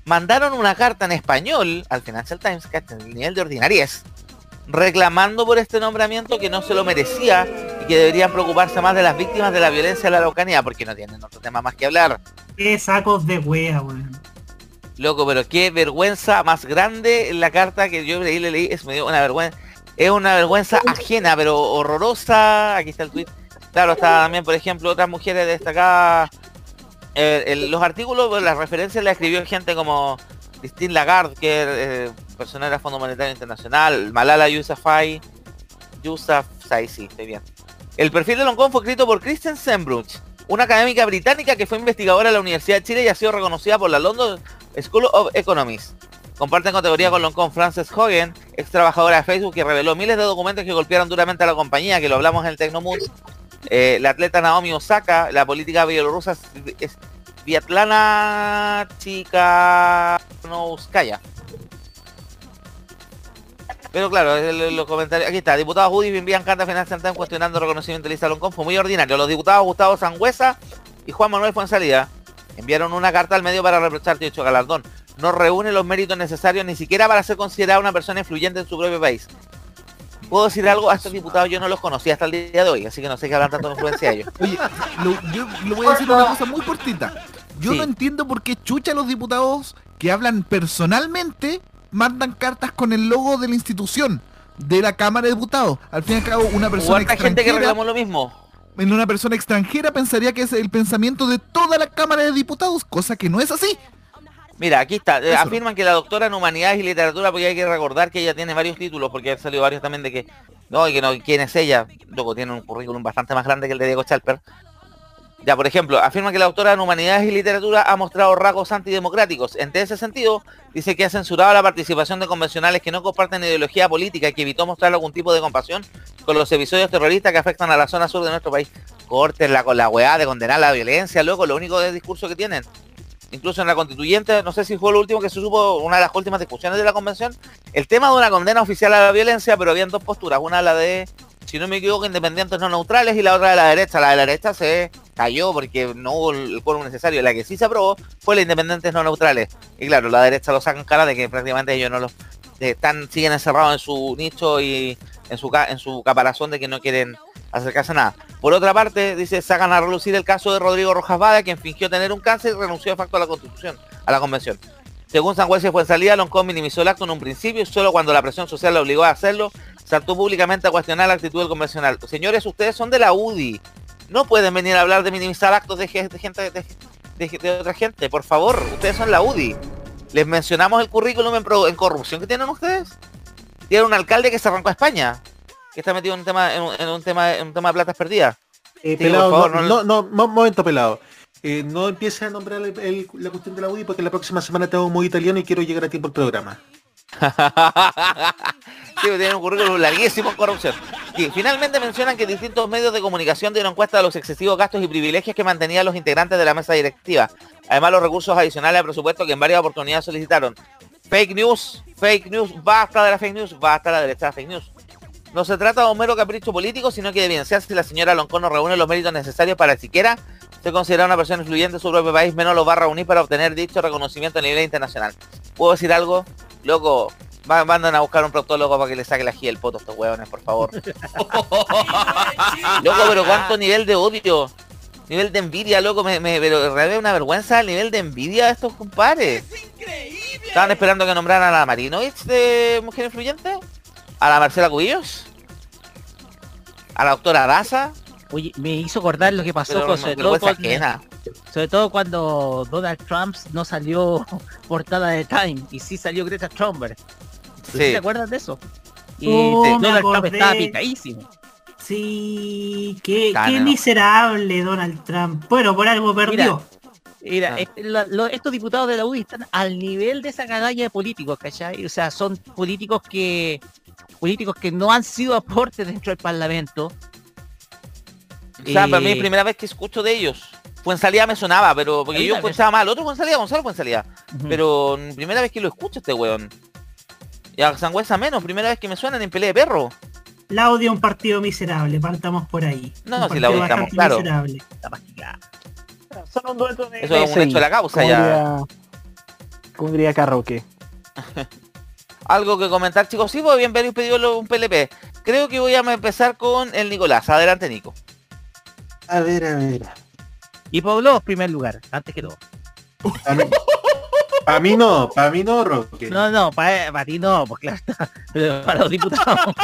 mandaron una carta en español al Financial Times, que hasta el nivel de ordinariez, reclamando por este nombramiento que no se lo merecía y que deberían preocuparse más de las víctimas de la violencia en la Araucanía, porque no tienen otro tema más que hablar. Qué sacos de wea, weón. Loco, pero qué vergüenza más grande en la carta que yo leí, le leí, es me dio una vergüenza, es una vergüenza ajena, pero horrorosa. Aquí está el tweet. Claro, está también, por ejemplo, otras mujeres destacadas. Eh, el- los artículos, las referencias las escribió gente como Christine Lagarde, que es eh, personal del Fondo Monetario Internacional, Malala Yousafzai, Yousafzai, sí, estoy bien. El perfil de Long Kong fue escrito por Kristen Sembruch, una académica británica que fue investigadora de la Universidad de Chile y ha sido reconocida por la London School of Economics. Comparten categoría con Long Kong Frances Hogan, ex trabajadora de Facebook que reveló miles de documentos que golpearon duramente a la compañía, que lo hablamos en el Tecnomood. Eh, la atleta Naomi Osaka, la política bielorrusa Vyatlana Chikanovskaya. Pero claro, el- los comentarios, aquí está, diputados UDI envían carta financiera Times cuestionando el reconocimiento de Lisa muy ordinario. Los diputados Gustavo Sangüesa y Juan Manuel Fuensalida enviaron una carta al medio para reprochar dicho galardón. No reúne los méritos necesarios ni siquiera para ser considerada una persona influyente en su propio país. Puedo decir algo, a estos diputados yo no los conocía hasta el día de hoy, así que no sé qué hablan tanto de influencia ellos. Oye, lo- yo le voy a decir una cosa muy cortita. Yo Sí. no entiendo por qué chucha los diputados que hablan personalmente mandan cartas con el logo de la institución de la Cámara de Diputados. Al fin y al cabo, una persona harta gente que extranjera, reclamó lo mismo. en una persona extranjera pensaría que es el pensamiento de toda la Cámara de Diputados, cosa que no es así. Mira, aquí está. eh, Eso. afirman que la doctora en Humanidades y Literatura, porque hay que recordar que ella tiene varios títulos, porque han salido varios también de que... No, y que no, ¿quién es ella? Luego tiene un currículum bastante más grande que el de Diego Chalper. Ya, por ejemplo, afirma que la doctora en Humanidades y Literatura ha mostrado rasgos antidemocráticos. En ese sentido, dice que ha censurado la participación de convencionales que no comparten ideología política y que evitó mostrar algún tipo de compasión con los episodios terroristas que afectan a la zona sur de nuestro país. Córtenla con la weá de condenar la violencia, loco, lo único de discurso que tienen incluso en la constituyente, no sé si fue lo último que se supo, una de las últimas discusiones de la convención, el tema de una condena oficial a la violencia, pero habían dos posturas, una la de, si no me equivoco, independientes no neutrales y la otra de la derecha. La de la derecha se cayó porque no hubo el quórum necesario. La que sí se aprobó fue la independientes no neutrales. Y claro, la derecha lo sacan cara de que prácticamente ellos no los están siguen encerrados en su nicho y en su en su caparazón de que no quieren acercarse a nada. Por otra parte, dice, sacan a relucir el caso de Rodrigo Rojas Bada, quien fingió tener un cáncer y renunció de facto a la constitución, a la convención. Según Sangüesa fue en salida, Loncón minimizó el acto en un principio y solo cuando la presión social le obligó a hacerlo, saltó públicamente a cuestionar la actitud del convencional. Señores, ustedes son de la UDI. No pueden venir a hablar de minimizar actos de, ge- de gente de, de- de otra gente. Por favor, ustedes son la UDI. Les mencionamos el currículum en, pro- en corrupción que tienen ustedes. Tienen un alcalde que se arrancó a España, que está metido en un tema, en un, en un tema, en un tema de platas perdidas. Eh, Sí, pelado, favor, no, no- no, no, mo- momento pelado. Eh, no empieces a nombrar el- el- la cuestión de la UDI porque la próxima semana tengo muy italiano y quiero llegar a tiempo al programa. Sí, tienen un currículum larguísimo en corrupción. Finalmente mencionan que distintos medios de comunicación dieron cuenta de los excesivos gastos y privilegios que mantenían los integrantes de la mesa directiva. Además, los recursos adicionales al presupuesto que en varias oportunidades solicitaron. Fake news, fake news, basta de la fake news, basta de la derecha de la fake news. No se trata de un mero capricho político, sino que de evidenciar si la señora Loncón no reúne los méritos necesarios para siquiera ser considerada una persona influyente en su propio país, menos los va a reunir para obtener dicho reconocimiento a nivel internacional. ¿Puedo decir algo? Loco, va- mandan a buscar un proctólogo para que le saque la gira del poto a estos huevones, por favor. loco, pero cuánto nivel de odio, nivel de envidia, loco, me, me- pero es una vergüenza el nivel de envidia de estos compadres. Estaban esperando que nombraran a la Marinovich de Mujer Influyente, a la Marcela Cubillos, a la doctora Daza, Oye, me hizo acordar lo que pasó pero con, sobre todo con. Sobre todo cuando Donald Trump no salió portada de Time y sí salió Greta Thunberg. Sí. ¿Se acuerdan de eso? Y Oh, Donald Trump estaba picadísimo. Sí, qué, no. miserable Donald Trump. Bueno, por algo perdió. Mira, es- lo- lo- estos diputados de la UDI están al nivel de esa cagalla de políticos, ¿cachai? O sea, son políticos que políticos que no han sido aportes dentro del Parlamento. O sea, para mí Eh, es primera vez que escucho de ellos. Fuensalía me sonaba, pero porque yo la escuchaba mal. Otro Fuensalía, Gonzalo Fuensalía. Pero mm, primera vez que lo escucho este weón. Y a Sangüesa menos, primera vez que me suenan en pelea de perro. La odia un partido miserable, partamos por ahí. No, Un si la partido odiamos, bastante claro. miserable. Son un dueto de Eso es un hecho de la causa ya. diría Carroque. Algo que comentar, chicos. Sí, pues bien pedido lo- un PLP. Creo que voy a empezar con el Nicolás. Adelante, Nico. A ver, a ver. Y Pablo, primer lugar, antes que todo. A mí, pa' mí no, para mí no, Roque. No, no, para ti no, pues claro está. Pero para los diputados.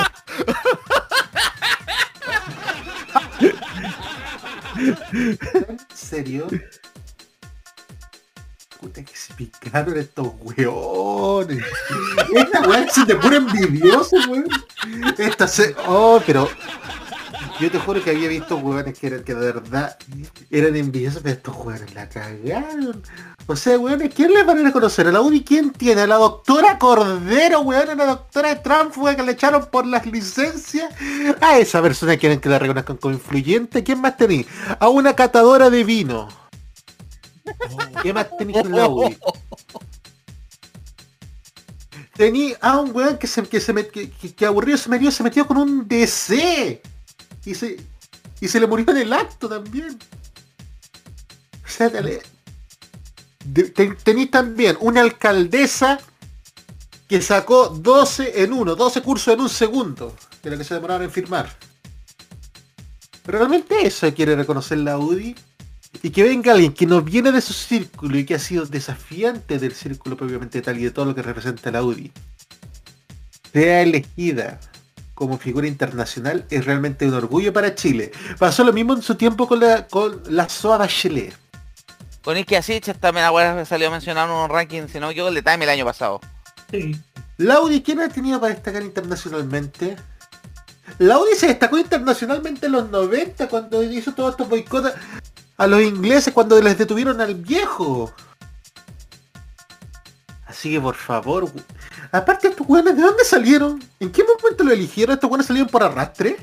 ¿En serio? Puta que se picaron estos weones. Esta weá se te pone envidioso, weón. Esta se. Oh, pero. Yo te juro que había visto weones que que de verdad eran envidiosos, pero estos weones la cagaron. O sea, weones, ¿quién les van a ir a la UDI quién tiene? ¿A la doctora Cordero, weón? ¿A la doctora weón, que le echaron por las licencias? A esa persona quieren que la reconozcan como influyente. ¿Quién más tenía? A una catadora de vino. ¿Qué más tenéis en la UDI? Tení a un weón que se, que se met- que, que- que aburrido se metió, se metió con un DC. Y se, y se le murió en el acto también. O también una alcaldesa que sacó 12 en uno, 12 cursos en un segundo, de lo que se demoraron en firmar. Realmente eso quiere reconocer la UDI. Y que venga alguien que no viene de su círculo y que ha sido desafiante del círculo propiamente tal y de todo lo que representa la UDI, sea elegida como figura internacional es realmente un orgullo para Chile. Pasó lo mismo en su tiempo con la, con la SOA Bachelet. Con Ike Asich también ahora salió a mencionar un ranking, si no equivoco, el de Time el año pasado. La UDI, ¿quién ha tenido para destacar internacionalmente? La UDI se destacó internacionalmente en los 90 cuando hizo todos estos boicots a los ingleses cuando les detuvieron al viejo. Así que por favor, aparte estos weones, ¿de dónde salieron? ¿En qué momento lo eligieron? ¿Estos weones salieron por arrastre?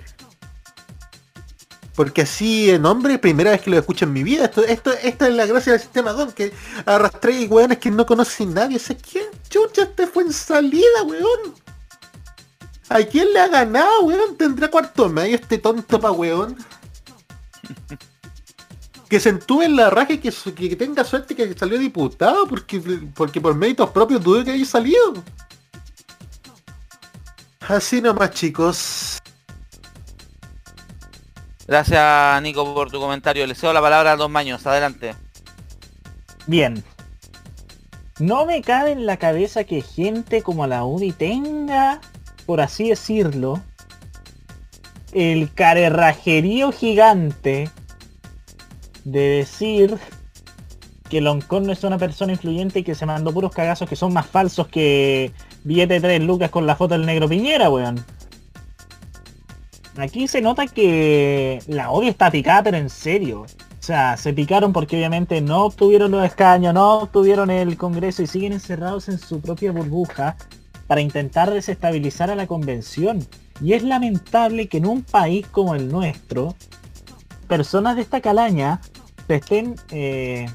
Porque así en nombre, primera vez que lo escucho en mi vida. Esto, esto, esta es la gracia del sistema DON, que arrastré y weones que no conocen nadie. O sea, ¿quién chucha este fue en salida, weón? ¿A quién le ha ganado, weón? ¿Tendrá cuarto medio este tonto pa' weón? Que se entube en la raja y que tenga suerte que salió diputado, porque, porque por méritos propios dudo que haya salido. Así nomás, chicos. Gracias, Nico, por tu comentario. Le cedo la palabra a Dos Maños. Adelante. Bien. No me cabe en la cabeza que gente como la UDI tenga, por así decirlo, el carerrajerío gigante de decir que Loncón no es una persona influyente y que se mandó puros cagazos que son más falsos que billete de 3 lucas con la foto del negro Piñera, weón. Aquí se nota que la odio está picada, pero en serio. O sea, se picaron porque obviamente no obtuvieron los escaños, no obtuvieron el Congreso y siguen encerrados en su propia burbuja para intentar desestabilizar a la convención. Y es lamentable que en un país como el nuestro, personas de esta calaña se estén, eh,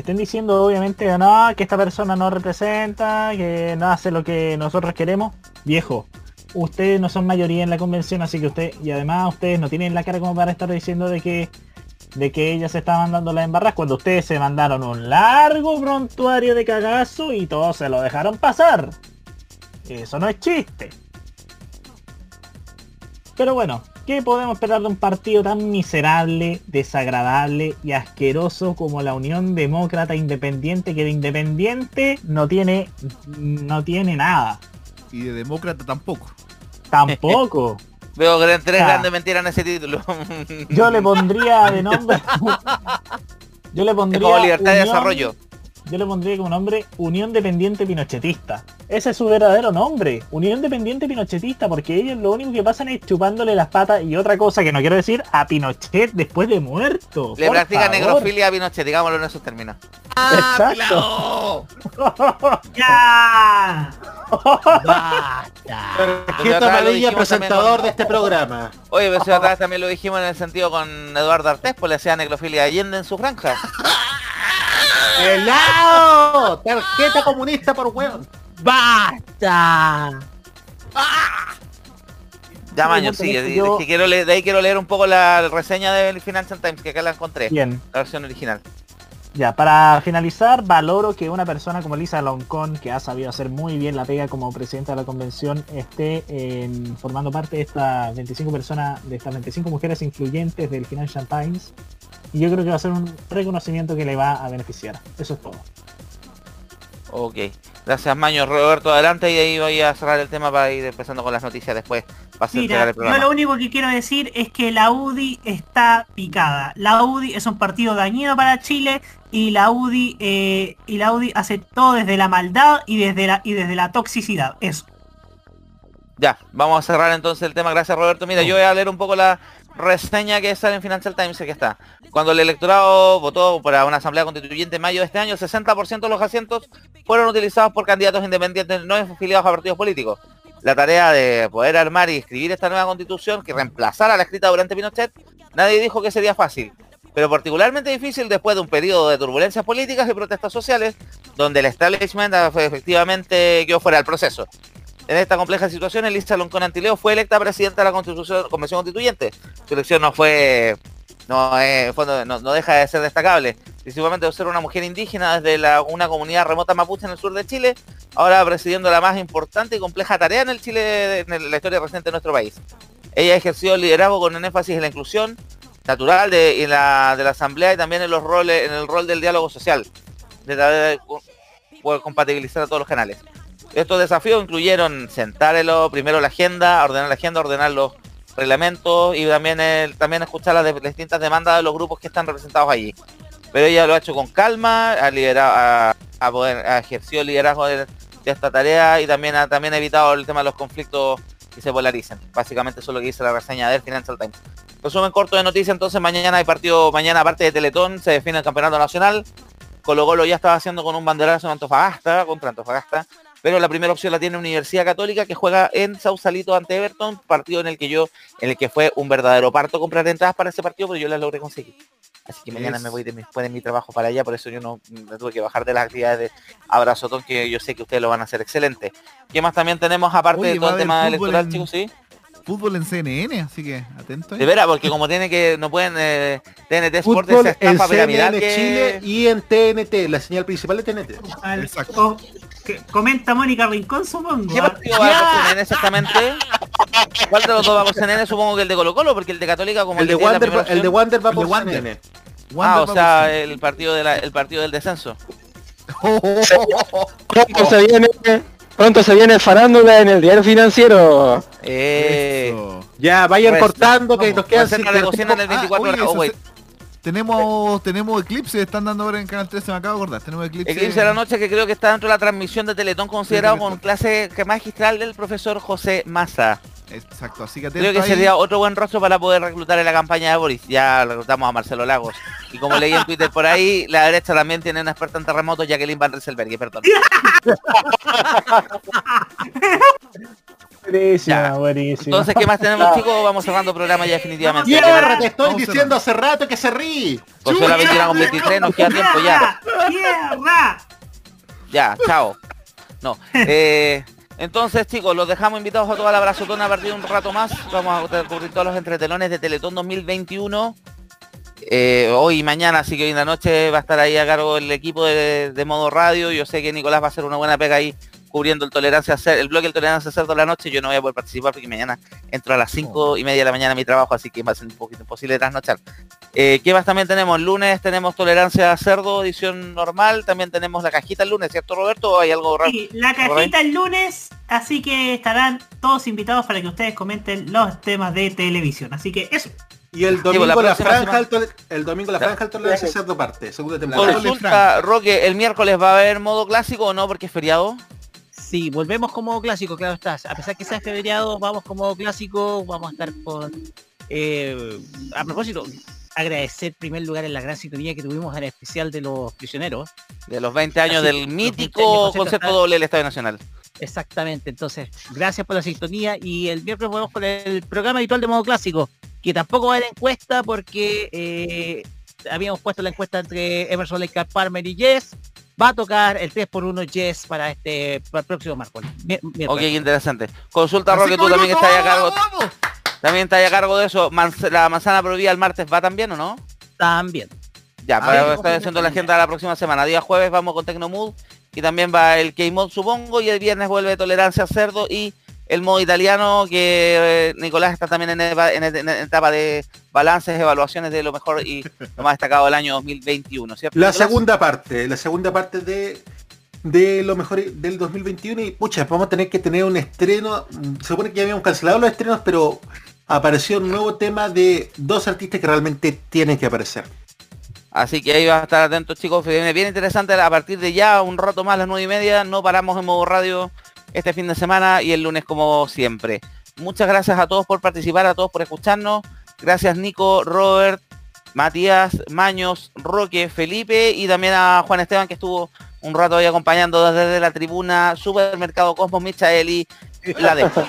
estén diciendo obviamente no, que esta persona no representa, que no hace lo que nosotros queremos. Viejo, ustedes no son mayoría en la convención, así que usted, y además ustedes no tienen la cara como para estar diciendo de que de que ella se está mandando la embarras cuando ustedes se mandaron un largo prontuario de cagazo y todos se lo dejaron pasar. Eso no es chiste. Pero bueno, ¿qué podemos esperar de un partido tan miserable, desagradable y asqueroso como la Unión Demócrata Independiente que de independiente no tiene no tiene nada? Y de demócrata tampoco. Tampoco. Veo tres Ah. grandes mentiras en ese título. Yo le pondría de nombre Yo le Es pondría como libertad de Unión- desarrollo. Yo le pondría como nombre Unión Dependiente Pinochetista. Ese es su verdadero nombre. Unión Dependiente Pinochetista, porque ellos lo único que pasan es chupándole las patas y otra cosa que no quiero decir a Pinochet después de muerto. Le Por practican favor. negrofilia a Pinochet, digámoslo en esos términos. Exacto. ¡Ya! Tarjeta amarilla presentador de este programa. Oye, pero si atrás también lo dijimos en el sentido con Eduardo Artés, pues le hacía necrofilia a Allende en su franja. ¡Helado! Tarjeta comunista por hueón. ¡Basta! Ya, Sí, Maño, sigue. yo- de, quiero leer, de ahí quiero leer un poco la reseña del Financial Times, que acá la encontré. Bien. La versión original. Ya, para finalizar, valoro que una persona como Lisa Loncón, que ha sabido hacer muy bien la pega como presidenta de la convención, esté formando parte de estas 25 personas, de estas 25 mujeres influyentes del Financial Times. Y yo creo que va a ser un reconocimiento que le va a beneficiar. Eso es todo. Ok. Gracias, Maño. Roberto, adelante y ahí voy a cerrar el tema para ir empezando con las noticias después. Mira, el yo programa. lo único que quiero decir es que la UDI está picada. La UDI es un partido dañino para Chile y la UDI eh, y la UDI hace todo desde la maldad y desde la y desde la toxicidad. Eso. Ya, vamos a cerrar entonces el tema. Gracias, Roberto. Mira, yo voy a leer un poco la reseña que sale en Financial Times, aquí está. Cuando el electorado votó para una asamblea constituyente en mayo de este año, el 60% de los asientos fueron utilizados por candidatos independientes no afiliados a partidos políticos. La tarea de poder armar y escribir esta nueva constitución que reemplazara la escrita durante Pinochet, nadie dijo que sería fácil, pero particularmente difícil después de un periodo de turbulencias políticas y protestas sociales, donde el establishment fue efectivamente quedó fuera del proceso. En esta compleja situación, Elisa Loncón Antileo fue electa presidenta de la Constitución, Convención Constituyente. Su elección no fue, no, eh, no, deja de ser destacable. Principalmente de ser una mujer indígena desde una comunidad remota mapuche en el sur de Chile, ahora presidiendo la más importante y compleja tarea en el Chile, en la historia reciente de nuestro país. Ella ejerció liderazgo con un énfasis en la inclusión natural de, la, de la asamblea y también en los roles, en el rol del diálogo social, de tratar de co- poder compatibilizar a todos los canales. Estos desafíos incluyeron sentar primero la agenda, ordenar la agenda, ordenar los reglamentos y también también escuchar las, distintas demandas de los grupos que están representados allí. Pero ella lo ha hecho con calma, ha liderado, ha, ejercido el liderazgo de, esta tarea y también ha, también ha evitado el tema de los conflictos que se polaricen. Básicamente eso es lo que dice la reseña del Financial Times. Resumen corto de noticias, entonces mañana hay partido, mañana aparte de Teletón, se define el campeonato nacional. Colo Colo ya estaba haciendo con un banderazo en Antofagasta, contra Antofagasta, pero la primera opción la tiene Universidad Católica que juega en Sausalito ante Everton, partido en el que yo, en el que fue un verdadero parto comprar entradas para ese partido, pero yo las logré conseguir. Así que mañana me voy de mi- después de mi trabajo para allá, por eso yo no me tuve que bajar de las actividades de abrazotón, que yo sé que ustedes lo van a hacer excelente. ¿Qué más también tenemos aparte Oye, de todo el tema electoral, en- chicos? Sí. Fútbol en CNN, así que atento. ahí. De veras, porque como tiene que, no pueden, eh, TNT Sport esa en CNN que... Chile y en TNT, la señal principal de TNT. Al- o- que comenta Mónica Rincón, supongo. ¿Qué partido va a CNN exactamente? ¿Cuál de los dos va por CNN? Supongo que el de Colo Colo, porque el de Católica como El de la Wander, va- el de Wander va por Wander. Ah, o sea, el partido, de la- el partido del descenso. Pronto se viene, pronto se viene farándula en el diario financiero. Eh. Ya, vayan Pues, cortando que nos quedan cinco- de cocina en el 24 Ah, oye, horas. Oh, eso wait. se- Tenemos, tenemos Eclipse, están dando ahora en Canal 13, me acabo de acordar. Tenemos Eclipse. Eclipse de la noche que creo que está dentro de la transmisión de Teletón considerado con clase que magistral del profesor José Massa. Exacto, así que Creo que ahí. sería otro buen rostro para poder reclutar en la campaña de Boris. Ya reclutamos a Marcelo Lagos. Y como leí en Twitter por ahí, la derecha también tiene una experta en terremotos, Jacqueline Van Rieselberghe, perdón. Buenísima, Ya. buenísima. Entonces, ¿qué más tenemos, chicos? Vamos cerrando el programa ya definitivamente. Tierra, te estoy Vamos diciendo hace rato que se ríe. La 21 con 23, nos queda tiempo ya. Ya, chao. No. eh, entonces, chicos, los dejamos invitados a toda la abrazotona a partir de un rato más. Vamos a cubrir todos los entretelones de Teletón 2021. Eh, hoy y mañana, así que hoy en la noche va a estar ahí a cargo el equipo de, de modo radio. Yo sé que Nicolás va a hacer una buena pega ahí cubriendo el tolerancia Cer- el bloque del tolerancia cerdo de la noche. Yo no voy a poder participar porque mañana entro a las 5 y media de la mañana a mi trabajo, así que va a ser un poquito imposible trasnochar. Eh, ¿Qué más también tenemos? Lunes tenemos tolerancia cerdo, edición normal. También tenemos la cajita el lunes, ¿cierto Roberto? ¿O hay algo raro? Sí, la cajita el lunes, así que estarán todos invitados para que ustedes comenten los temas de televisión. Así que eso. Y el domingo la franja el domingo la franja del tolerancia cerdo parte, segunda temporada. Consulta, Roque, ¿el miércoles va a haber modo clásico o no porque es feriado? Sí, volvemos como clásico, claro está. A pesar que sea febrero, vamos como clásico, vamos a estar con... eh, a propósito, agradecer en primer lugar en la gran sintonía que tuvimos en el especial de los prisioneros. De los 20 años Así, del los 20 mítico años, concierto doble del Estadio Nacional. Exactamente, entonces, gracias por la sintonía y el miércoles volvemos con el programa habitual de modo clásico, que tampoco va a haber encuesta porque eh, habíamos puesto la encuesta entre Emerson Lake Palmer y Jess. Va a tocar el 3x1 Jess para este para el próximo miércoles. Mi- Ok, interesante. Consulta, Así Roque, tú también estás a vamos, cargo. También estás a cargo de eso. ¿La manzana prohibida el martes va también o no? También. Ya, para estar haciendo la agenda de la próxima semana. Día jueves vamos con Tecnomood y también va el K-Mod supongo y el viernes vuelve Tolerancia Cerdo y el modo italiano que eh, Nicolás está también en, eva- en- en etapa de balances, evaluaciones de lo mejor y lo más destacado del año 2021, ¿cierto? La Nicolás? segunda parte, la segunda parte de de lo mejor del 2021 y pucha, vamos a tener que tener un estreno, se supone que ya habíamos cancelado los estrenos, pero apareció un nuevo tema de dos artistas que realmente tienen que aparecer. Así que ahí va a estar atentos chicos, viene bien interesante a partir de ya, un rato más, las nueve y media, no paramos en modo radio este fin de semana y el lunes como siempre. Muchas gracias a todos por participar, a todos por escucharnos. Gracias Nico, Robert, Matías, Maños, Roque, Felipe y también a Juan Esteban que estuvo un rato ahí acompañando desde la tribuna Supermercado Cosmos Michaeli. La dejo.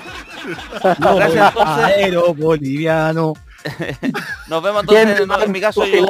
Gracias entonces. Boliviano. Nos vemos entonces, en mi caso yo